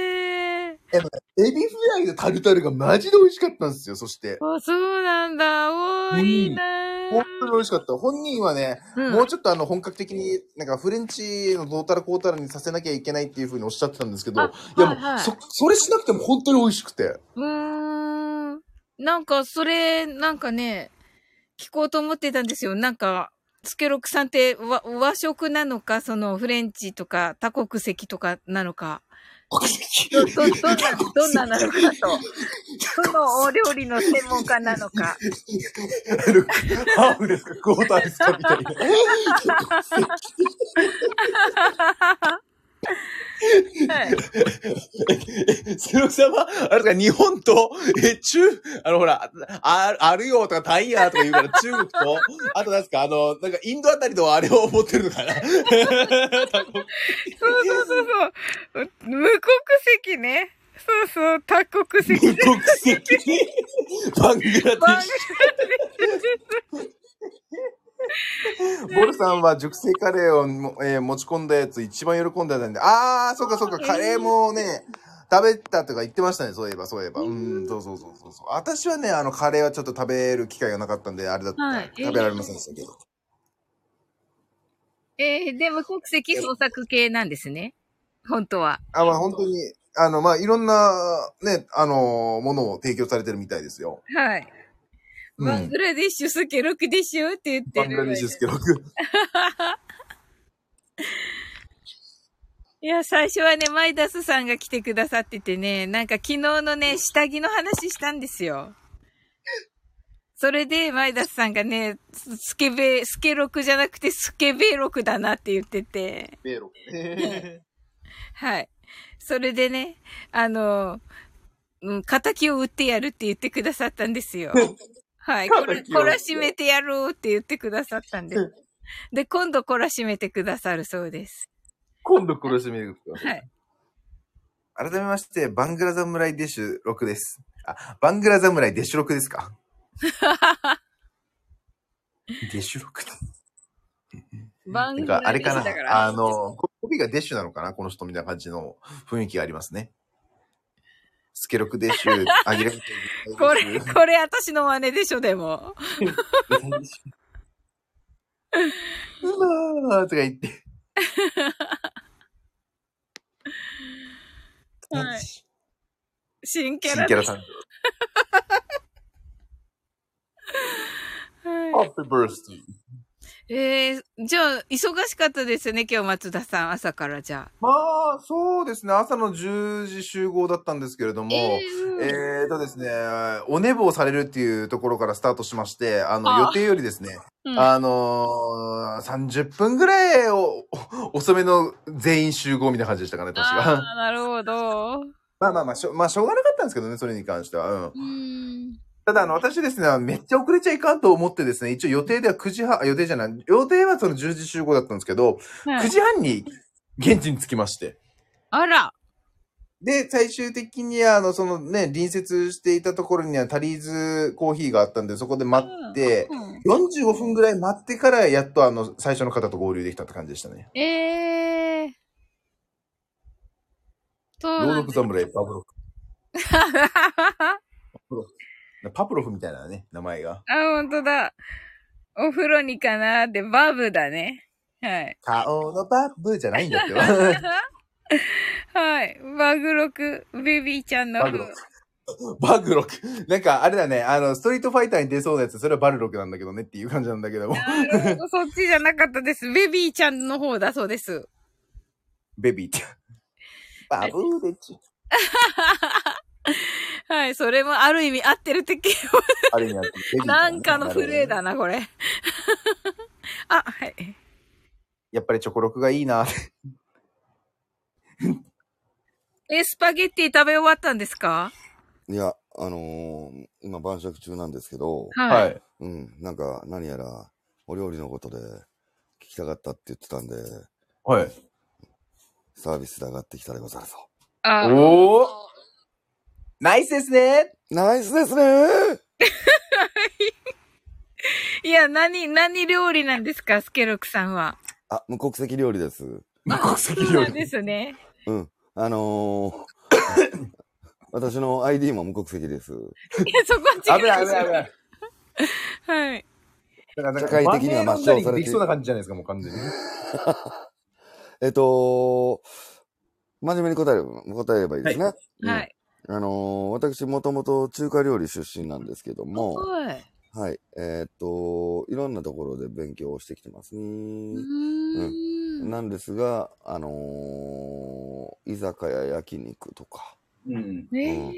エビフライのタルタルがマジで美味しかったんですよ、そして。あ、そうなんだ。おー、うんいいな本当に美味しかった。本人はね、うんもうちょっとあの、本格的に、なんかフレンチのどうたらこうたらにさせなきゃいけないっていうふうにおっしゃってたんですけど、あいやもう、はいはいそ、それしなくても本当に美味しくて。うーん。なんか、それ、なんかね、聞こうと思ってたんですよ。なんか、スケロクさんって和和食なのか、そのフレンチとか多国籍とかなのか、ど、ど、どんな、どんななのかと。どのお料理の専門家なのか。ハーフですか？クォーターですか？みたいな。はい。スケロクさんは、あれですか、日本と、え、中、あの、ほら、ああるよとか、タイヤとか言うから、中国と、あとなんですか、あの、なんか、インドあたりのあれを持ってるのかな？そうそうそうそう。無国籍ね。そうそう、多国籍。無国籍。バングラデバンシュ。ボルさんは熟成カレーをも、えー持ち込んだやつ一番喜んでたんで、あー、そうかそうか、カレーもね、食べたとか言ってましたね、そういえば、そういえば。うん、そうそうそうそうそう。私はね、あの、カレーはちょっと食べる機会がなかったんで、あれだった、はい食べられませんでしたけど。えー、で、無国籍創作系なんですね。本当は。あ、まあ本当に、あの、まあいろんな、ね、あの、ものを提供されてるみたいですよ。はい。うんバングラデシュスケロクでしょって言ってる。バングラデシュスケロク。いや、最初はね、マイダスさんが来てくださっててね、なんか昨日のね、下着の話したんですよ。それで、マイダスさんがね、ススケベ、スケロクじゃなくてスケベロクだなって言ってて。ベーロ。はい。それでね、あの、うん、仇を売ってやるって言ってくださったんですよ。はい。これ、懲らしめてやろうって言ってくださったんです。で、今度懲らしめてくださるそうです。今度殺してみるか。はい。改めまして、バングラ侍デシュ6です。あ、バングラ侍デシュ6ですか デシュ6なん番組か、あれかだなあの、語尾がデッシュなのかな？この人みたいな感じの雰囲気がありますね。スケロクデッシュ、あげる。これ、これ私の真似でしょ、でも。うまーとか言って。はい。新キャラ新キャラさん。はハッピーバースデー。い。えー、じゃあ、忙しかったですね、今日松田さん、朝からじゃあ。まあ、そうですね。朝の10時集合だったんですけれども、ええーとですね、お寝坊されるっていうところからスタートしまして、あの、あ予定よりですね、うんあのー、30分ぐらいをお遅めの全員集合みたいな感じでしたかね、確あか。ーなるほど。まあまあまあ、しょまあ、しょうがなかったんですけどね、それに関しては。うん。うーん。ただ、あの、私ですね、めっちゃ遅れちゃいかんと思ってですね、一応予定では9時半、あ予定じゃない、予定はその10時集合だったんですけど、9はい。時半に現地に着きまして。あら。で、最終的にあの、そのね、隣接していたところにはタリーズコーヒーがあったんで、そこで待って、うん45分ぐらい待ってから、やっとあの、最初の方と合流できたって感じでしたね。ええー。そう朗読侍、パブロフ。パブロフみたいなね、名前が。あ、ほんとだ。お風呂にかなって、バブだね。はい。顔のバブじゃないんだって。はい。バグロク、ベビーちゃんの。バグロク。バグロク。なんか、あれだね、あの、ストリートファイターに出そうなやつ、それはバルロクなんだけどねっていう感じなんだけども。そっちじゃなかったです。ベビーちゃんの方だそうです。ベビーって。バブーでち。はい。それもある意味合ってるってあれになって。ベビーなんかのプレイだ。だな、これ。あ、はい。やっぱりチョコロクがいいな。え、スパゲッティ食べ終わったんですか？いや、あのー今晩酌中なんですけど、はい。はい。うん、なんか何やらお料理のことで聞きたかったって言ってたんで、はい。サービスで上がってきたでござるぞ。あ、おーナイスですねナイスですね いや、何、何料理なんですか？スケロクさんは。あ、無国籍料理です。無国籍そうなんで料理。すね。うん。あのー 私の ID も無国籍です。いや、そこは違う。危ない危ない危ない。はい。だから社会的には抹消されてできそうな感じじゃないですか、もう完全に。えっと、真面目に答えれば、答えればいいですね。うんはい。あのー私もともと中華料理出身なんですけども、はい。はい。えっと、いろんなところで勉強をしてきてますうね。ーん。なんですが、あのー居酒屋焼肉とか、うん。ね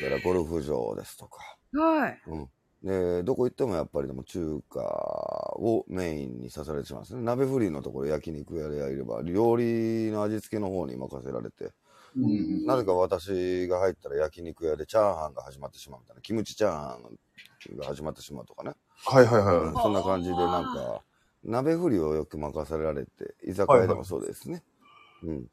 それからゴルフ場ですとか、え。はい。うん。で、どこ行ってもやっぱりでも中華をメインにさされてしまうんですね。鍋振りのところ焼肉屋でやれば、料理の味付けの方に任せられて、うん。なぜか私が入ったら焼肉屋でチャーハンが始まってしまうみたいな、キムチチャーハンが始まってしまうとかね。はいはいうんはそんな感じでなんか、鍋振りをよく任せられて、居酒屋でもそうですね。うん。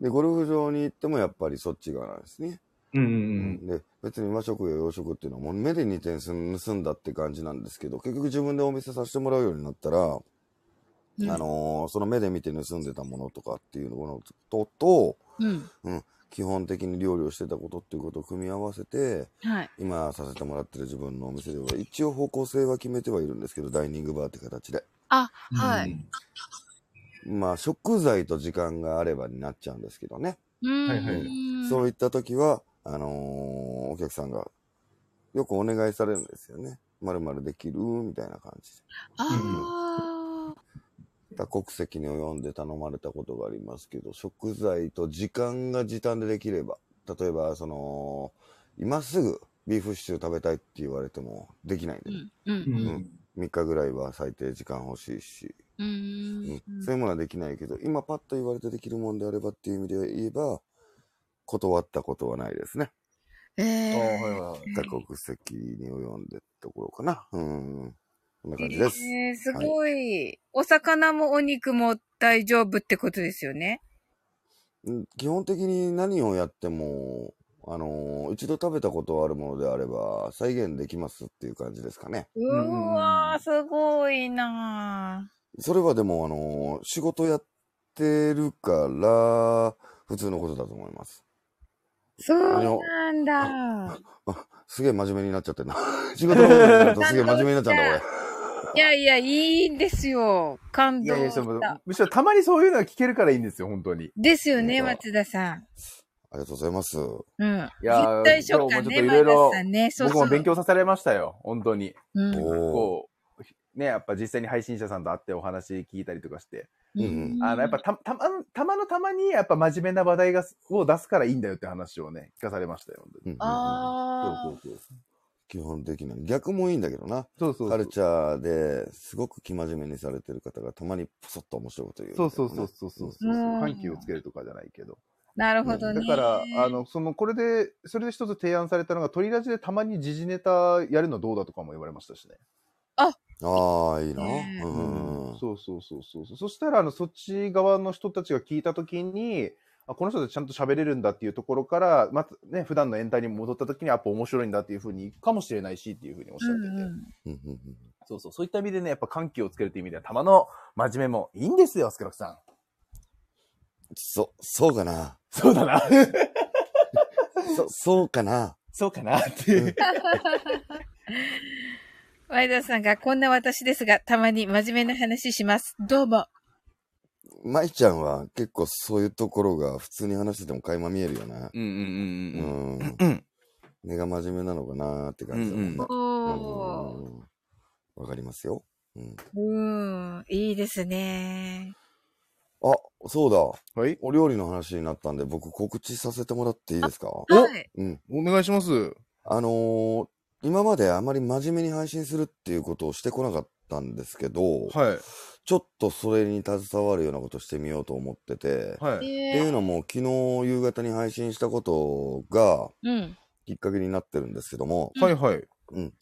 で、ゴルフ場に行ってもやっぱりそっち側なんですね。い。うんううんん。で、別に和食や洋食っていうのはもう目で2点盗んだって感じなんですけど、結局自分でお店させてもらうようになったら、うんあのーその目で見て盗んでたものとかっていうのと、と、うん。基本的に料理をしてたことっていうことを組み合わせて、はい。今させてもらってる自分のお店では一応方向性は決めてはいるんですけど、ダイニングバーって形で。あ、はい。。まあ、食材と時間があればになっちゃうんですけどね。うーん。はいはいそういった時は、あのーお客さんがよくお願いされるんですよね。まるまるできる？みたいな感じで。あ多国籍に及んで頼まれたことがありますけど、食材と時間が時短でできれば、例えば、その、今すぐビーフシチュー食べたいって言われてもできないんー。でうね、ん。うん。うん。3日ぐらいは最低時間欲しいし、ううんん。そういうものはできないけど、今パッと言われてできるもんであればっていう意味で言えば、断ったことはないですね。えあえはいはい。多国籍に及んでってところかな。うん。こんな感じです。えー、すごい。お魚もお肉も大丈夫ってことですよね？うん基本的に何をやっても、あのー一度食べたことあるものであれば、再現できますっていう感じですかね。うわー、すごいなそれはでも、あのー仕事やってるから、普通のことだと思います。ーそうなんだ。すげえ真面目になっちゃってんな。仕事のことになるとすげえ真面目になっちゃうんだ、俺。いやいや、いいんですよ。感動いやいや。むしろたまにそういうのが聞けるからいいんですよ、本当に。ですよね、松田さん。ありがとうございます。うん。いやー絶対ショッカーね、今日もちょっといろいろ前田さんね。そうそう。僕も勉強させられましたよ、本当に。うん。こう、ね、やっぱ実際に配信者さんと会ってお話聞いたりとかして、うんあの、やっぱた、たま、たまのたまに、やっぱ真面目な話題が、を出すからいいんだよって話をね、聞かされましたよ、本当に。うんうんうんあそうそう基本的な。逆もいいんだけどな。そう。そうそうカルチャーですごく生真面目にされてる方がたまにポソッと面白いこといなね、そうそうそうそうそうそう。うん緩急をつけるとかじゃないけど。なるほどね。だから、あの、その、これで、それで一つ提案されたのが、鳥ラジでたまに時事ネタやるのどうだとかも言われましたしね。ああ、いいな。ねうんうんうん。そうそうそうそうそう。そしたら、あの、そっち側の人たちが聞いたときに、あ、あこの人たちちゃんと喋れるんだっていうところから、まずね、普段のエンターに戻った時にやっぱ面白いんだっていうふうにいくかもしれないしっていうふうにおっしゃってて。うんうんそうそう、そういった意味でね、やっぱ緩急をつけるという意味では、たまの真面目もいいんですよ、スケロクさん。そ、そうかな。そうだな。そ、そうかな。そうかなっていう。ワイダさんが、こんな私ですが、たまに真面目な話します。どうも。舞ちゃんは結構そういうところが普通に話してても垣間見えるよね。うんうんううんん。うん。根が真面目なのかなって感じだもんね。わかりますよ。うん。うん。いいですね。あ、そうだ。はい。お料理の話になったんで、僕告知させてもらっていいですか？はい。うん。お願いします。あのー今まであまり真面目に配信するっていうことをしてこなかったんですけど、はい。ちょっとそれに携わるようなことしてみようと思ってて、はい。ってえいうのも昨日夕方に配信したことがうん。きっかけになってるんですけども、はいはい。うん。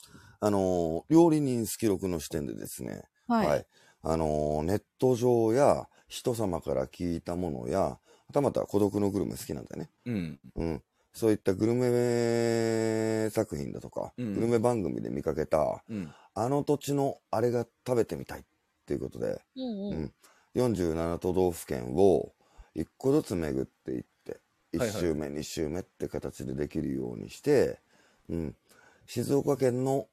あのー料理人スキロクの視点でですね、はい。あのーネット上や人様から聞いたものや、はたまた孤独のグルメ好きなんだよね。うん。うん。そういったグルメ作品だとか、うんグルメ番組で見かけた、うん。あの土地のあれが食べてみたいっていうことで、うんううん。47都道府県を一個ずつ巡っていって、はいはい1周目、2周目って形でできるようにして、うん。静岡県の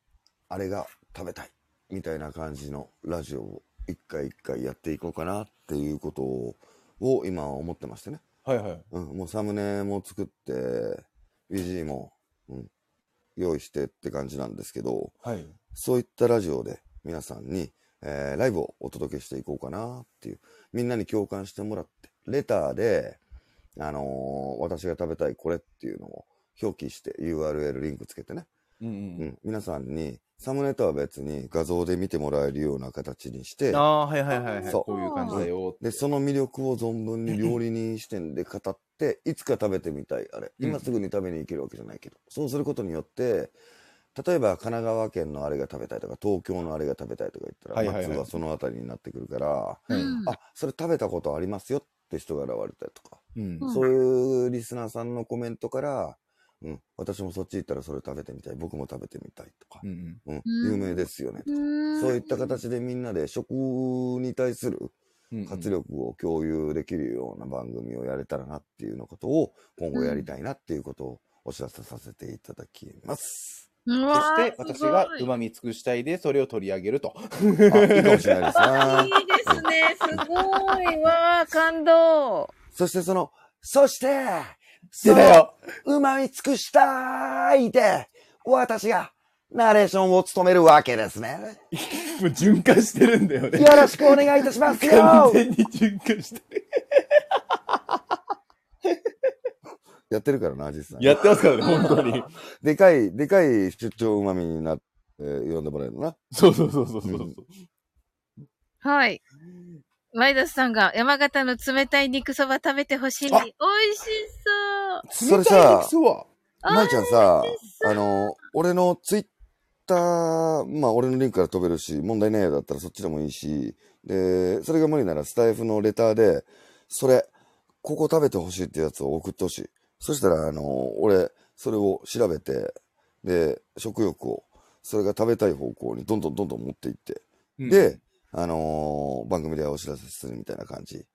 あれが食べたいみたいな感じのラジオを一回一回やっていこうかなっていうことをを今思ってましてね。はいはい。うん、もうサムネも作って、BG も、うん、用意してって感じなんですけど、はい。そういったラジオで皆さんに、えーライブをお届けしていこうかなっていう、みんなに共感してもらって、レターで、あのー私が食べたいこれっていうのを表記して URL リンクつけてね、うんう。うん。ん、皆さんにサムネとは別に画像で見てもらえるような形にしてあ、あ、はいはいはいはい。そう。こういう感じだよ。で、その魅力を存分に料理人視点で語って、いつか食べてみたい、あれ、うん今すぐに食べに行けるわけじゃないけど、そうすることによって、例えば神奈川県のあれが食べたいとか、東京のあれが食べたいとか言ったら、はいはいはいまずはそのあたりになってくるから、はいうんあ、それ食べたことありますよって人が現れたりとか、うんうんそういうリスナーさんのコメントから、うん、私もそっち行ったらそれ食べてみたい、僕も食べてみたいとかう、んうん、うん有名ですよね。うんそういった形でみんなで食に対するうん。活力を共有できるような番組をやれたらなっていうのことを今後やりたいなっていうことをお知らせさせていただきます。うそして、私がうまみ尽くしたいで、それを取り上げると。あ、いいかもしれないですいね。いですね。すごい。わー、感動。そしてその、そして、出たようまみ尽くしたいで、私がナレーションを務めるわけですね。もう循環してるんだよね。よろしくお願いいたしますよ完全に循環してる。やってるからな、実際。やってますからね、本当に。でかい、でかい出張うまみになって、呼んでもらえるのな。そうそうそうそうそう。うんはい。ワイダスさんが山形の冷たい肉そば食べてほしい。美あ味しそう。それさそうは。まいちゃんさ、あの、俺のツイッター、まあ俺のリンクから飛べるし、問題ないだったらそっちでもいいし、で、それが無理ならスタイフのレターで、それ、ここ食べてほしいってやつを送ってほしい。そしたら、あの、俺、それを調べて、で、食欲を、それが食べたい方向にどんどんどんどん持っていって、うんで、、あのー番組でお知らせするみたいな感じ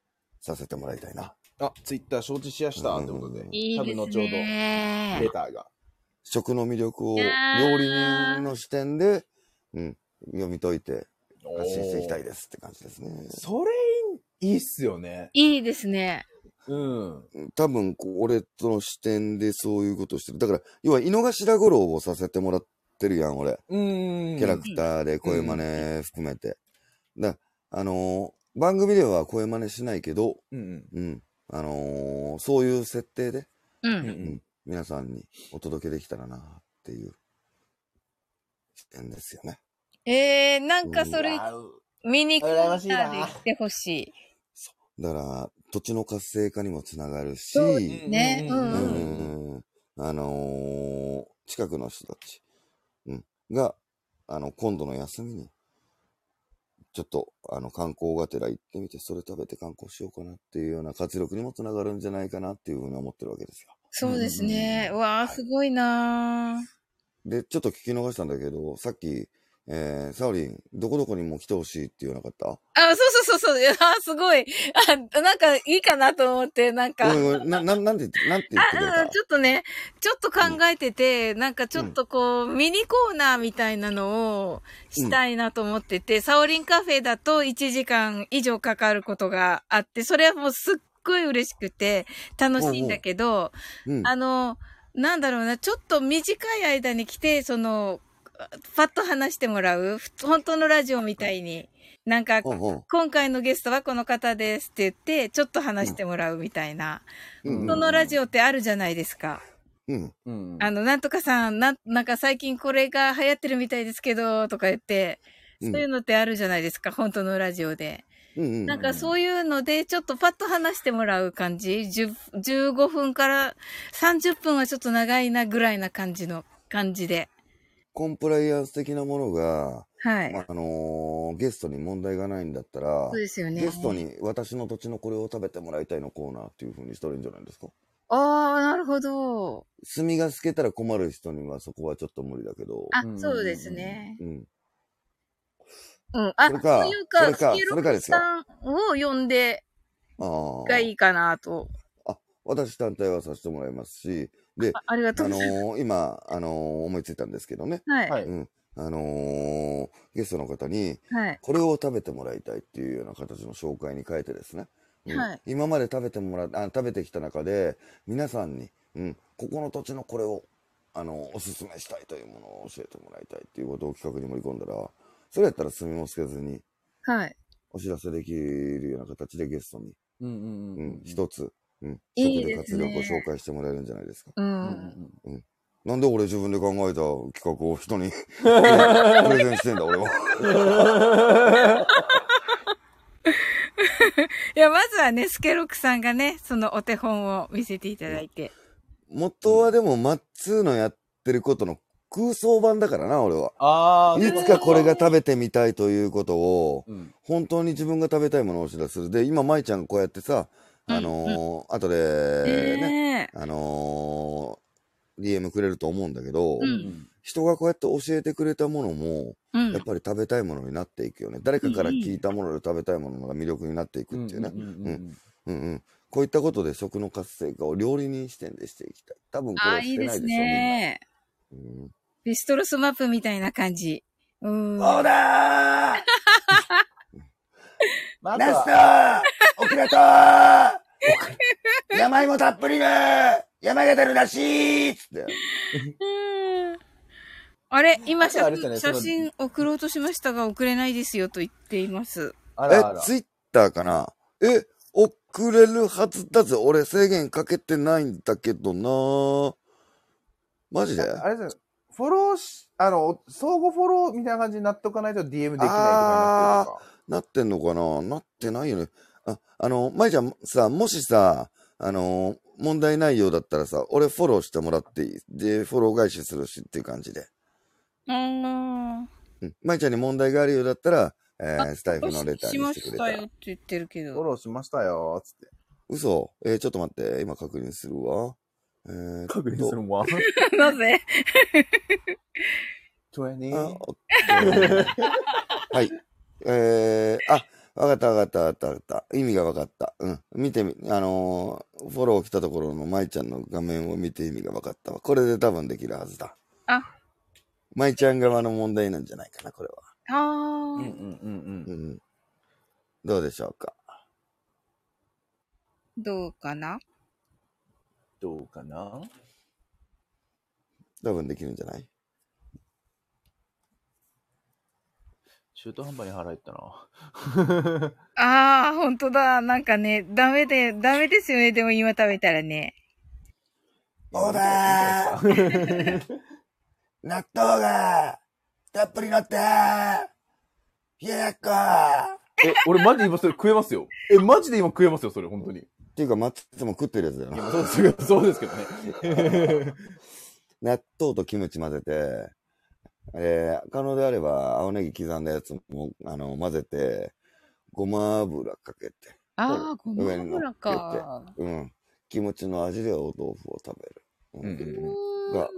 させてもらいたいな。あ、ツイッター承知しやしたってことで。いいです多分後ほど、レね。ターが。食の魅力を料理人の視点で、うん、読み解いて発信していきたいですって感じですね。それいいっすよね。いいですね。うん。多分、こう俺との視点でそういうことをしてる。だから、要は、井の頭五郎をさせてもらってるやん、俺。うん。キャラクターで声真似含めて。だあのー番組では声真似しないけど、うんうん、あのーそういう設定で、う。うん。うんうん、皆さんにお届けできたらなっていう視点ですよね。えー、なんかそれ、見に来たで来てほしい。だから、土地の活性化にもつながるし、そうね。ううんうん。ん。あのー近くの人たち、うん、が、あの、今度の休みにちょっと、あの、観光がてら行ってみて、それ食べて観光しようかなっていうような活力にもつながるんじゃないかなっていうふうに思ってるわけですよ。そうですね。うわあ、すごいなー。で、ちょっと聞き逃したんだけど、さっき、えー、サオリン、どこどこにも来てほしいって言わなかった？あ、そうそうそうそう。いやすごい。あ、なんかいいかなと思って、なんか。な、な、なんてなんて言ってくれた？あ、うんちょっとね、ちょっと考えてて、なんかちょっとこう、ミニコーナーみたいなのをしたいなと思ってて、サオリンカフェだと1時間以上かかることがあって、それはもうすっごい嬉しくて楽しいんだけど、うん。あの、なんだろうな、ちょっと短い間に来て、その、パッと話してもらう、ふ本当のラジオみたいに、なんか、うんうん今回のゲストはこの方ですって言って、ちょっと話してもらうみたいな。うんそのラジオってあるじゃないですか。うん。うん。あの、なんとかさん、なん、なんか最近これが流行ってるみたいですけど、とか言って、うんそういうのってあるじゃないですか、本当のラジオで。うんうん。なんかそういうので、ちょっとパッと話してもらう感じ？10 15分から30分はちょっと長いなぐらいな感じの感じで。コンプライアンス的なものが、はい。まああのーゲストに問題がないんだったらそう、ですよね。ゲストに私の土地のこれを食べてもらいたいのコーナーっていう風にしたらいいんじゃないですか？ああ、なるほど。炭が透けたら困る人にはそこはちょっと無理だけど。あう、んそうですね。うん。うん。あ、それかそういうか、それかそれかですよさんを呼んでああ。がいいかなと。私単体はさせてもらいますし、で、あありがとあのうございます。ー今、あのー思いついたんですけどね。はい。うん。あのーゲストの方に、はい。これを食べてもらいたいっていうような形の紹介に変えてですね。うんはい今まで食べてもらあ食べてきた中で皆さんに、うん、ここの土地のこれをあのおすすめしたいというものを教えてもらいたいっていうことを企画に盛り込んだらそれやったら墨もつけずにはい。お知らせできるような形でゲストに、うんうんううんん。一つ、うん、いい食で活力を紹介してもらえるんじゃないですか。う。うんんなんで俺自分で考えた企画を人に プレゼンしてんだ俺は。いや、まずはね、スケロクさんがね、そのお手本を見せていただいて。元はでもマッツーのやってることの空想版だからな俺は。ああ。いつかこれが食べてみたいということを、うん。本当に自分が食べたいものをお知らせする。で、今、舞ちゃんがこうやってさ、あのー後で、ね。あのー DM くれると思うんだけど、うん人がこうやって教えてくれたものも、うんやっぱり食べたいものになっていくよね。誰かから聞いたもので食べたいものが魅力になっていくっていうね。うん。こういったことで食の活性化を料理人視点でしていきたい。多分これはいしていですないでしょ、ね。みんな。うんビストロスマップみたいな感じ。うん。そうだーまああとナスはとオクラと山芋たっぷりの山形の梨ーっつって。うんあれ今写ね写真送ろうとしましたが送れないですよと言っています。えあらあら、ツイッターかな？え、送れるはずだぜ。俺制限かけてないんだけどなマジで？あれですよ。フォローし、あの、相互フォローみたいな感じになっとかないと DM できないとかになってるとか。なってんのかな？なってないよね。あ、あの、舞ちゃんさ、もしさ、あの、問題ないようだったらさ、俺フォローしてもらっていい？で、フォロー返しするしっていう感じで。うん。うん。舞ちゃんに問題があるようだったら、えーあスタイフのレターしまにしてくれたらしたよって言ってるけフォど。ローしましたよ、つって。嘘えー、ちょっと待って。今確認するわ。えー確認するわ。なぜ？20あ、オッケーはい。えー、あ、わかったわかったわかったわかった。意味がわかった。うん。見てみ、あのーフォロー来たところの舞ちゃんの画面を見て意味がわかったわ。これで多分できるはずだ。あ、舞ちゃん側の問題なんじゃないかな、これは。あー、うんうんうんううん。ん。どうでしょうか？どうかな？どうかな？多分できるんじゃない？中途半端に払えたな。ああ、ほんとだ。なんかね、ダメで、ダメですよね。でも今食べたらね。そうだー 納豆がたっぷり乗った冷ややっこえ、俺マジで今それ食えますよ。え、マジで今食えますよ、それ、本当に。いっていうか、松っても食ってるやつだよや、な。そうですけどね。納豆とキムチ混ぜて、えー、可能であれば、青ネギ刻んだやつも、あの、混ぜて、ごま油かけて、ああ、ごま油か。うん。キムチの味でお豆腐を食べる。うんうんうーんが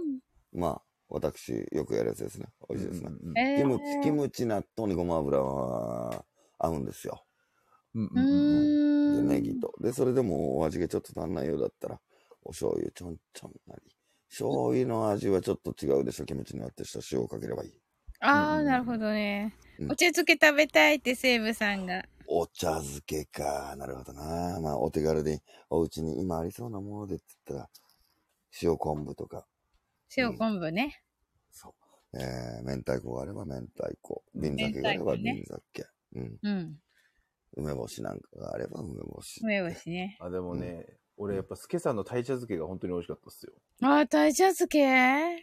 まあ、私、よくやるやつですね。美味しいですね。うんえーキムチ、キムチ納豆にごま油は合うんですよ。うんううんーん。で、ネギと。で、それでもお味がちょっと足んないようだったら、お醤油ちょんちょんなり。醤油の味はちょっと違うでしょ。キムチにあってした塩をかければいい。ああ、うんなるほどね。うんお茶漬け食べたいって西武さんが。お茶漬けか。なるほどな。まあ、お手軽で、お家に今ありそうなものでって言ったら、塩昆布とか、塩昆布ね。そう。えー、明太子があれば明太子。瓶酒があれば瓶酒。うん。うん。梅干しなんかがあれば梅干し。梅干しね。あ、でもね、俺やっぱ、スケさんの鯛茶漬けが本当に美味しかったっすよ。ああ、鯛茶漬け？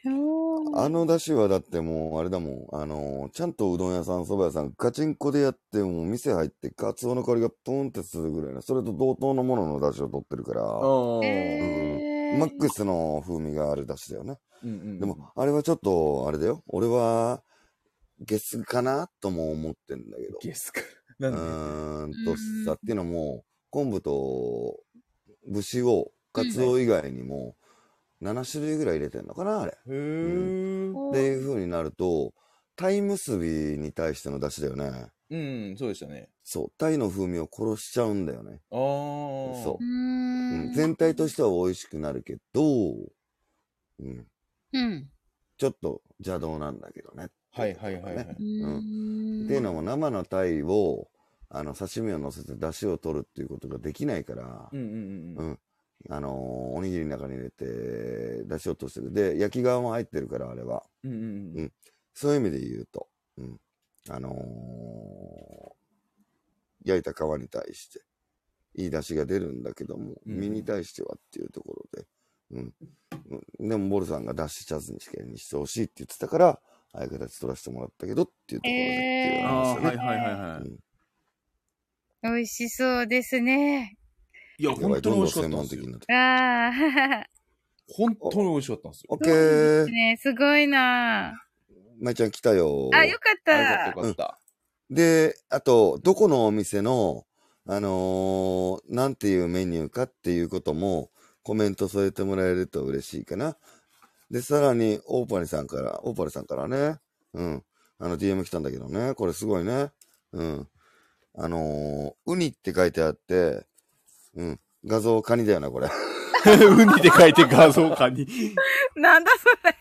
おーあの出汁はだってもう、あれだもん。あのー、ちゃんとうどん屋さん、蕎麦屋さん、ガチンコでやって、もう店入って、カツオの香りがプーンってするぐらいな、それと同等のものの出汁を取ってるから、えーマックスの風味がある出汁だよね。うんうん。でも、あれはちょっと、あれだよ。俺は、ゲスかなとも思ってんだけど。ゲスか。うなんで？ーんとさ、っていうのも、昆布と節を、カツオ以外にも、7種類ぐらい入れてんのかなあれ。へー。おーっていう風になると、鯛結びに対しての出汁だよね。うん、そうでしたね。そう。鯛の風味を殺しちゃうんだよね。あー。そううんん。全体としては美味しくなるけど、うん。うん。ちょっと邪道なんだけどね。はいはいはいはい。うーん。っていうのも生の鯛を、あの、刺身を乗せて出汁を取るっていうことができないから、うんうんうん。あのーおにぎりの中に入れて、出汁を落としてる。で、焼き皮も入ってるから、あれは。うんうんうん。そういう意味で言うと、うん。あのー焼いた皮に対して、いい出汁が出るんだけども、うん身に対してはっていうところで、うん。うんでも、ボルさんが出汁茶漬けにしてほしいって言ってたから、ああいう形取らせてもらったけどっていうところでっていう話だね。はいはいはいはい。うん美味しそうですね。いや、やばい、本当に美どんどん専味しかったんですよ門的に。なって。ああ。本当に美味しかったんですよ。オッケーす。ね。すごいな。まいちゃん来たよ。あ、よかっあよかったた。よかった。で、あと、どこのお店の、あのーなんていうメニューかっていうことも、コメント添えてもらえると嬉しいかな。で、さらに、オーパリさんから、オーパリさんからね、うん、あの、DM 来たんだけどね、これすごいね。うん。あのーウニって書いてあって、うん、画像カニだよな、これ。ウニで書いて画像化に。なんだそれ。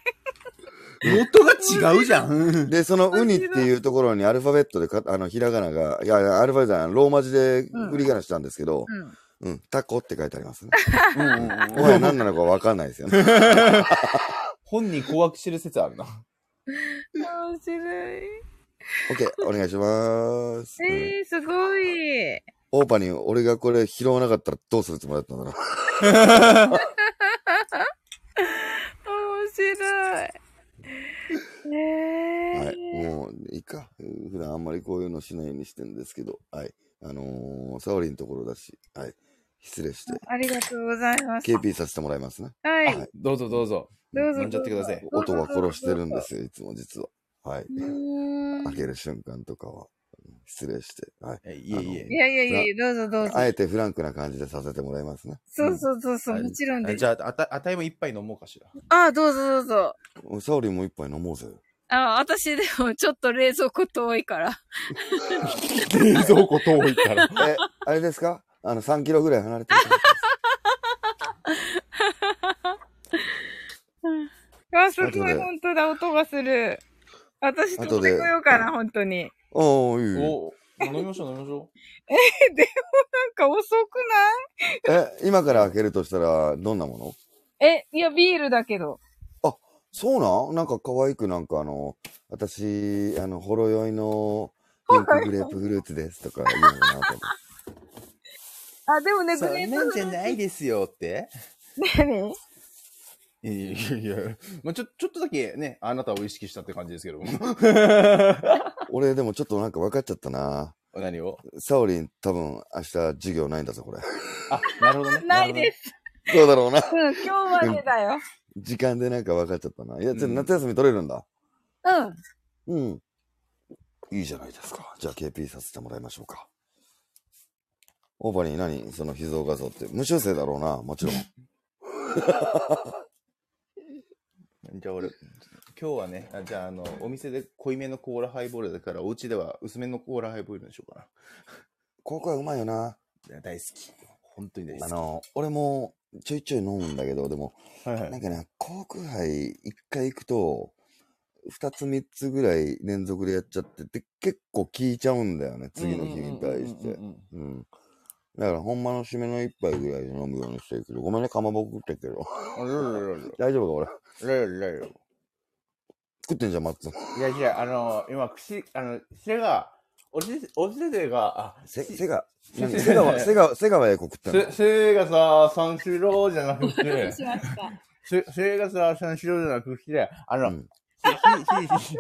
元が違うじゃん。で、そのウニっていうところにアルファベットでか、あの、ひらがなが、いやいや、アルファベットじゃないローマ字で振り仮名したんですけど、うん。うん、タコって書いてありますね。うんうんうんもはや何なのかわかんないですよね。本人困惑してる説あるな。面白い。OK、お願いします。うんえー、すごい。オーパに俺がこれ拾わなかったらどうするつもりだったんだろう。面白い。えー、はい。もう、いいか。普段あんまりこういうのしないようにしてるんですけど、はい。あのー、サオリンのところだし、はい。失礼して、ありがとうございます。KP させてもらいますね。はい。はいどうぞどうぞ。どうぞ飲んじゃってください。音は殺してるんですよ、いつも実は。はい。開ける瞬間とかは。失礼して、はい。えいえいえい。やいやいやいや、どうぞどうぞ。あえてフランクな感じでさせてもらいますね。そうそうそうそう、はいもちろんです。じゃあ、あた、あたいも一杯飲もうかしら。あ、どうぞどうぞ。サオリンも一杯飲もうぜ。あ、私でもちょっと冷蔵庫遠いから。冷蔵庫遠いから。え、あれですか？あの、3キロぐらい離れてる。あ、すごい、本当だ、音がする。私取ってこようかな、本当に。おー、いいよ。お飲みましょう飲みましょ なんか遅くえ、今から開けるとしたら、どんなもの？ないえ、いや、ビールだけど。そうなん？なんか可愛くなんかあの、私、あの、ほろ酔いのピンクグレープフルーツですとか言うのかなと思って。あ、でもね、う。そグレープんなんじゃないですよって。何いやいやいやまあ、ちょ、ちょっとだけね、あなたを意識したって感じですけども。俺でもちょっとなんか分かっちゃったな。何を？サオリン多分明日授業ないんだぞ、これ。あ、なるほどね。ないです。そうだろうな。うん、今日までだよ。時間でなんか分かっちゃったな。いや、ちょっとうん夏休み取れるんだ。うん。うん。いいじゃないですか。じゃあ KP させてもらいましょうか。オーバーに何？その秘蔵画像って。無修正だろうな、もちろん。じゃあ俺、今日はね、あじゃああの、お店で濃いめのコーラハイボールだから、お家では薄めのコーラハイボールにしようかここはうまいよな。な。大好き。本当に大好き。あの、俺もちょいちょい飲むんだけど、でも、はいはい。なんかね、航空杯一回行くと、二つ三つぐらい連続でやっちゃってて、結構効いちゃうんだよね、次の日に対してうん。うんうんうん。だから、ほんまの締めの一杯ぐらいで飲むようにしてるけど、ごめんね、かまぼこ食ってるけど。うん。あらららら大丈夫か、俺。らららら食ってんじゃん、マッツン。いやいや、あの、今、口、あの、背が、おじ、おじでが、あ、せ、しせが、せ何瀬川、瀬川、瀬川栄子食ってせ、せがさ、三四郎じゃなくて、しました。せ、せがさ、三四郎じゃなくて、あの、うん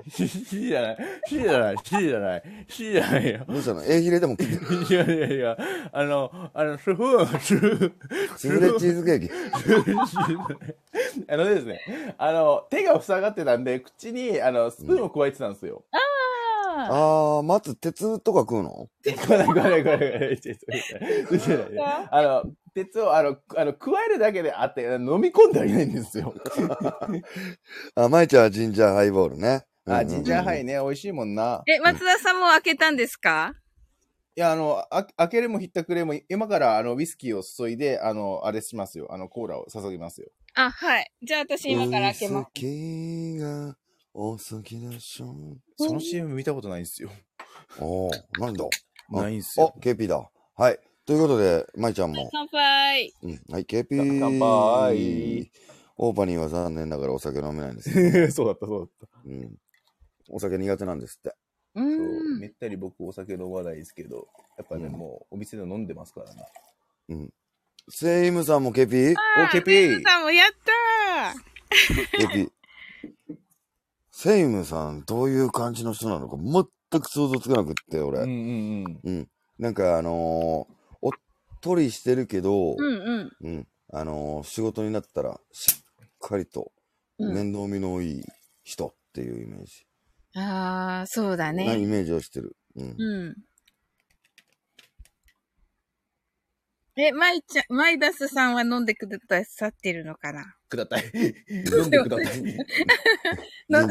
ひ、ひ、ひ、じゃない、ひじゃない、ひじゃない、ひじゃない。よ。どうしたの ?A ヒレでも食ってる。い。やい。やい。や、あの、あの、スフーン、スフーン、スフレチーズケーキ。あのですね、あの、手が塞がってたんで、口に、あの、スプーンを加えてたんですよ。ああー、松、鉄とか食うの？これこれこれこれ、あの、鉄を、あの、あの、加えるだけであって、飲み込んではいないんですよ。あ、舞ちゃんはジンジャーハイボールね。あ、ジンジャーハイね。ね、美味しいもんな。え、松田さんも開けたんですか？いや、あの、あ開けるもひったくれも、今から、あの、ウイスキーを注いで、あの、あれしますよ。あの、コーラを注ぎますよ。あ、はい。じゃあ私今から開けます。お好きでしょ。その CM 見たことないんですよ。おー、なんだ？あないんすよお、KP だ。はい。ということで、舞ちゃんも。乾杯。うん。はい、KP。乾杯。オーパニーは残念ながらお酒飲めないんですよ。そうだった、そうだった。うん。お酒苦手なんですって。うそう、んめ。ったり僕お酒飲まないですけど、やっぱね、うんもうお店で飲んでますからな。うん。セイムさんも KP?KP。あーオーケーピーセイムさんもやったーセイムさん、どういう感じの人なのか全く想像つかなくって、俺。うんうんうん。なんかあのーおっとりしてるけど、うんうん。うん。あのー仕事になったら、しっかりと、うん面倒見のいい人っていうイメージ。ああ、そうだなイね。メージをしてる。うん。うん。え、マイちゃん、マイダスさんは飲んでくださってるのかな？ください。飲んでください。ジンジ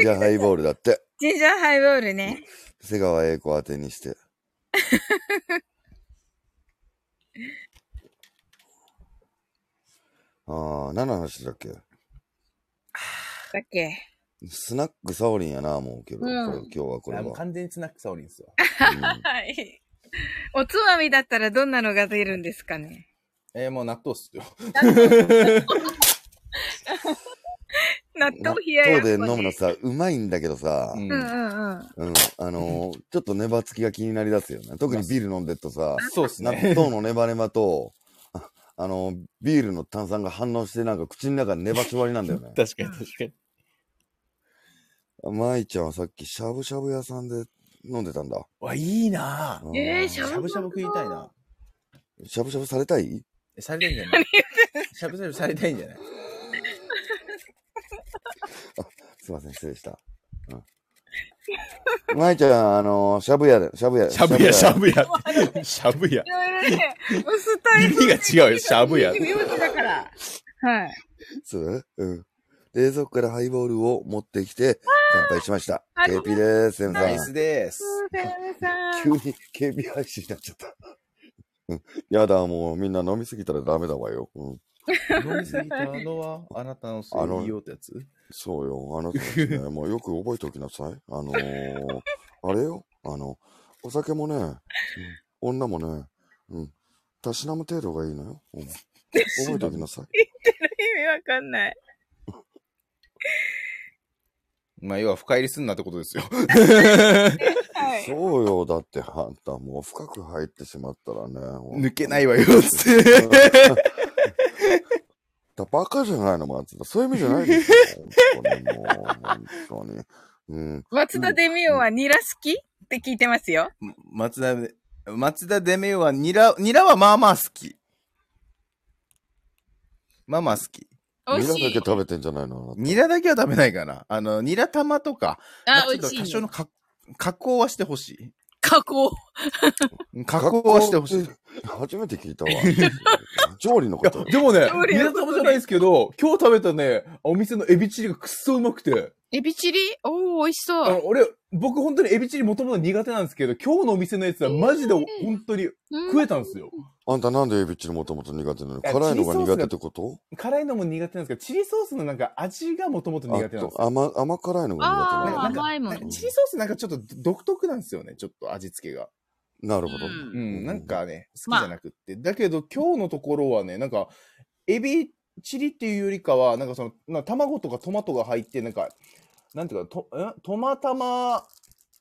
ャーハイボールだって。ジンジャーハイボールね。瀬川栄子宛てにして。ああ、何の話だっけ？だっけ？スナックサオリンやな、もうけど、うん今日はこれは。完全にスナックサオリンですよ。うんはい。おつまみだったらどんなのが出るんですかね？えー、もう納豆っすよ。納豆冷や納豆でやっこね飲むのさ、うまいんだけどさ、うんうんうんうん。うん、あのーちょっとネバつきが気になりだすよね。特にビール飲んでるとさ、そうっす納ね。豆のネバネバと、ああのービールの炭酸が反応してなんか口の中でネバしわりなんだよね。確かに確かに。舞ちゃんはさっきしゃぶしゃぶ屋さんで飲んでたんだ。わ、いいなぁ。えーしゃぶしゃぶ食いたいな。しゃぶしゃぶされたい？えされたいんじゃない？しゃぶしゃぶされたいんじゃない？すいません、失礼した。うん。舞ちゃん、あのーしゃぶ屋で、しゃぶ屋。しゃぶや、しゃぶや。しゃぶやい。ろいろね、薄たい。意味が違うよ、しゃぶや。名字だから。はい。そううん。冷蔵庫からハイボールを持ってきて、乾杯しました。ありがと KP です、セムさんナイ。スです。急に KB 配信になっちゃった。うん。やだ、もうみんな飲みすぎたらダメだわよ。うん。飲みすぎたのは、あなたのせいいいよってやつ？そうよ。あなたたちね、もうよく覚えておきなさい。あのー、あれよ？あの、お酒もね、うん、女もね、うん、たしなむ程度がいいのよ。うん、覚えておきなさい。意味わかんない。まあ、要は深入りすんなってことですよ。はい。そうよ。だって、あんたもう深く入ってしまったらね。抜けないわよ、つって。だバカじゃないの、松田。そういう意味じゃないですよ。本当にもう、本当に。うん。松田デミオはニラ好き？って聞いてますよ。松田で、松田デメオはニラ、ニラはまあまあ好き。まあまあ好き。おニラ。だけ食べてんじゃないの？ニラだけは食べないかな。あの、ニラ玉とか、まあ、美味しいね。多少のか加工はしてほし加工。い。加工はしてほしい。初めて聞いたわ。調理のこやと。、でもね料、理ニのラ玉じゃないですけど、今日食べたね、お店のエビチリがくっそうまくて、エビチリ？おー、美味しそう。あの、俺、僕本当にエビチリもともと苦手なんですけど、今日のお店のやつはマジでえー本当にうん食えたんですよ。あんたなんでエビチリもともと苦手なの？や辛いのが苦手ってこと？辛いのも苦手なんですけど、チリソースのなんか味がもともと苦手なんですよ。甘、甘辛いのが苦手なの？甘いもんチリソースなんかちょっと独特なんですよね、ちょっと味付けが。なるほど。うん。うん、なんかね、好まあ。きじゃなくって。だけど今日のところはね、なんか、エビチリっていうよりかは、なんかその、な卵とかトマトが入って、なんか、なんていうか、と、んトマタマ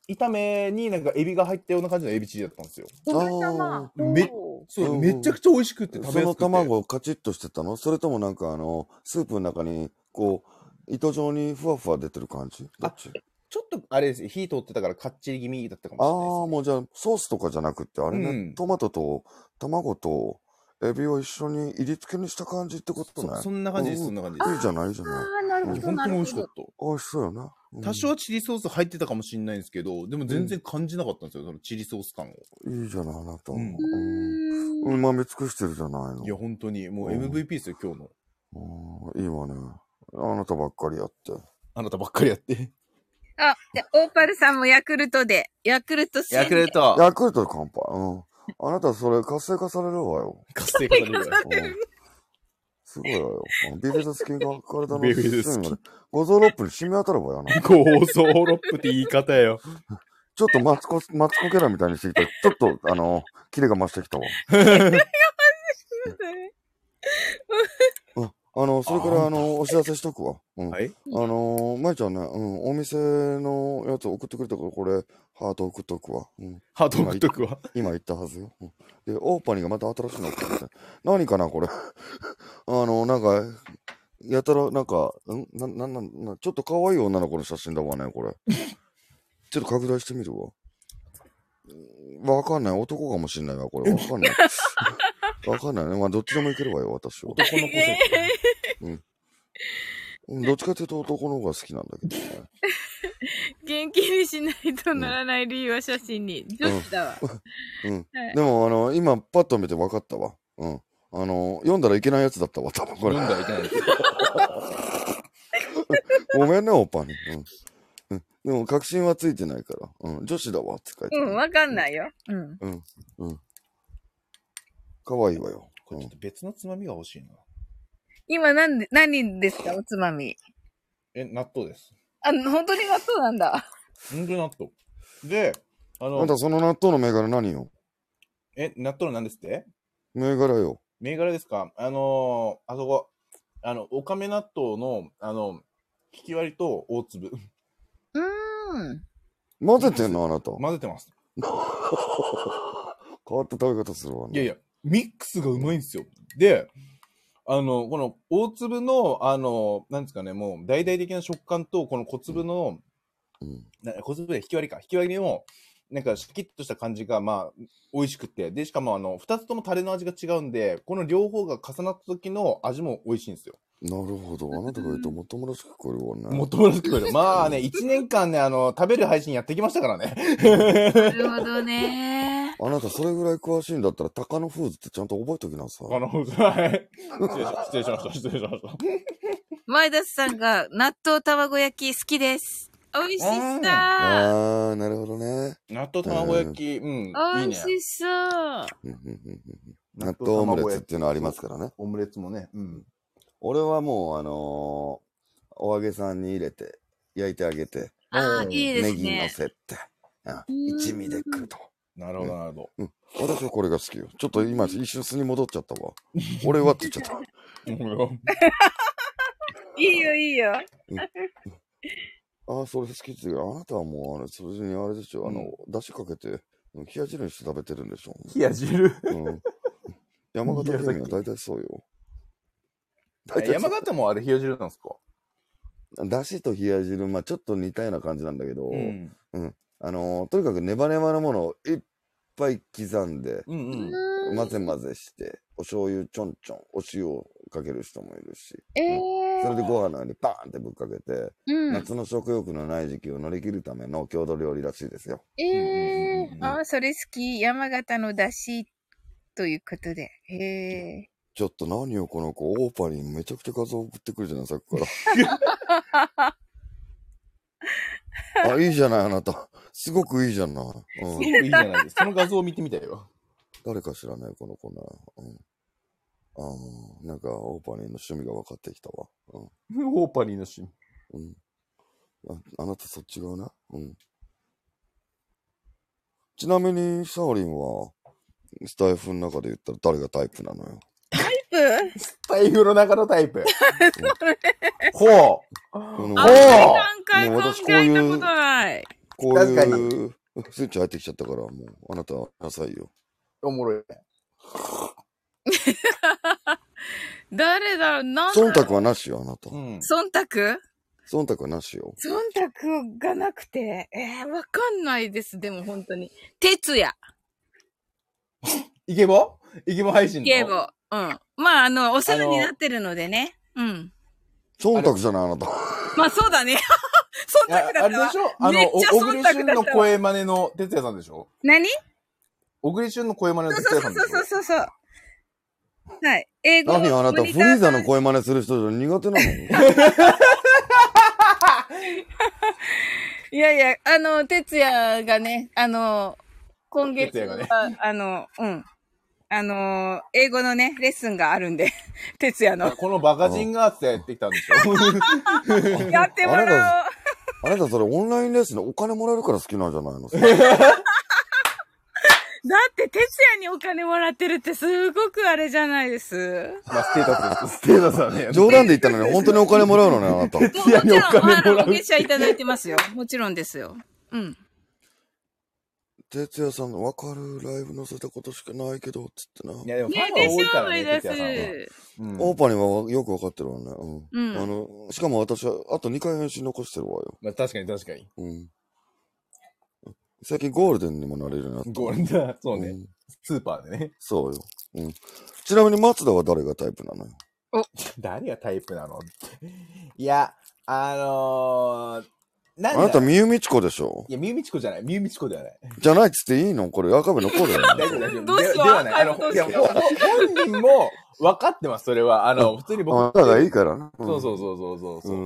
炒めになんかエビが入ったような感じのエビチリだったんですよ。トマめそう、うん。めちゃくちゃ美味しくって食べそのやすくて。卵カチッとしてたの？それともなんかあの、スープの中に、こう、糸状にふわふわ出てる感じ？どっち？ちょっと、あれですよ、火通ってたからかっちり気味だったかああもうじゃあ、ソースとかじゃなくって、あれね、うんトマトと卵とエビを一緒に入り付けにした感じってことね。そそんな感じです、うんそんな感じです。いいじゃないいいじゃない。あー、なるほど、本当に美なるほど。味しかった。美味しそうよな。うん多少チリソース入ってたかもしれないんですけど、でも全然感じなかったんですよ、そのチリソース感を。いいじゃない、あなた。ううんん。うーんうまみ尽くしてるじゃないの。いや、本当に、もううん MVP ですよ、今日の。うんいいわね。あなたばっかりやって。あなたばっかりやって。あ、で、オーパルさんもヤクルトで、ヤクルト戦ヤクルト。ヤクルトで乾杯。うん。あなたそれ活性化されるわよ。活性化されるぐらい。うんすごいわよ。うんビビルス菌が体のビビルス菌。五臓六腑に染み当たるわよな。構想ロップって言い方よ。ちょっとマツコ、マツコキャラみたいにしてきた。ちょっと、あの、キレが増してきたわ。うん。あの、それから、あの、お知らせしとくわ。うん。はいあのー、まいちゃんね、うん、お店のやつ送ってくれたから、これ、ハート送っとくわ。うん。ハート送っとくわ。今言ったはずよ。うん、で、オーパニーがまた新しいの送ってきて。何かな、これ。あの、なんか、やたら、なんか、ん？な、な、な、な、ちょっと可愛い女の子の写真だわね、これ。ちょっと拡大してみるわ。うんわかんない。男かもしんないわ、これ。わかんない。わかんないね。まあ、どっちでもいけるわよ、私は。男の子 セッうんどっちかというと男の方が好きなんだけどね。元気にしないとならない理由は写真に。女子だわ。うん。はいでも、あの、今、パッと見て分かったわ。うん。あの、読んだらいけないやつだったわ、多分こト。れ読。んだらいけないですよ。ごめんね、オッパに。うん。うん。でも、確信はついてないから。うん。女子だわって書いて。うん、わかんないよ。うん。うん。うん。かわいいわよ。これちょっと別のつまみが欲しいな。今なんで、何ですかおつまみ？え、納豆です。あ、本当に納豆なんだ。ほんとに納豆。で、あのあん、たその納豆の銘柄何よ？え、納豆の何ですって？銘柄よ。銘柄ですか？あのー、あそこ、あの、おかめ納豆の、あの、引き割りと大粒。うーん。混ぜてんのあなた。混ぜてます。変わった食べ方するわね。いやいや、ミックスがうまいんですよ。で、あの、この大粒の、あの、なんですかね、もう大々的な食感と、この小粒の、うん。な小粒で引き割りか。引き割りの、なんかシャキッとした感じが、まあ、美味しくて。で、しかもあの、二つともタレの味が違うんで、この両方が重なった時の味も美味しいんですよ。なるほど。あなたが言うともっともらしく聞こえるわね。もっともらしく聞こえる。まあね、一年間ね、あの、食べる配信やってきましたからね。なるほどね。あなたそれぐらい詳しいんだったら、高野フーズってちゃんと覚えときなさい。あの、はい。失礼しました、失礼しました。前田さんが納豆卵焼き好きです。美味しそう。あー、なるほどね。納豆卵焼き、うん、いい美ね。味しそう。納豆オムレツっていうのありますからね。オムレツもね、うん。俺はもう、あのーお揚げさんに入れて、焼いてあげて、ああ、うんいいですネギ乗ね。せて、うんうん一味で食うと。なるほど、なるほ私はこれが好きよ。ちょっと今、一瞬素に戻っちゃったわ。俺はって言っちゃった。ど。いいよ、いいよ。ああ、それ好きって言うあなたはもう、あれ、それにあれでしょ、あの、出汁かけて、うん冷や汁にして食べてるんでしょ。冷や汁？うん。山形県民は大体そうよ。大体山形もあれ冷や汁なんですか？だしと冷や汁、まあちょっと似たような感じなんだけど、うん。あのーとにかくネバネバなものをいっぱい刻んで、うんうん。混ぜ混ぜして、お醤油ちょんちょん、お塩をかける人もいるし、ええー。それでご飯の上にバーンってぶっかけて、うん。夏の食欲のない時期を乗り切るための郷土料理らしいですよ。ええうんうんああ、それ好き。山形のだし、ということで。へえ。ちょっと何よ、この子、オーパにめちゃくちゃ画像送ってくるじゃない、さっきから。あ、いいじゃない、あなた。すごくいいじゃない。うんすごくいいじゃないですか。その画像を見てみたいよ。誰か知らない、この子ね。うん。あーなんか、オーパニーの趣味が分かってきたわ。うん。オーパニーのシーン。うん。ああなたそっち側な？うん。ちなみに、サオリンは、スタイフの中で言ったら誰がタイプなのよ？タイプ？の中のタイプ。ほう。このあ、おー何回考もう私こういうえたことない。こう確かいう、スイッチ入ってきちゃったから、もう、あなた、なさいよ。おもろい。誰だろうな忖度はなしよ、あなたう。ん。忖度？忖度はなしよ。忖度がなくて、えー、わかんないです。でも本当に。哲也。イケボ？イケボ配信の？ゲーボ。うん。まあ、あの、お世話になってるのでね。うん。忖度じゃない、あなた。まあ、そうだね。い 忖やあれ度だったわでしょ？あの、小栗旬の声真似の哲也さんでしょ？何？小栗旬の声真似のそう哲そうそう也さんでしょそうそうそう。はい。英語何？あなた、フリーザの声真似する人苦手なの？いやいや、あの、哲也がね、あの、今月哲也がねは、あの、うん。あの、英語のね、レッスンがあるんで、哲也の。このバカ人がってやってきたんでしょ？やってもらおう。あなたそれオンラインレッスンでお金もらえるから好きなんじゃないの？だって、哲也にお金もらってるってすごくあれじゃないです。まあ、ステータス。ステータスだね。冗談で言ったのに本当にお金もらうのね、あなた。ももちろん、哲也にお金もらうあの、月謝いただいてますよ。もちろんですよ。うん。哲也さんのわかるライブ載せたことしかないけど、つってな。いや、でもファね、ンでしょ、が多いからね、哲也さんは。す。うんオーパにはよくわかってるわね。ううん。んあの、しかも私は、あと2回返信残してるわよ。まあ、確かに確かに。うん。最近ゴールデンにもなれるようにな。ゴールデン、そうね。んスーパーでね。そうよ。うん。ちなみに松田は誰がタイプなのよ？誰がタイプなの？いや、あのー、あなた、みゆみちこでしょ？いや、みゆみちこじゃない。みゆみちこではない。じゃないっつっていいの？これ、赤部の子だよ。大丈夫、大丈夫。どうしようでではない。あの、いや、本人も分かってます、それは。あの、普通に僕。あなたがいいからな。そうそうそうそうそうそう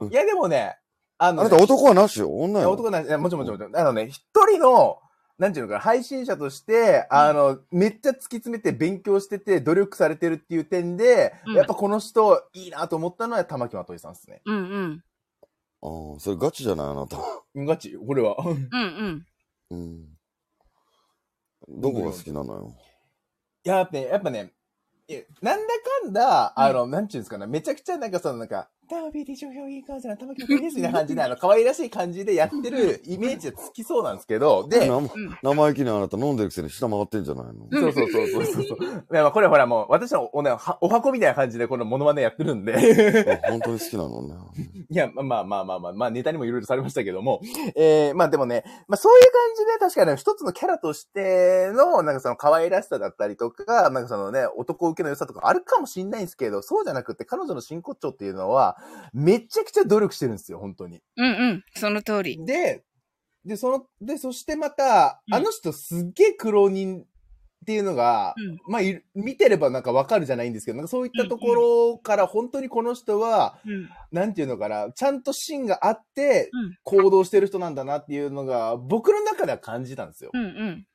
う。ん。いや、でもね、あのね、あなた男はなしよ。女よ。男なんいやもちろんもちろんもちろん。あのね、一人の、なんていうのかな、配信者として、あの、めっちゃ突き詰めて勉強してて、努力されてるっていう点で、うんやっぱこの人、いいなと思ったのは玉木まといさんですね。うんうん。ああ、それガチじゃない、あなた。うんガチ、これは。うんうん。うん。どこが好きなのよ？いや、やっぱね、やっぱね、いやなんだかんだ、あの、なんちゅうんですかね、めちゃくちゃなんかそのなんか、ダービーで上評いい感じな、玉木まといですみたいな感じで、あの、可愛らしい感じでやってるイメージがつきそうなん。ですけど、で、生意気にあなた飲んでるくせに下回ってん。じゃないのそうそうそうそうそう。いや、まあこれほらもう、私のお,、ね、お箱みたいな感じでこのモノマネやってるん。で。本当に好きなのね。いや、まあまあまあまあまあ、ネタにもいろいろされましたけども。えー、まあでもね、まあそういう感じで確かにね一つのキャラとしての、なんかその可愛らしさだったりとか、なんかそのね、男受けの良さとかあるかもしん。ないんですけど、そうじゃなくて彼女の真骨頂っていうのは、めちゃくちゃ努力してるんですよ、本当に。うんうん。その通り。で、で、その、で、そしてまた、うんあの人すっげえ苦労人っていうのが、うんまあ見てればなんかわかるじゃないんですけど、なんかそういったところから本当にこの人は、うん。なんていうのかな、ちゃんと芯があってうん行動してる人なんだなっていうのが、僕の中では感じたんですよ。うんうん。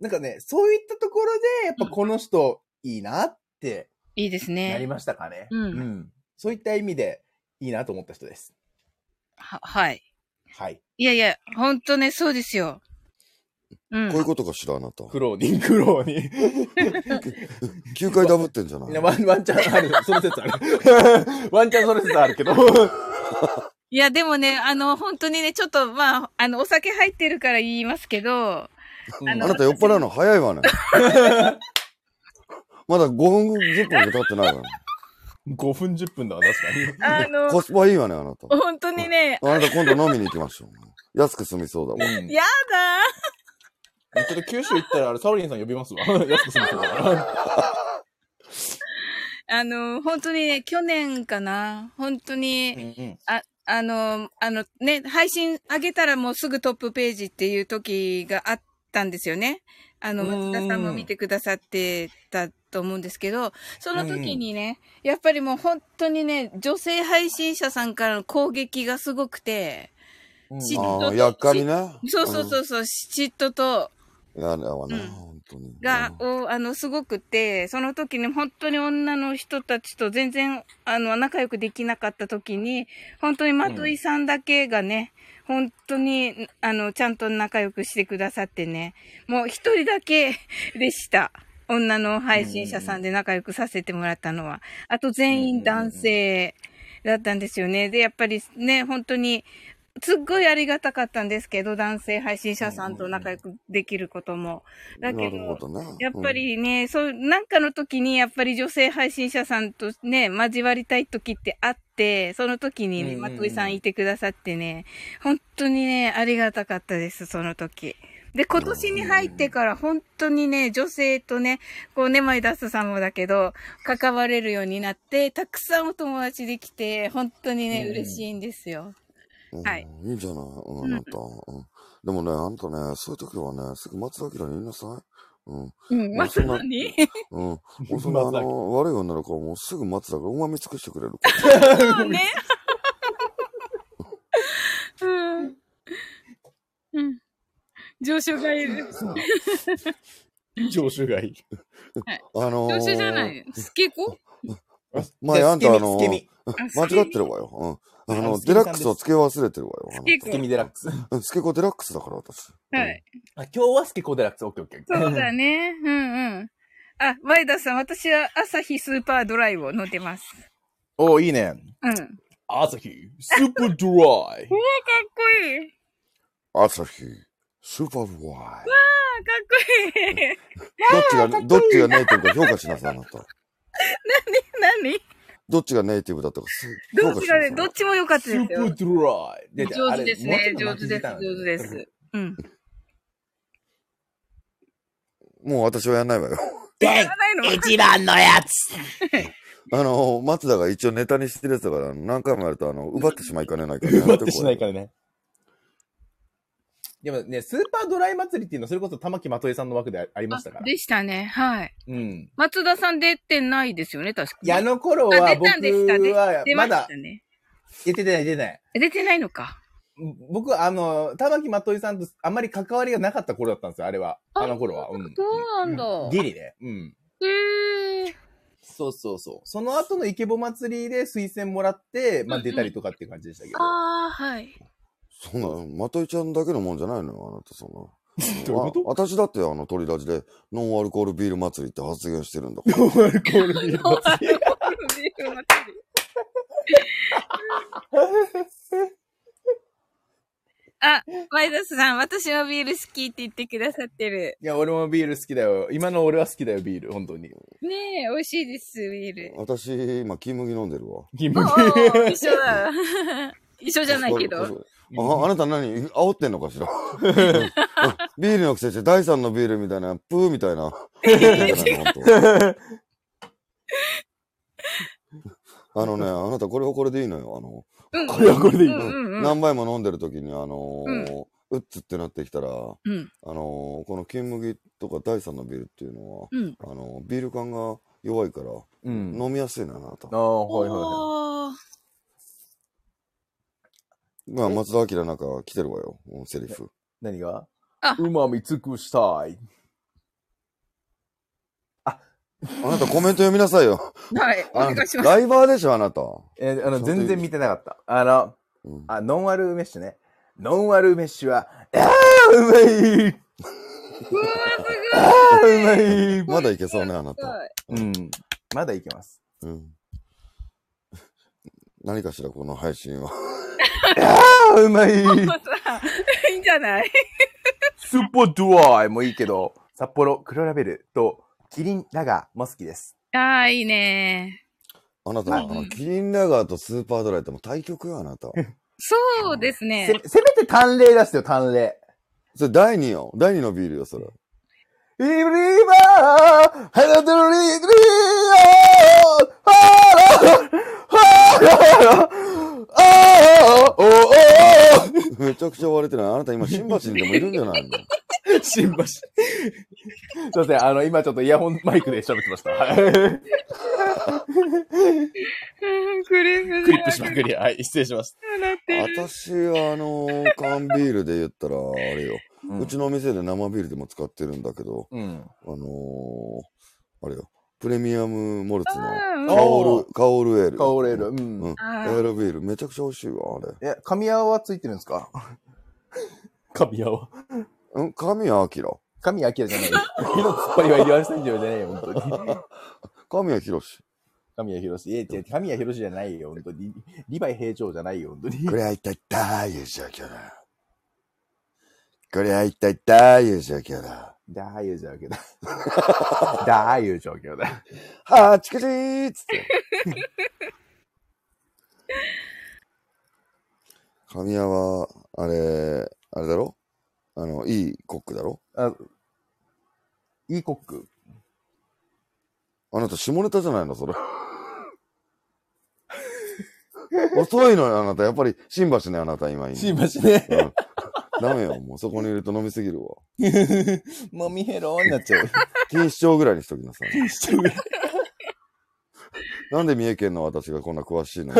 なんかね、そういったところで、やっぱこの人いいなっていいですね。なりましたかね。うんそういった意味でいいなと思った人です。は、はい。はい。いやいや、ほんとね、そうですよ。うん。こういうことかしら、あなた。苦労人、苦労人。9回ダブってんじゃない？いや、ワン、ワンチャンある。その説ある。ワンチャンその説あるけど。いや、でもね、あの、本当にね、ちょっと、まあ、あの、お酒入ってるから言いますけど、うんあのあなた酔っ払うの早いわね。まだ5分、10分も経ってないわね。5分10分だわ、確かに。あの、コスパいいわね、あなた。本当にね、あなた今度飲みに行きましょう。安く済みそうだわ。うんやだちょっと九州行ったら、あれ、サロリンさん呼びますわ。安くするから。あの、本当にね、去年かな。本当に、うんうん。あ、あの、あのね、配信上げたらもうすぐトップページっていう時があったんですよね。あの、うん松田さんも見てくださってたと思うんですけど、その時にね、やっぱりもう本当にね、女性配信者さんからの攻撃がすごくて、うん嫉妬ああ、やっかみね。そうそうそうそう、嫉妬と、うん。いやだわね、うん本当に。が、うんおあの、すごくて、その時に本当に女の人たちと全然、あの、仲良くできなかった時に、本当にまといさんだけがね、本当に、あの、ちゃんと仲良くしてくださってね、もう一人だけ でした。女の配信者さんで仲良くさせてもらったのは。あと全員男性だったんですよね。で、やっぱりね、本当に、すっごいありがたかったんですけど、男性配信者さんと仲良くできることも。だけどどね。やっぱりね、そう、なんかの時にやっぱり女性配信者さんとね、交わりたい時ってあって、その時にね、うんうんうんまといさんいてくださってね、本当にね、ありがたかったです、その時。で、今年に入ってから本当にね、女性とね、こうね、マイダスさんもだけど、関われるようになって、たくさんお友達できて、本当にね、嬉しいんですよ。うんはい。いいんじゃないうん、あなた。うん。でもね、あんたね、そういう時はね、すぐ松田明に言いなさい？うん。うん、ままあそんなさに？うん。もうそんな、あの、悪い女の子はもうすぐ松田が旨味尽くしてくれるから。そうね。うん。うん。上昇がいる。上手がいい。あのー、上昇じゃない。スケコ前あんたあの間違ってるわよ。うん。あの、デラックスを付け忘れてるわよ。あスケコスケミデラックス。スケコデラックスだから、私。はい。あ、今日はスケコデラックス。オッケーオッケー。そうだね。うんうん。あ、ワイダさん、私はアサヒスーパードライを飲んでます。おー、いいね。うん。かっ朝日、スーパードライ。こいい。うん。朝日、スーパードライ。あ、かっこいい。どっちが、どっちがネイティブか評価しなさい、あなた。何？どっちがネイティブだったかす、どっちがね。どっちも良かったですよ。ードライ。でで上手ですね。上手です。上手です。うん。もう私はやんないわよ。やらないの？一番のやつ。あの、松田が一応ネタにしてるやつだから、何回もやると、あの、奪ってしまいかねないから、やめ待ってしてこないからね。でもね、スーパードライ祭りっていうのはそれこそ玉木まといさんの枠であありましたから。でしたね。はい。うん。松田さん出てないですよね、確かに。いや、あの頃は僕は出まだ。出てない出てない。出てないのか。僕はあの、玉木まといさんとあんまり関わりがなかった頃だったんですよ、あれは。あの頃は。うん。そうなんだ。ギリね。うん。へえ。そうそうそう。その後のイケボ祭りで推薦もらって、まあ出たりとかっていう感じでしたけど。ああ、はい。そんな、まといちゃんだけのもんじゃないのよ、あなた、そんな。どういうこあ私だって、あの、鳥ラジで、ノンアルコールビール祭りって発言してるんだから。ノンアルコールビール祭り。あ、マイダスさん、私もビール好きって言ってくださってる。いや、俺もビール好きだよ。今の俺は好きだよ、ビール、本当に。ねえ、美味しいです、ビール。私、今、金麦飲んでるわ。キおー一緒だ。一緒じゃないけど。あ、あなた何？煽ってんのかしら？ビールのくせして第三のビールみたいな、プーみたいな。あのね、あなたこれはこれでいいのよ。あの、うんこれはこれでいいうんうんうん何杯も飲んでる時に、あのーうっつってなってきたら、あうん。のーこの金麦とか第三のビールっていうのは、うん。あのービール感が弱いから、うん。飲みやすいな、あなたあ。あ、はいはいはい。まあ、松田明なんか来てるわよ、セリフ。何が？あうまみ尽くしたい。あなたコメント読みなさいよ。はい、お願いしたます。ライバーでしょ、あなた。えーあの、全然見てなかった。あの、うんあ、ノンアルメッシュね。ノンアルメッシュは、ああ、うまいああ、うまいまだいけそうね、あなた。うん。まだいけます。うん。何かしら、この配信は。ああ、うまいいいんじゃないスーパードライもいいけど、札幌黒ラベルとキリンラガーも好きです。ああ、いいね。あなた、あの、キリンラガーとスーパードライってもう対局よ、あなた。そうですせね。せめて単例出してよ、単例。それ第2よ。第2のビールよ、それ。イブリーバーハラドリードリーハラハラおーめちゃくちゃ割れてない。あなた今、新橋にでもいるんじゃないの新橋。すいません、あの、今ちょっとイヤホンマイクで喋ってました。クリップクリップしまくり。はい、失礼しまし笑ってる。私は、あの缶ビールで言ったら、あれよ。た。うちのお店で生ビールでも使ってるんだけど、うん。あのー、あれよ。プレミアムモルツのうんカオル、カオルエール。カオレール。ううん。エん。あールビール、めちゃくちゃ美味しいわ、あれ。え、神谷はついてるんですか？神谷は？うん神谷明。神谷明じゃないよ。火の突っ張りは医療アスタジオじゃないよ、本当に。神谷博士。神谷博士。いや、違う、神谷博士じゃないよ、本当に。リヴァイ平長じゃないよ、本当に。これは一体どういう状況だこれは一体どういう状況だだあいう状況だ。だあいう状況だ。はあ、チクチーっつって。神谷は、あれ、あれだろ？あの、いいコックだろ？あ、いいコック。あなた下ネタじゃないの？それ。遅いのよ、あなた。やっぱり、新橋ね、あなた、今いいの新橋ね。うん。ダメよ、もうそこにいると飲みすぎるわ。もみヘロになっちゃう。錦糸町ぐらいにしときなさい。なんで三重県の私がこんな詳しいの？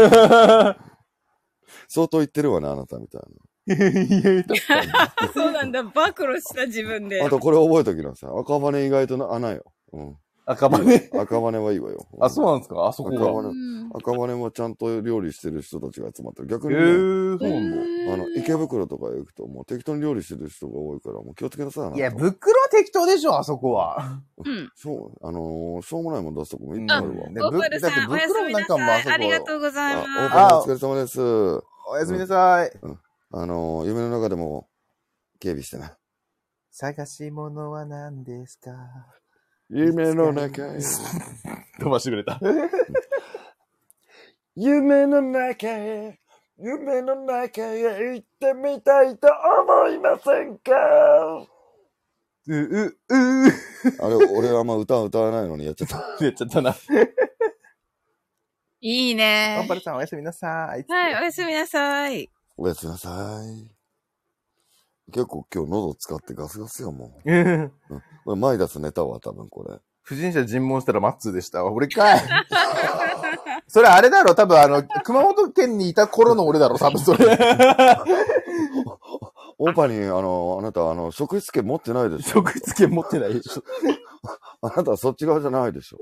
相当言ってるわね、あなたみたいいや、確かに。そうなんだ。暴露した自分でな。あ。とこれ覚えときなさい。赤羽意外とな穴よ。うん。赤羽。赤羽はいいわよ。あ、そうなんですか？あそこが。赤羽うん赤羽もちゃんと料理してる人たちが集まってる。逆へにね、ー、そうなんだ。あの、池袋とか行くともう適当に料理してる人が多いから、もう気をつけなさいな。いや、袋は適当でしょ、あそこは。うん。そう、あのーしょうもないもん出すとこもいっぱいあるわ。ねゴーパルさん、ぶおやすみなだって袋なんかもあそこさい。ありがとうございあ、ます。オープンお疲れ様です。おやすみなさい。あのー夢の中でも警備してな。探し物は何ですか？夢の中へ。飛ばしてくれた。夢の中へ。夢の中へ行ってみたいと思いませんか？う、う、うあれ、俺あんま歌歌わないのにやっちゃった。やっちゃったな。いいねパ。ルさんおやすみなさい。はい、おやすみなさい。おやすみなさい。結構今日喉使ってガスガスよ、もうん。う。これ前出すネタは多分これ。不審者尋問したらマッツーでした。俺かい。それあれだろ多分あの、熊本県にいた頃の俺だろ多分それ。オーパに、あの、あなた、あの、職質権持ってないでしょ。職質権持ってないでしょ。あなたはそっち側じゃないでしょ。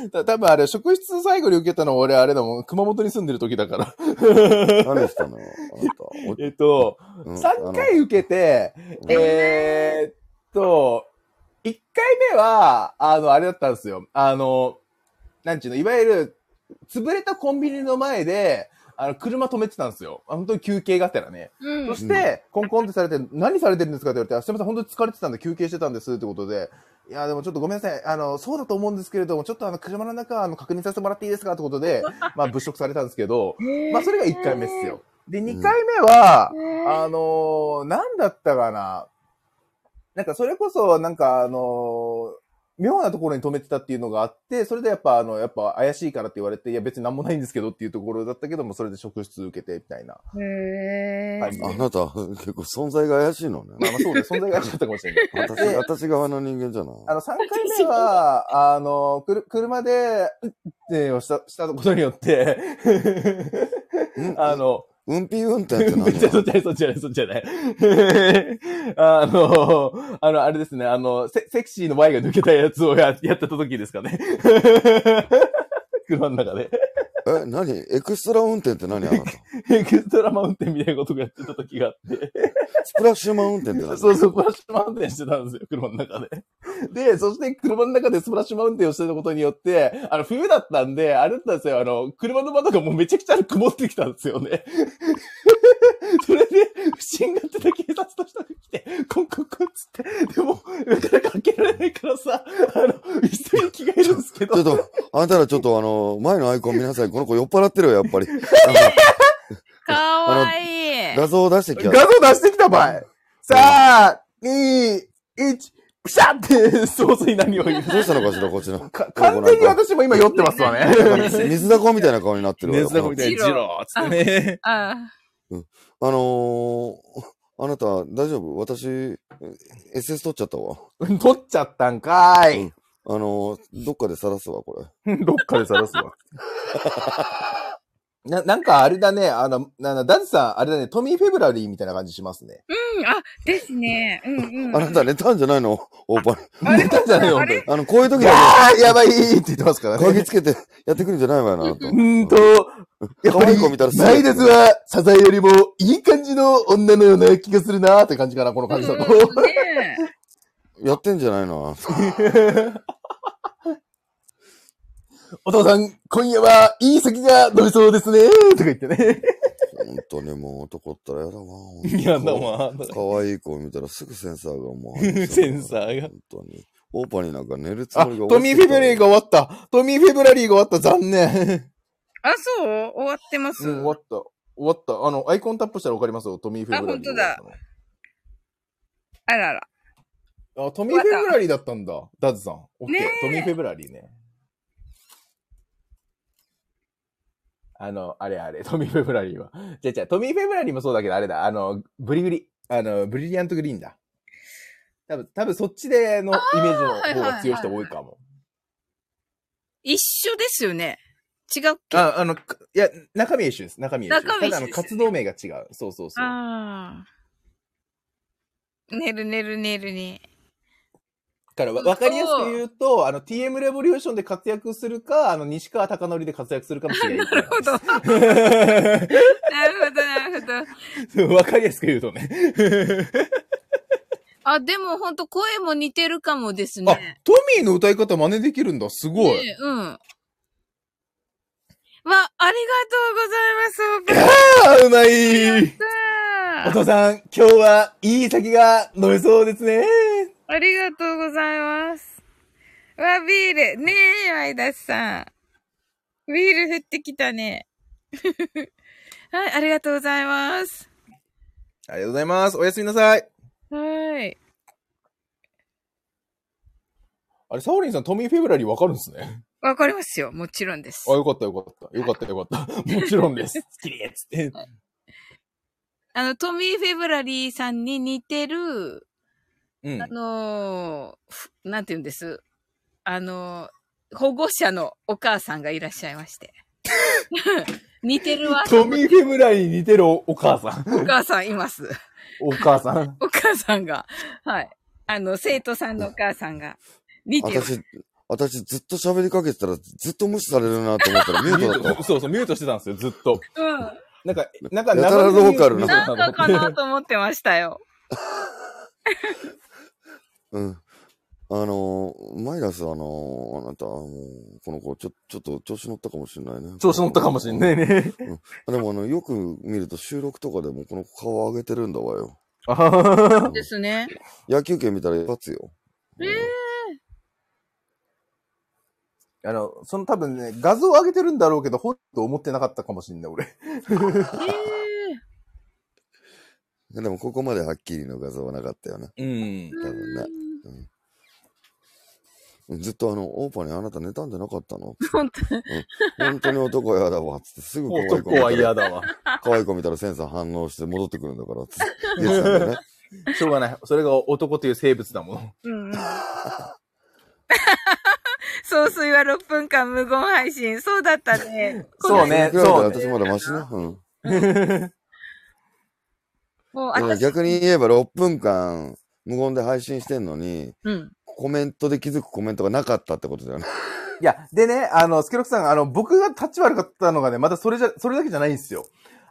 た多分あれ、職質最後に受けたの俺あれだもん。熊本に住んでる時だから。何したの？よ、あなた。おえっと、うん3回受けて、うんえーっと、1回目は、あの、あれだったんですよ。あの、なんちゅうの、いわゆる、潰れたコンビニの前で、あの、車止めてたんですよ。あ本当に休憩がてらね。うんそ。して、コンコンってされて、何されてるんですかって言われて、あすみません、本当に疲れてたんで休憩してたんですってことで、いや、でもちょっとごめんなさい。あの、そうだと思うんですけれども、ちょっとあの、車の中、あの、確認させてもらっていいですか？ってことで、まあ、物色されたんですけど、まあ、それが1回目っすよ。で、2回目は、あのー、なんだったかな？なんか、それこそ、なんか、あのー妙なところに止めてたっていうのがあって、それでやっぱ、あの、やっぱ怪しいからって言われて、いや別になんもないんですけどっていうところだったけども、それで職質受けて、みたいな。へーあなた、結構存在が怪しいのね。まあまあそうです。存在が怪しかったかもしれない。私、で私側の人間じゃない。あの、3回目は、あの、くる、車で、うってをした、したことによって、うん あの、運転運転ってめっちゃそっちじゃない、そっちじゃない、そっちじゃない。あの、あの、あれですね、あの、セセクシーの Y が抜けたやつをややってた時ですかね。車の中で。え、何？エクストラ運転って何あなた？エクストラマウンテンみたいなことをやってた時があって。スプラッシュマウンテンって何？そうそう、スプラッシュマウンテンしてたんですよ、車の中で。で、そして車の中でスプラッシュマウンテンをしてたことによって、あの、冬だったんで、あれだったんですよ、あの、車の窓がもうめちゃくちゃ曇ってきたんですよね。それで、不審がってた警察の人が来て、コンコンコンつって、でも、なかなか開けられないからさ、あの、一緒に着替えるんですけど。ちょっと、あんたらちょっとあの、前のアイコン見なさい。この子酔っ払ってるよ、やっぱり。かわいい。画像を出してき画た。像出してきた場合。さあ、2、1、ピシャって、早々に何を言う。どうしたのかしら、こっちの。か完全に私も今酔ってますわね。水だこみたいな顔になってるわよ。熱だこみたいな、ジローつってね。ああのー、あなた、大丈夫？私、SS 取っちゃったわ。取っちゃったんかーい。あのー、どっかで晒すわ、これ。どっかで晒すわ。な、なんかあれだね、あの、な、な、ダズさん、あれだね、トミー・フェブラリーみたいな感じしますね。うん、あ、ですね。うんうん。あなた寝たんじゃないの？オーパー寝たんじゃないよ、あの、こういう時だあーやばいって言ってますからけ、ね。鍵つけてやってくるんじゃないわよな、と。うーんと、やっぱ可愛いり子見たら、すぐマイダスは、サザエよりもいい感じの女のような気がするなーって感じかな、この感じだと。うんねやってんじゃないの？お父さん、今夜はいい酒が飲めそうですねとか言ってね。本当にもう男ったらやだわ。やだわ。可愛い子を見たらすぐセンサーがもう。センサーが本当に。オーパーになんか寝るつあ、もりがトミー・フェブラリーが終わった。トミー・フェブラリーが終わった。残念。あ、そう？終わってます？うん、終わった。終わった。あの、アイコンタップしたらわかりますよ。トミー・フェブラリーが終わったの。あらら。あ、トミー・フェブラリーだったんだ。ダズさん。オッケねー。トミー・フェブラリーね。あの、あれあれ、トミー・フェブラリーは。じゃじゃトミー・フェブラリーもそうだけど、あれだ。あの、ブリグリ。あの、ブリリアント・グリーンだ。多分、多分そっちでのイメージの方が強い人多いかも。一緒ですよね。違うっけ？あ、あの、かいや、中身は一緒です。中身は一緒です。中身ただ、あの、一緒ですよね活動名が違う。そうそうそう。ああ。寝る寝る寝るね。だからわ、わかりやすく言うと、あの、TM レボリューションで活躍するか、あの、西川貴教で活躍するかもしれない。なるほど。なるほど、なるほど。わかりやすく言うとね。あ、でもほんと声も似てるかもですあね。、トミーの歌い方真似できるんだ。すごい。ねうん。わ、ありがとうございます。あー、うまい。たお父さん、今日はいい酒が飲めそうですね。ありがとうございます。わ、ビール。ねえ、ワイダスさん。ビール降ってきたね。はい、ありがとうございます。ありがとうございます。おやすみなさい。はい。あれ、サオリンさん、トミー・フェブラリーわかるんですね？わかりますよ。もちろんですあ、。よかったよかった。よかったよかった。もちろんです。好きですって。あの、トミー・フェブラリーさんに似てる、うんあ。のーふなんて言うんです。あのー保護者のお母さんがいらっしゃいまして。似てるわ。トミー・フェブラリーに似てるおお母さん。お母さんいます。お母さん。お母さんが。はい。あの、生徒さんのお母さんが。似てる。私、私ずっと喋りかけてたらずっと無視されるなと思ったらミュートだったわ。そうそう、ミュートしてたんですよ、ずっと。うん。なんか、なんか、やたらローカルななんかかなと思ってましたよ。うん。あのー、マイラス、あのー、あなた、もう、この子、ちょ、ちょっと調子乗ったかもしれないね。調子乗ったかもしんないね。でも、あの、よく見ると収録とかでもこの子顔上げてるんだわよ。あはははですね。野球券見たら一発よ。ええあの、その多分ね、画像を上げてるんだろうけど、ほんと思ってなかったかもしんない、俺。えでも、ここまではっきりの画像はなかったよね。うん。え多分ね。ずっとあの、オーパーにあなた寝たんじゃなかったの？本当本当に男やだわ。つってすぐ可愛い子男は見たら、嫌だわ。可愛い子見たらセンサー反応して戻ってくるんだから。つって言ってたんだよね。しょうがない。それが男という生物だもの。うん。総水は6分間無言配信。そうだったね。そうねそうで私まだマシね？うん。もう、逆に言えば6分間無言で配信してんのに、うん。コメントで気づくコメントがなかったってことだよね。いや、でね、あの、スケロクさん、あの、僕が立ち悪かったのがね、またそれじゃ、それだけじゃないんですよ。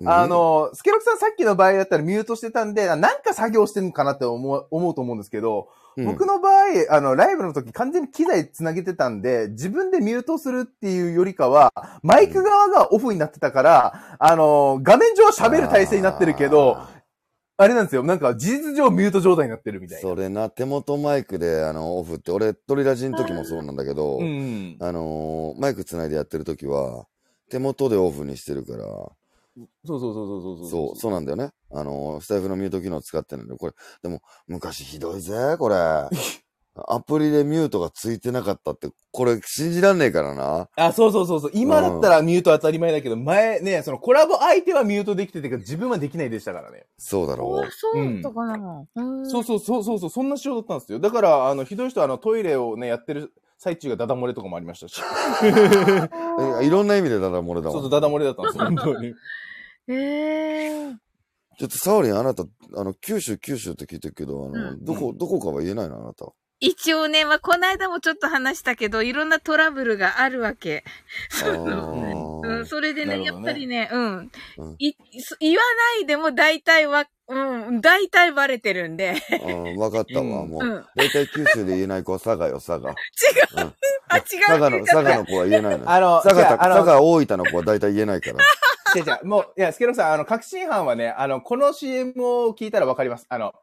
あ、の、スケロクさんさっきの場合だったらミュートしてたんで、あなんか作業してんのかなって思う、思うと思うんですけど、うん僕の場合、あの、ライブの時完全に機材つなげてたんで、自分でミュートするっていうよりかは、マイク側がオフになってたから、あの、画面上は喋る体制になってるけど、ああれなんですよ。なんか事実上ミュート状態になってるみたーいな。それな、手元マイクで、あの、オフって、俺、トリラジの時もそうなんだけど、うん。あのーマイクつないでやってる時は、手元でオフにしてるから、そうそうそうそうそうそう、そうなんだよね。あの、スタイフのミュート機能使ってるんで、これ、でも、昔ひどいぜ、これ。アプリでミュートがついてなかったって、これ信じらんねえからな。あ、そうそうそうそう。今だったらミュート当たり前だけど、前ね、そのコラボ相手はミュートできててけど、自分はできないでしたからね。そうだろあ、そうだったかな。うんそうそうそうそうそう、そんな仕様だったんですよ。だから、あの、ひどい人はあの、トイレをね、やってる最中がダダ漏れとかもありましたし。いろんな意味でだだ漏れだそうそう、もん。ダダ漏れだったんですよ、本当に。ええちょっとサオリン、あなた、あの、九州、九州って聞いてるけど、あの、うんどこ、どこかは言えないのあなた。一応ね、まあ、この間もちょっと話したけど、いろんなトラブルがあるわけ。あー うん、それでね、ねっぱりね、うん。うんい、そ言わないでも大体は、うん、大体バレてるんで。うん、わかったわ、うんもう。うん。だいたい九州で言えない子は佐賀よ、佐賀。違う。うんあ、違う。佐賀の、佐賀の子は言えないのよ。あの、佐賀佐賀大分の子は大体言えないから。違う違う、もう、いや、スケロさん、あの、確信犯はね、あの、この CM を聞いたらわかります。あの、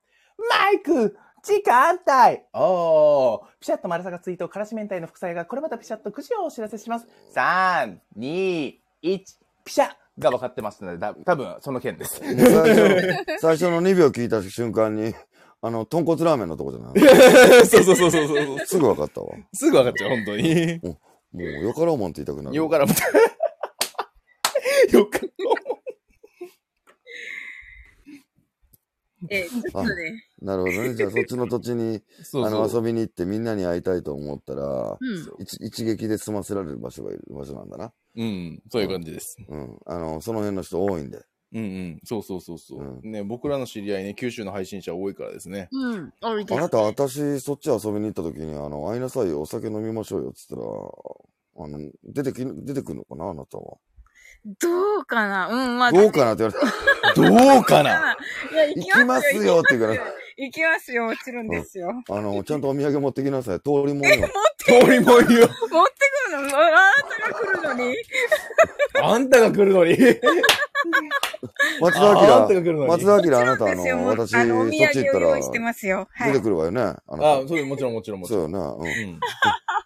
マイク時間帯おーピシャッと丸さがツイート、からし明太の副菜がこれまたピシャッと9時をお知らせします。3、2、1、ピシャが分かってますので、だ多分その件です。最初、最初の2秒聞いた瞬間に、あの、豚骨ラーメンのとこじゃない そうそうそうそうそう。すぐわかったわ。もすぐ分かっちゃう、本当に。う、よかろうもんって言いたくなる。よからも。よからえ、ちょっとね。なるほどね。じゃあ、そっちの土地に、そうあの。遊びに行ってみんなに会いたいと思ったら、うん。一一撃で済ませられる場所がいる場所なんだな。うん、そういう感じです。うん。あの、その辺の人多いんで。うんうん。そうそうそうそう。うね、僕らの知り合いね、九州の配信者多いからですね。うん。あれです。あなた、私、そっち遊びに行った時に、あの、会いなさいよ、お酒飲みましょうよ、つったら、あの、出てき、出てくるのかな、あなたは。どうかな？うん、まあ。どうかな？って言われて、どうかな？いや、行行きますよって言うから、行きますよ、もちろんですよ。あの、ちゃんとお土産持ってきなさい。通りもんよ。通りもんよ。持ってくるの？ああなたが来るのにあんたが来るのに。松ああん田明、たが来るのに。松田明、あなた、あの、私、そあの、おっち行ったら、産を用意してますよ。出てくるわよね。あ。あそうもちろんもちろんもちろん。そうよね。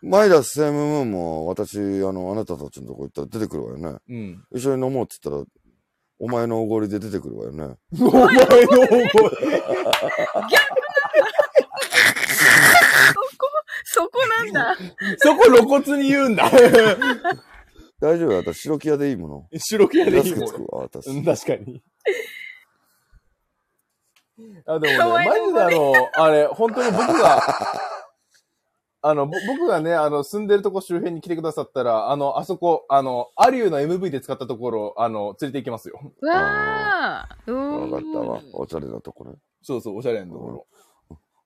うん。マイダスセムムーンも、私、あの、あなたたちのとこ行ったら出てくるわよね。うん。一緒に飲もうって言ったら、お前のおごりで出てくるわよね。お前の声。そこなんだ。そこ露骨に言うんだ。大丈夫？よ。私、白木屋でいいもの？白木屋でいいもん安くつ。くわ、私。うん、確かに。あ、でかもね、わいいマジであの、あれ、本当に僕が、あの、ぼ僕がね、あの、住んでるとこ周辺に来てくださったら、あの、あそこ、あの、アリューの MV で使ったところ、あの、連れて行きますよ。うわー。うわかったわー。おしゃれなとこね。そうそう、おしゃれなところ。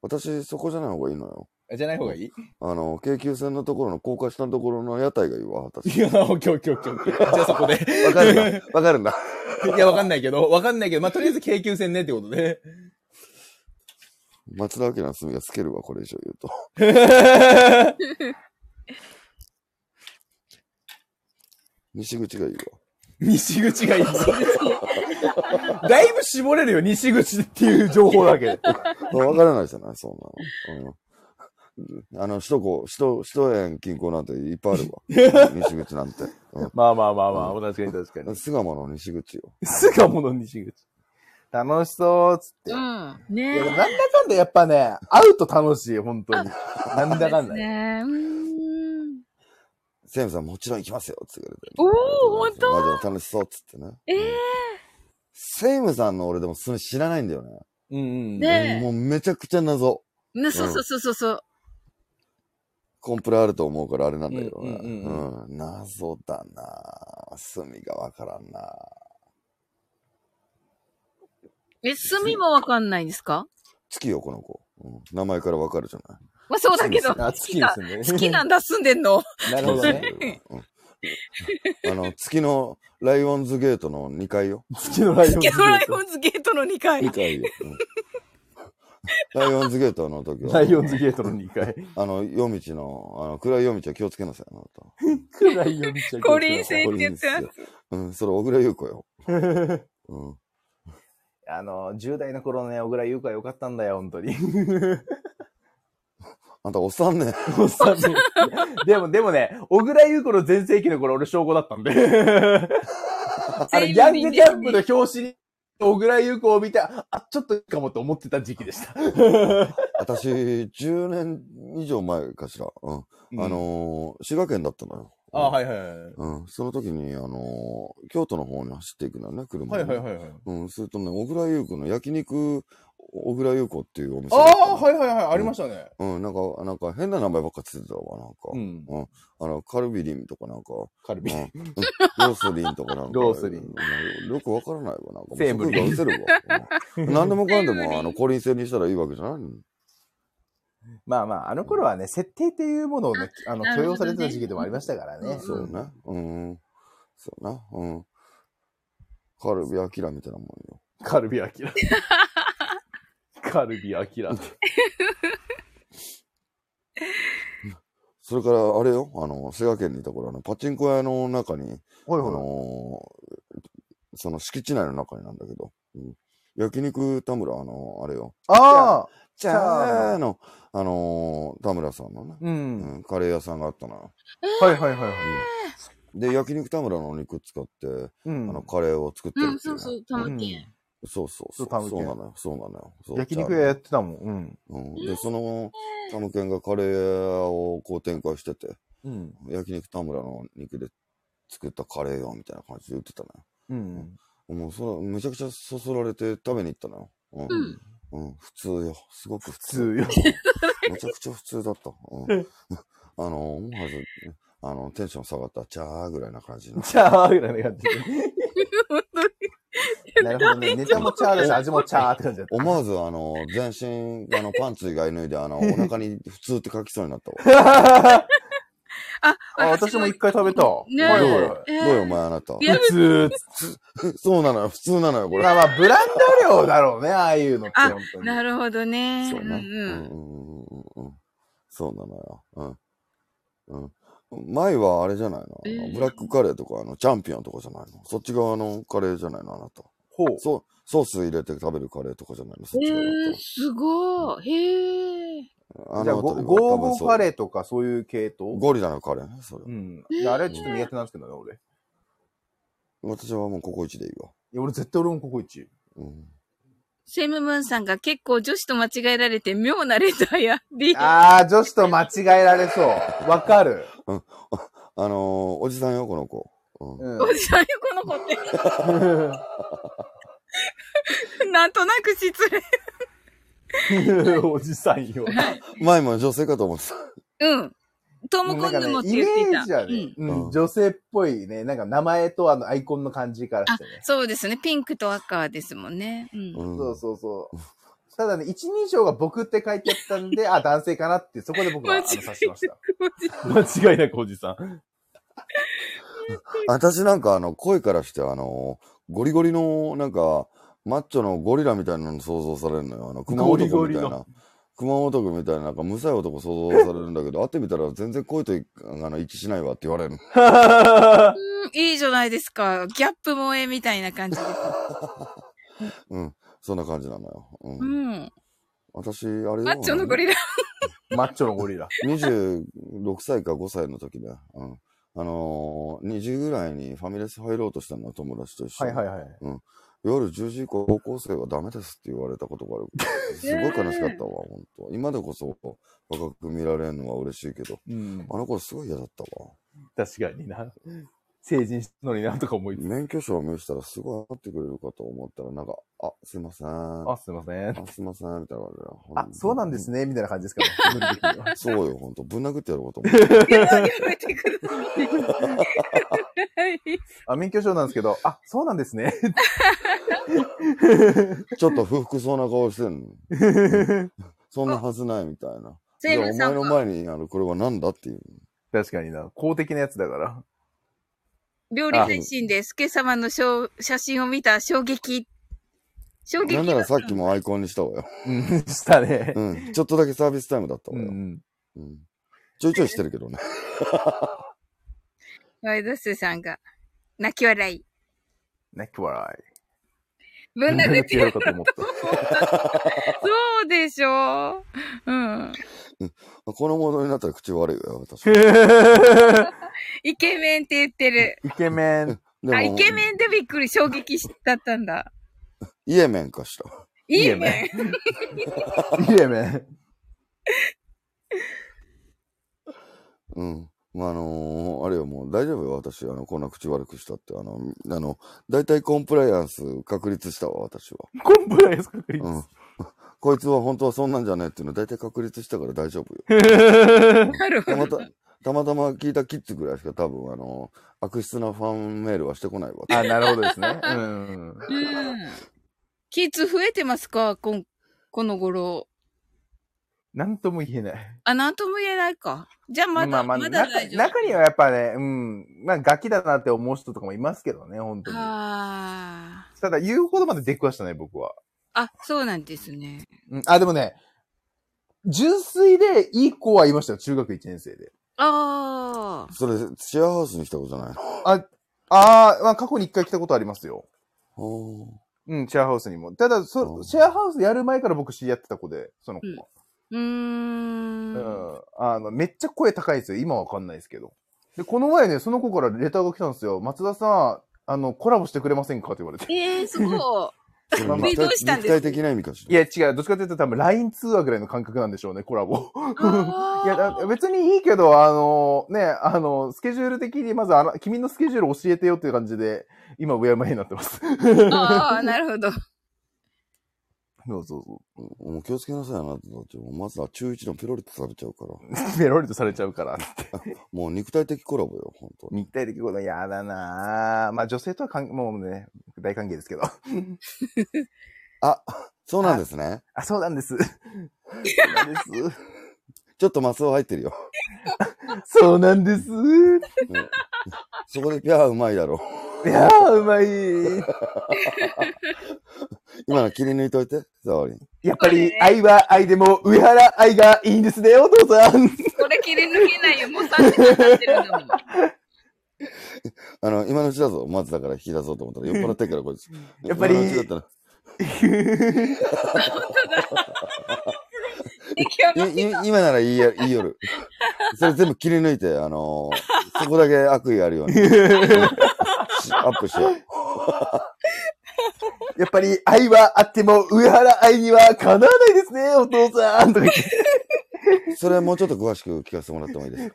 私、そこじゃない方がいいのよ。えじゃない方がいい？あの、京急線のところの高架下のところの屋台がいいわ、私。いや、オッケーオッケーオッケーオッケー。じゃあそこで。わかるんだ。わかるんだ。いや、わかんないけど、わかんないけど、まあ、とりあえず京急線ねってことで。松田明の墨がつけるわ、これ以上言うと。西口がいいわ。西口がいい。だいぶ絞れるよ、西口っていう情報だけで。わからないじゃない、そんなの。うんあの、首都高、首都、首都園近郊なんていっぱいあるわ。西口なんて。うまあまあまあまあ、確かに確かにん。。巣鴨の西口よ。巣鴨の西口。楽しそう、つって。いうん。や、ねでもなんだかんだやっぱね、会うと楽しい、本当に。なんだかんだ。ねうーん。セムさんもちろん行きますよ、つって言われて。おーほんとマジで楽しそう、つってね。ええセイムさんの俺でもそれ知らないんだよね。うんうん。ねえもうめちゃくちゃ謎。ね、そうそうそうそうそう。コンプラあると思うからあれなんだけどね。うんうんうん。謎だな隅がわからんなえ、墨もわかんないんですか？月よ、この子。うん名前からわかるじゃない？まあそうだけど、あ、月ですね。好きなんだ、住んでんの。なるほどね。うんあの、月のライオンズゲートの2階よ。月のライオンズゲケロライートオンズゲートの2階。2階よ。うんライオンズゲートの時は、ライオンズゲートの2階。あの、夜道の、あの、暗い夜道は気をつけなさい、あなた。ライオンズ降臨性って言ってますうん、それ、小倉優子よ。うん。あの、10代の頃のね、小倉優子はよかったんだよ、本当に。あんた、おっさんね。おっさんねでも、でもね、小倉優子の全盛期の頃、俺小5だったんで。あの、ヤングジャンプの表紙に、小倉優子を見て、あ、ちょっといいかもと思ってた時期でした。私、10年以上前かしら。うん。あのー滋賀県だったのよ。あ、はいはいはい。うん。その時に、あのー京都の方に走っていくのよね、車はでね、いはいはいはい。うん。するとね、小倉優子の焼肉、小倉優子っていうお店ああ、はいはいはい、ありましたね。うん、なんか、なんか変な名前ばっかついてたわ、なんか。うん。あの、カルビリンとかなんか、カルビ。うん、ロースリンとかなんか。ロースリンうんよくわからないわ、なんか。セーブリンン。がうせるわ。うん何でもかんでも、あの、コリン製にしたらいいわけじゃないのまあまあ、あの頃はね、設定っていうものをね、あの、許容されてた時期でもありましたからね。そうね。うん。そうな。うん。カルビアキラみたいなもんよ。カルビアキラ。カルビアキラ。それから、あれよ、あの、滋賀県にいた頃、あの、パチンコ屋の中に、あはいはい。のーその敷地内の中になんだけど、うん、焼肉田村、あの、あれよ、ああチャーの、あのー田村さんのね、う。うんん、カレー屋さんがあったのよ。はいはいはいはい。で、焼肉田村のお肉使って、うあんの、。カレーを作ってうん、るっていねそううそう、たまけん。そうそうそう。そうタムケンそうなのよ。そうなのよ。そう焼肉屋やってたもん。うん。うん。で、その、タムケンがカレー屋をこう展開してて、うん。焼肉田村の肉で作ったカレーよ、みたいな感じで言ってたのよ。うん。もう、それ、めちゃくちゃそそられて食べに行ったのよ。う。うんん。うん、普通よ。すごく普普通。通よ。めちゃくちゃ普通だった。うん。あの、思わず、あの、テンション下がった、チャーぐらいな感じの。チャーぐらいの感じで。なるほどね。ネタもチャーだし、味もチャーって感じだった。思わず、あの、全身、あの、パンツ以外脱いで、あの、お腹に普通って書きそうになったわ。あ、あ、私も一回食べた。ねはいはいはいどうよ、お前あなた。普通。そうなのよ、普通なのよ、これ。まあまあ、ブランド量だろうね、ああいうのって、あ本当に。なるほどね。そうね。うんうんうんうんうん。そうなのよ。うん。うん。前はあれじゃないの,、えーブラックカレーとか、あの、チャンピオンとかじゃないの？そっち側のカレーじゃないのあなた。ほう。そう、ソース入れて食べるカレーとかじゃないのえー、すごい。へえ。ったら。じゃあ、ゴゴーゴーカーレーとかそういう系統？ゴリラのカレーね、それ。うん。いやあれちょっと苦手なんですけどね、俺。い私はもうココイチでいいわ。や、俺絶対俺もココイチ。うん。セムムーンさんが結構女子と間違えられて妙なレターやり。あー、女子と間違えられそう。わかる。あのー、おじさんよ、この子。うん。うん。おじさんよ、この子って。なんとなく失礼。おじさんよ。前も女性かと思ってた。うん。トムコンヌもって言っていた。イメージはね、うんうんうん女性っぽいね、なんか名前とあのアイコンの感じからしてね。そうですね。ピンクと赤ですもんね。うん。うん。そうそうそう。ただね、一人称が僕って書いてあったんで、あ、男性かなって、そこで僕はあの間違い察しました。間違いなくおじさん。私なんかあの、声からしてあの、ゴリゴリの、なんか、マッチョのゴリラみたいなの想像されるのよ。あの、熊ゴリ男みたいなゴリの。熊男みたいな、なんか、むさい男想像されるんだけど、会ってみたら全然声といあの一致しないわって言われるの。うんいいじゃないですか。ギャップ萌えみたいな感じです。うん。そんな感じなのよ。うん。うん。私、あれよ。マッチョのゴリラ。マッチョのゴリラ。26歳か5歳の時だよ。うん。あのー、2時ぐらいにファミレス入ろうとしたの、友達と一緒に。はいはいはい。夜10時以降、高校生はダメですって言われたことがある。すごい悲しかったわ、本当今でこそ若く見られるのは嬉しいけど、うん。あの頃すごい嫌だったわ。確かにな。成人したのになとか思いつつ。免許証を見せたらすごい会ってくれるかと思ったら、なんか、あ、すいません。あ、あ、すいません。すいません、みたいな感じで。あ、そうなんですね。ね、みたいな感じですから、無理的には。そうよ、本当ぶん殴ってやろうかと思って。やめてください。はい。あ、免許証なんですけど、あ、そうなんですね。ちょっと不服そうな顔してんの。そんなはずないみたいな。じ ゃあお前の前に、あの、これは何だっていう。確かにな。公的なやつだから。料理配信でスケ様のしょう写真を見た衝撃。衝撃なんならさっきもアイコンにしたわよ。うん、したね。うん。ちょっとだけサービスタイムだったわよ。うんうん。うん。ちょいちょいしてるけどね。ワイドスーさんが、泣き笑い。泣き笑い。ぶん殴ってややる。るかと思った。そうでしょうん。このモードになったら口悪いわよ、私。イケメンって言ってる。イケメン。であ、イケメンでびっくり、衝撃だったんだ。イエメンかしら。イエメン。イエメン。うん。まあ、あのーあれよ、もう大丈夫よ、私。あの、こんな口悪くしたって。あの、あの、大体コンプライアンス確立したわ、私は。コンプライアンス確率。うん。こいつは本当はそんなんじゃねえっていうの大体確立したから大丈夫よ。なるほど。たまた、たまたま聞いたキッズぐらいしか多分、あの、悪質なファンメールはしてこないわ。あ、なるほどですね。うん。うん。キッズ増えてますか？こん、この頃。なんとも言えない。あ、なんとも言えないか。じゃあまだ、まだ中大丈夫。中にはやっぱね、うん、まあガキだなって思う人とかもいますけどね、本当に。ああ。ただ言うほどまで出くわしたね、僕は。あ、そうなんですね。うん、あ、でもね、純粋でいい子はいましたよ、中学1年生で。ああ。それ、シェアハウスに来たことじゃないのあ、あーまあ過去に一回来たことありますよ。おーうん、シェアハウスにも。ただ、うそ、んシェアハウスやる前から僕知り合ってた子で、その子は。うーん。うん。あの、めっちゃ声高いですよ。今はわかんないですけど。で、この前ね、その子からレターが来たんですよ。松田さん、あの、コラボしてくれませんか？って言われて。ええー、すごい。まあまあどうしたんです肉体的な意味かしいや、違う。どっちかというと多分 LINE 通話ぐらいの感覚なんでしょうね、コラボ。いや、だ別にいいけど、あの、ね、あの、スケジュール的にまずあの、君のスケジュール教えてよっていう感じで、今、うやむやになってます。ああ、なるほど。そうそうそら。もう気をつけなさいよあなたたち。まずは中1のペロリと食べちゃうから。う。ペロリとされちゃうから。もう肉体的コラボよ、本当に。肉体的ことやだなぁまあ女性とはかん、もうね、大歓迎ですけど。あ、そうなんですね。あ、そうなんです。そうなんです。ちょっとマスオ入ってるよ。そうなんです。うんそこでピャーうまいだろ。いやー、うまい。今の切り抜いといて、サオリン。やっぱり愛は愛でも上原愛がいいんですね、お父さん。これ切り抜けないよ。もう3時間経ってるんだもん。あの、今のうちだぞ。松だから引き出そうと思ったら酔っ払ってっから、こいつ。やっぱり今のうちだったらいい 今ならいいや、いい夜。それ全部切り抜いて、あのーそこだけ悪意あるように。しアップしよう。やっぱり愛はあっても上原愛にはかなわないですね、お父さん。とか言ってそれもうちょっと詳しく聞かせてもらってもいいですか？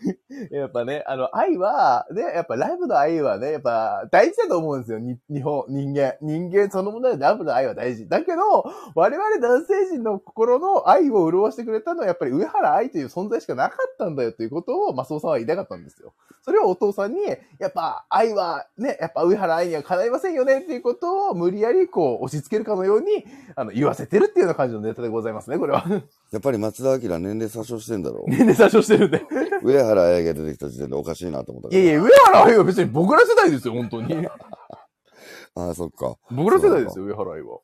やっぱね、あの、愛は、ね、やっぱライブの愛はね、やっぱ大事だと思うんですよ。に日本、人間。人間そのものでライブの愛は大事。だけど、我々男性陣の心の愛を潤してくれたのは、やっぱり上原愛という存在しかなかったんだよということを、マスオさんは言いたかったんですよ。それをお父さんに、やっぱ愛はね、やっぱ上原愛には叶いませんよねっていうことを無理やりこう押し付けるかのように、あの、言わせてるっていうような感じのネタでございますね、これは。やっぱり松田明年齢詐称してんだろ年齢詐称してるんで。う。上原彩が出てきた時点でおかしいなと思ったから。いやいや、上原愛は別に僕ら世代ですよ、本当に。ああ、そっか。僕ら世代ですよ、上原愛は。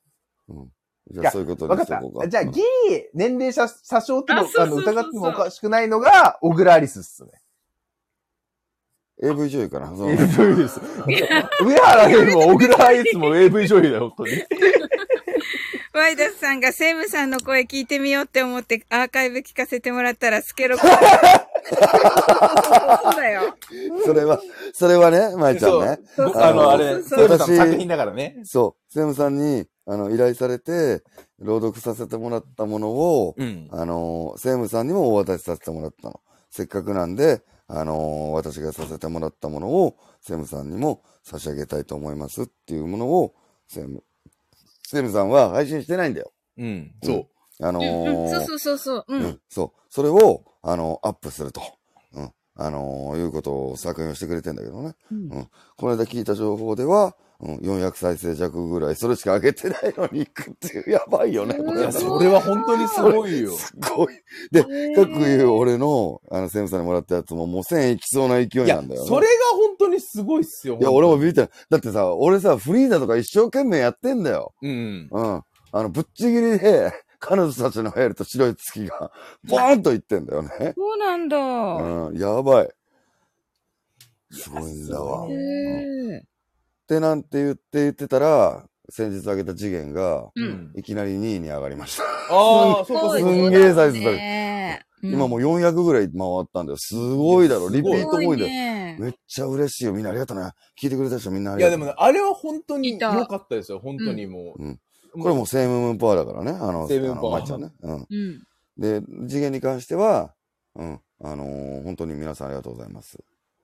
じゃあそういうことわかったにしとこうか。。じゃあ、ギリ、年齢詐詐称ってのあそうあのそうそうそう疑ってもおかしくないのが、小倉アリスっすね。AV 女優かな。AV 女優です。上原愛も小倉アリスも AV 女優だよ、本当に。ワイダスさんがセムさんの声聞いてみようって思ってアーカイブ聞かせてもらったらスケロク。そうだよ。それは、それはね、まいちゃんね。あの、あれ、そうセーブさんの作品だからね。そう。セムさんに、あの、依頼されて、朗読させてもらったものを、うん。あの、セムさんにもお渡しさせてもらったの。せっかくなんで、あの、私がさせてもらったものを、セムさんにも差し上げたいと思いますっていうものを、セム、セムさんは配信してないんだよ。うん。そう。あのーそうそうそうそう。う。うんん、そう。それを、あの、アップすると。うん。あのいうことを作品をしてくれてんだけどね。うんこの間聞いた情報では、うん、400再生弱ぐらい、それしか上げてないのに行くっていう、やばいよね、これいや、。それは本当にすごいよ。すごい。で、かくいう俺の、あの、セムさんにもらったやつも、もう1000いきそうな勢いなんだよ、ね。それが本当にすごいっすよ。いや、俺もビビった。だってさ、俺さ、フリーダとか一生懸命やってんだよ。うん。うん。あの、ぶっちぎりで、彼女たちのヘールと白い月が、ボーンと言ってんだよね。そうなんだ。うん、やばい。すごいんだわ。へうんっえ。てなんて言って言ってたら、先日あげた次元が、うん。いきなり2位に上がりました。ああ、そうかすそうか。すんげえサイズだね今もう400ぐらい回ったんだよ。すごいだろ。リピートすごい多いで。ね。めっちゃ嬉しいよ。みんなありがとうね。聞いてくれた人みんなあいや、りがとう。でもね、あれは本当に良かったですよ。本当にもう。うんこれもセームムーンパワーだからね。あの、セームムーンパワーあのまいちゃんね。うん。うん。で、次元に関しては、うん。あのー本当に皆さんありがとうございます。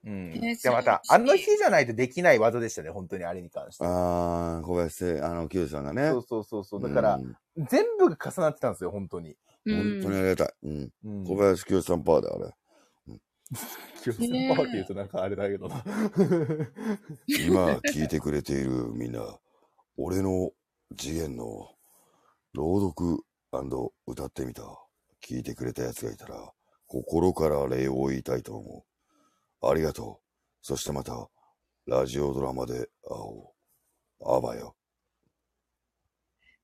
うん。ねで、また、あの日じゃないとできない技でしたね、本当にあれに関して。あー、小林せ、あの、清さんがね。そうそうそうそう。だからう、ん全部が重なってたんですよ、本当に。うん本当にありがたい。うん。うん小林清さんパワーだよ、あれ。清さんパワーって言うとなんかあれだけどな。今聞いてくれているみんな、俺の次元の朗読歌ってみた。聞いてくれたやつがいたら、心から礼を言いたいと思う。ありがとう。そしてまた、ラジオドラマで会おう。あばよ。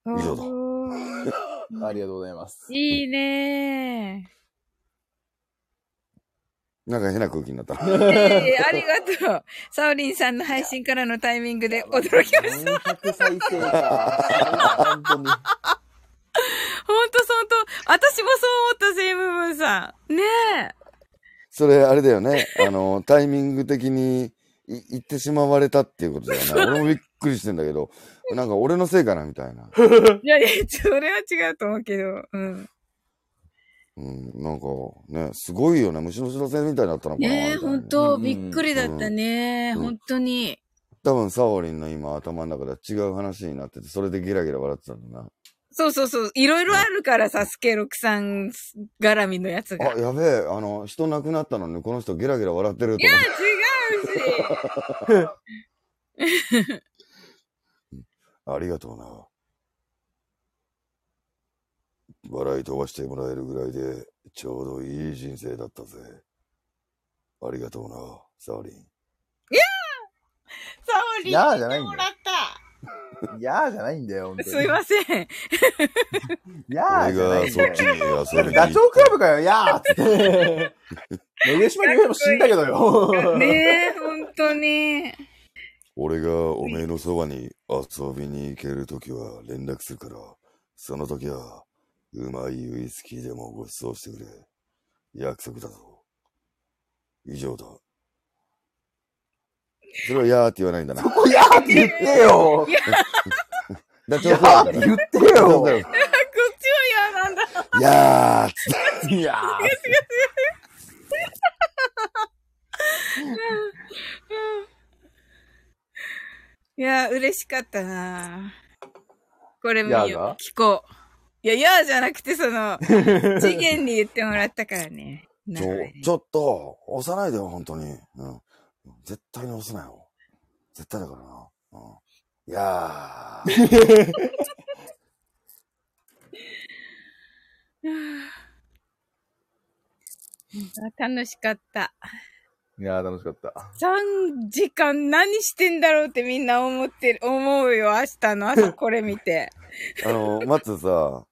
以上だ ありがとうございます。いいねなんか変な空気になった。ええありがとう。サオリンさんの配信からのタイミングで驚きました。400再生か。本当に。ほんと、そんと、私もそう思った、セイムムーンさん。ねえ。それ、あれだよね。あの、タイミング的にい言ってしまわれたっていうことだよね。俺もびっくりしてんだけど、なんか俺のせいかなみたいな。いやいや、それは違うと思うけど、うん。うん、なんかね、すごいよね。虫の知らせみたいになったのかな。ねえ、ほんと、うんびっくりだったね。うんほんとに。多分、サオリンの今頭の中では違う話になってて、それでゲラゲラ笑ってたんだな。そうそうそう。いろいろあるからさ、スケロクさん絡みのやつあ、が。やべえ、あの、人亡くなったのに、この人ゲラゲラ笑ってると思って。違うし。ありがとうな。笑い飛ばしてもらえるぐらいで、ちょうどいい人生だったぜ。ありがとうな、サオリン。サオリン。いやーじゃないんだよもらった。いやーじゃないんだよ、本当に。すいません。いやー俺じゃないんだよがそっち。に遊びにだって行ダチョウ倶楽部かよ、いやーっつって。上島竜兵も死んだけどよ。ねえ、ほんとに。俺がおめえのそばに遊びに行けるときは連絡するから、その時は、うまいウイスキーでもご馳走してくれ。約束だぞ。以上だ。それはやーって言わないんだな。いやーって言ってよ。ダチいやョウ倶楽部だなーって言ってよ。こっちは嫌なんだ。やーっつって。いやー。いや、嬉しかったなこれもやーが？聞こう。いや、やーじゃなくて、その、次元に言ってもらったからね。ちょ、ちょっと、押さないでよ、本当に。うん。絶対に押すなよ。絶対だからな。うん。いやー。あ楽しかった。いやー、楽しかった。3時間何してんだろうってみんな思ってる、思うよ、明日の朝これ見て。あの、マッツさ、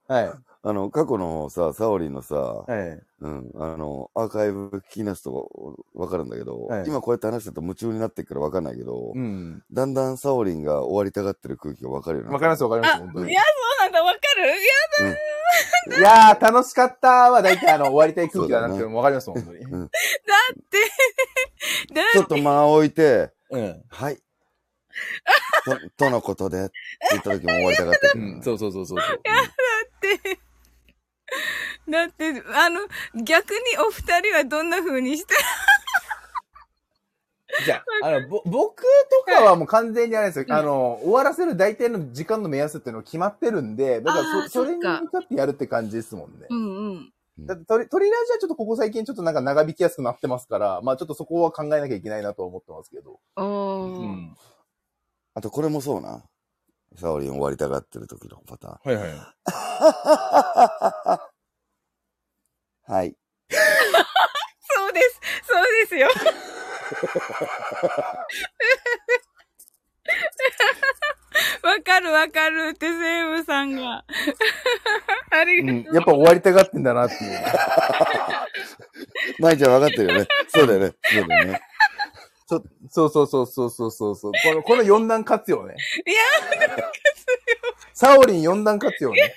はい。あの、過去のさ、サオリンのさ、はい。うん、あの、アーカイブ聞きなすとわかるんだけど、はい今こうやって話してると夢中になってるからわかんないけど、うん。だんだんサオリンが終わりたがってる空気がわかるよね。わかりますわかります、あ、本当に。いや、そうなんだ、わかるいや、いやー、楽しかったは、だいたいあの、終わりたい空気だなってもわかります、本当に。だってちょっと間を置いて、うん。はい。と、とのことで、って言った時も終わりたがってる。うん、そうそうそうそうそう。って、だって、あの、逆にお二人はどんな風にして、じゃあ、あの、ぼ、僕とかはもう完全にあれですよ。あの、終わらせる大体の時間の目安っていうのが決まってるんで、だからそ、それに向かってやるって感じですもんね。うんうん。だってトリ、トリラジはちょっとここ最近ちょっとなんか長引きやすくなってますから、まあちょっとそこは考えなきゃいけないなとは思ってますけど。うん。あとこれもそうな。サオリン終わりたがってる時のパタはいはい。ーン。はい。そうです。そうですよ。わかるわかるって、セーブさんが。ありがとう。うん。やっぱ終わりたがってんだなっていう。舞ちゃん分かってるよね。そうだよね。そうだよね。そそうそうそうそうそうそうそう。この、この四段活用ね。いや、サオリン四段活用ね。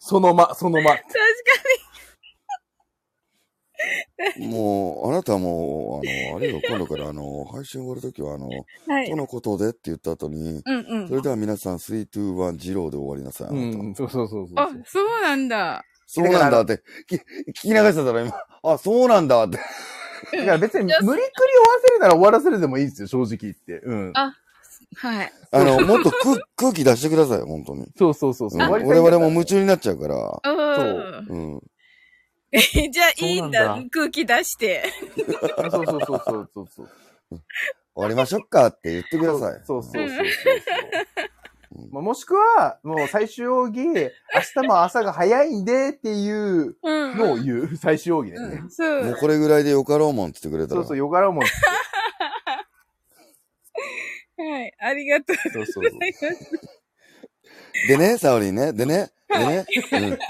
その間、その間。確かもう、あなたはもう、あの、あれよ、今度からあの、配信終わるときはあの、に。はいと。のことでって言った後に、うんうん。それでは皆さん、3、2、1、0で終わりなさい。あうなたん、そうそうそうそう。あ、そうなんだ。そうなんだって、き聞き流してたら今、あ、そうなんだって。だから別に無理くり終わらせるなら終わらせるでもいいですよ、正直言って。うん。あはい。あの、もっと空 空気出してください、本当に。そうそうそうそう。うん我々も夢中になっちゃうから。おそーうん。じゃあいいんだんだ空気出して。そ うそうそうそうそうそう。終わりましょうかって言ってください。そうそうそうそうそううんまあもしくは、もう最終奥義、明日も朝が早いんでっていううん。のを言う。最終奥義でね。そう。もうこれぐらいでよかろうもんって言ってくれたら。そうそう、よがろうもん。はい。ありがとうそうそうございます。でね、サオリンね。でね。でね。うん。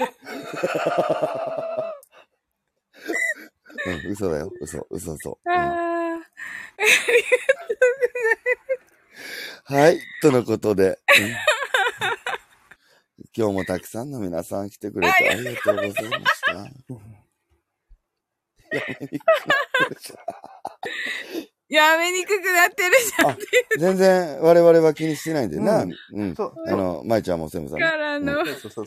うん、嘘だよ。嘘、嘘、嘘。うんあ はい。とのことで、うん今日もたくさんの皆さん来てくれてありがとうございました。やめにくくなってるじゃん。全然我々は気にしてないんでな。ううんん。そう。あの、舞ちゃんもセムさんも。からの。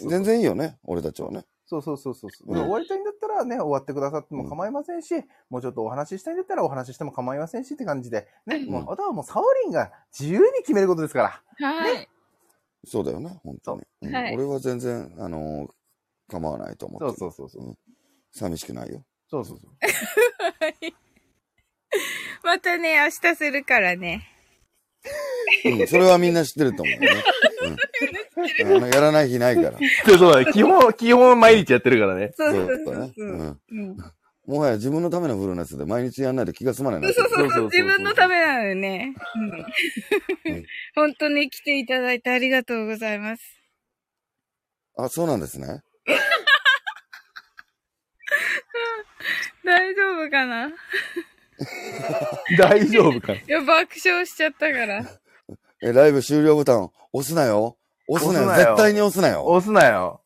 全然いいよね。俺たちはね。そうそうそうそう。うん終わりたいんだったらね、終わってくださっても構いませんし、もうちょっとお話ししたいんだったらお話ししても構いませんしって感じで、ね、んもう、あとはもうサオリンが自由に決めることですから。はい。そうだよね。本当に。うんはい俺は全然、あのー構わないと思ってそうる。そうそうそう。うん寂しくないよ。そうそうそう。またね、明日するからね。うん。それはみんな知ってると思うよね。うん。あのやらない日ないから。そうそうだ、基本、基本毎日やってるからね。そうそうそううん。うんもはや自分のためのフルネスで毎日やんないと気が済まないな。そうそうそうそうそう自分のためなのよね。うんうん本当に来ていただいてありがとうございます。あ、そうなんですね。大丈夫かな？大丈夫かいや、爆笑しちゃったから。え、ライブ終了ボタン押すなよ。押すなよ。押すなよ絶対に押すなよ。押すなよ。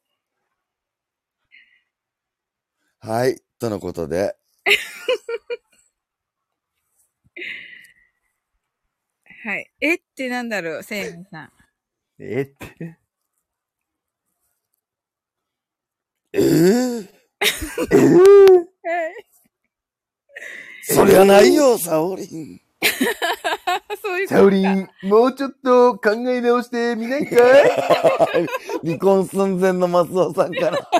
はい。とのことで、はい。えってなんだろう、せいみさん。えって？えー、えー、はいそりゃないよ、サオリン。そういうことか。サオリン、もうちょっと考え直してみないかい？離婚寸前の松尾さんから。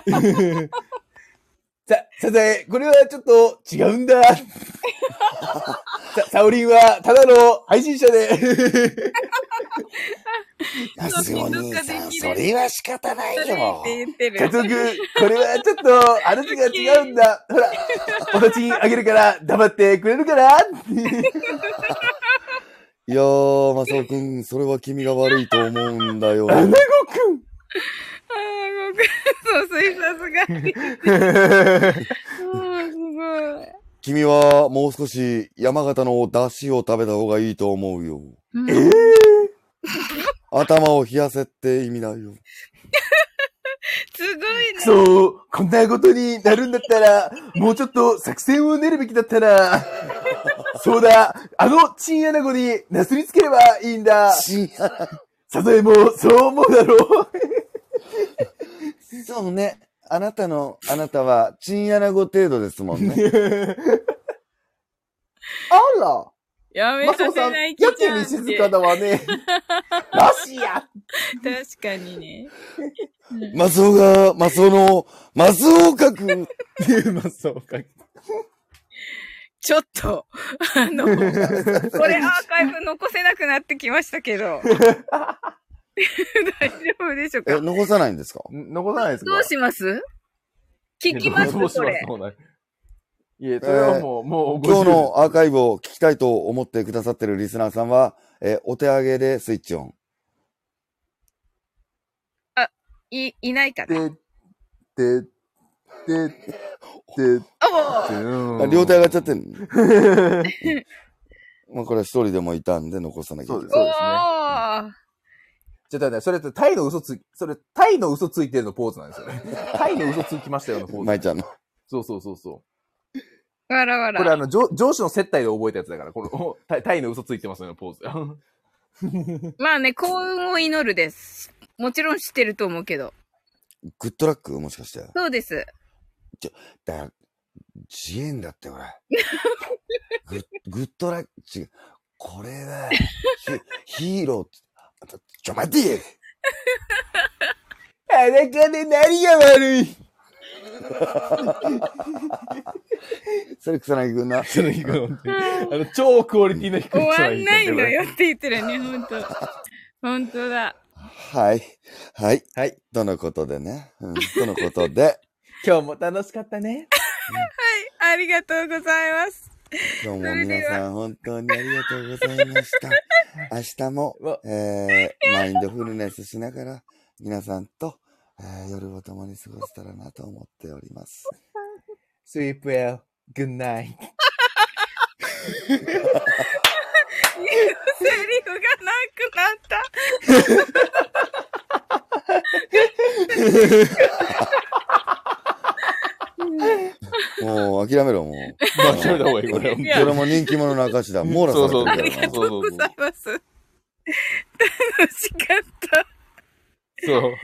さ、サザエ、これはちょっと違うんだ。さ、サオリンはただの配信者で。さん、どっかできるそれは仕方ないよ。家族、これはちょっと話が違うんだ。ほら、お立ちあげるから黙ってくれるかな？いやー、松尾くん、それは君が悪いと思うんだよ。アナゴくんああ、ごめん。そう、さすがに。うん、すごい。君はもう少し山形の出汁を食べた方がいいと思うよ。うんえ頭を冷やせって意味だよ。すごいね。そう、こんなことになるんだったら、もうちょっと作戦を練るべきだったな。そうだ、あのチンアナゴになすりつければいいんだ。深夜サザエもそう思うだろう。そうね。あなたの、あなたは、チンアナゴ程度ですもんね。あら、やめマスオさん、させないやけに静かだわね。マシや確かにね。マスオが、マスオの、マスオを書く。マスオか。ちょっと、あの、これアーカイブ残せなくなってきましたけど。大丈夫でしょうえ、か残さないんですか？残さないですか？どうします？聞きます？どうしこれ。いえ、それはもう、もう、今日のアーカイブを聞きたいと思ってくださってるリスナーさんは、えーお手上げでスイッチオン。い、いないかな？で、で、で、で、あ、で、あ両手上がっちゃってんの？まあこれは一人でもいたんで残さなきゃいけない。そうですねちょっとね、それってタイの嘘つ、それタイの嘘ついてるのポーズなんですよね。タイの嘘つきましたよのポーズ。舞ちゃんの。そうそうそうそう。わらわら。これあの、上上司の接待で覚えたやつだから、この、タイタイの嘘ついてますよのポーズ。まあね、幸運を祈るです。もちろん知ってると思うけど。グッドラックもしかして。そうです。だから、自演だって、これ。グッグッドラック、違う。これは、ヒヒーローちょ、待て裸で何が悪い？それ草薙くんな。その日が本当に。あの、超クオリティの低い終わんないのよ。よって言ってるね、ほんと。ほんとだ。はい。はい。はい。とのことでね。うん、とのことで、今日も楽しかったね。ありがとうございます。今日も皆さん本当にありがとうございました。明日もわ、えー、マインドフルネスしながら、皆さんと、えー夜を共に過ごせたらなと思っております。Sleep well. Good night. セリフがなくなった。もう諦めろ、もう。まあ、決めた方がいい、これ。いやそれも人気者の証だ。網羅されてるからなありがとうございます。楽しかった。そう。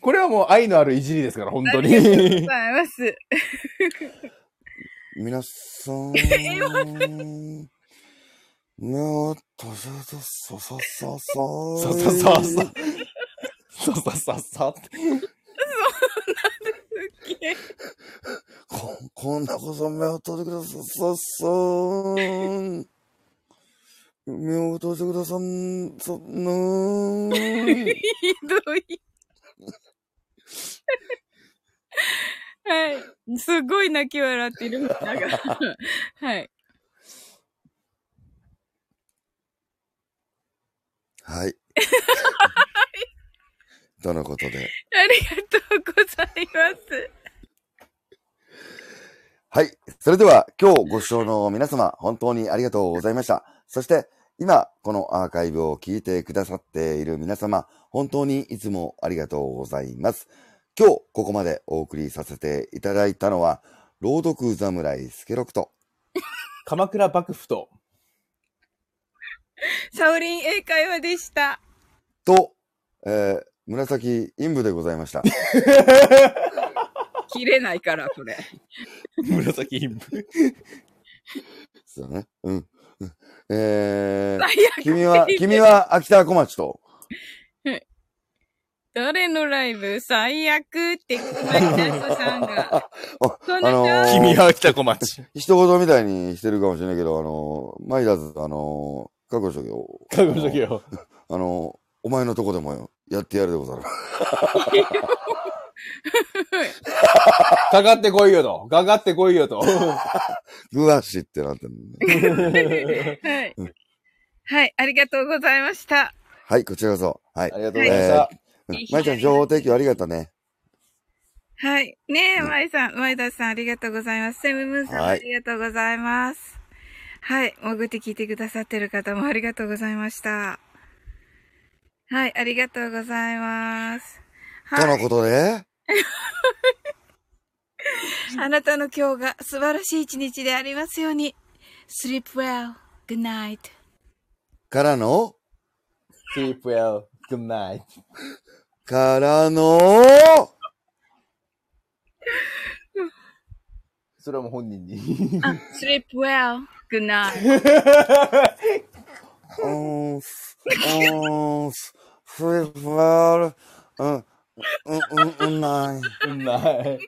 これはもう愛のあるいじりですから、本当ありがとうごに。ざいます。皆さん、目を閉じて、そそそそそうそうそうそう。そうそうそうそう。こ、こんなこそ目を閉じてください。そそ。目を閉じてくださん、そ、のーん。ひどい。はい。すごい泣き笑ってる。なんかはい。はい。とのことで。ありがとうございます。はい。それでは、今日ご視聴の皆様、本当にありがとうございました。そして、今、このアーカイブを聞いてくださっている皆様、本当にいつもありがとうございます。今日、ここまでお送りさせていただいたのは、朗読侍スケロクと、鎌倉幕府と、サオリン英会話でした。と、えー、紫陰部でございました。切れないから、これ。紫陰部。そうだね。うん。うんえー、君は、君は秋田小町と、誰のライブ最悪って、マキタスさんが。あ、そんなあのー君は北小町。一言みたいにしてるかもしれないけど、あのー、マイダーズ、あのー、覚悟しとけよ。覚悟しとけよ。あのー、お前のとこでもよ、やってやるでござる。かかってこいよと。かかってこいよと。グワシってなってるね。はい。はい、ありがとうございました。はい、こちらこそ。はいあ。りがとうございました。うんまいちゃん、情報提供ありがとうね。はい。ねえ、うんマイさん、マイダさんありがとうございます。セムムーンさんもはいありがとうございます。はい。潜って聞いてくださってる方もありがとうございました。はい、ありがとうございます。はい。とのことで、あなたの今日が素晴らしい一日でありますように。sleep well. good night. からの、Sleep well. Good night. からの、それはもう本人に。あ sleep well. good night. うーん、すうーん、すスリッうん、うん、うん、うん、うん、ない。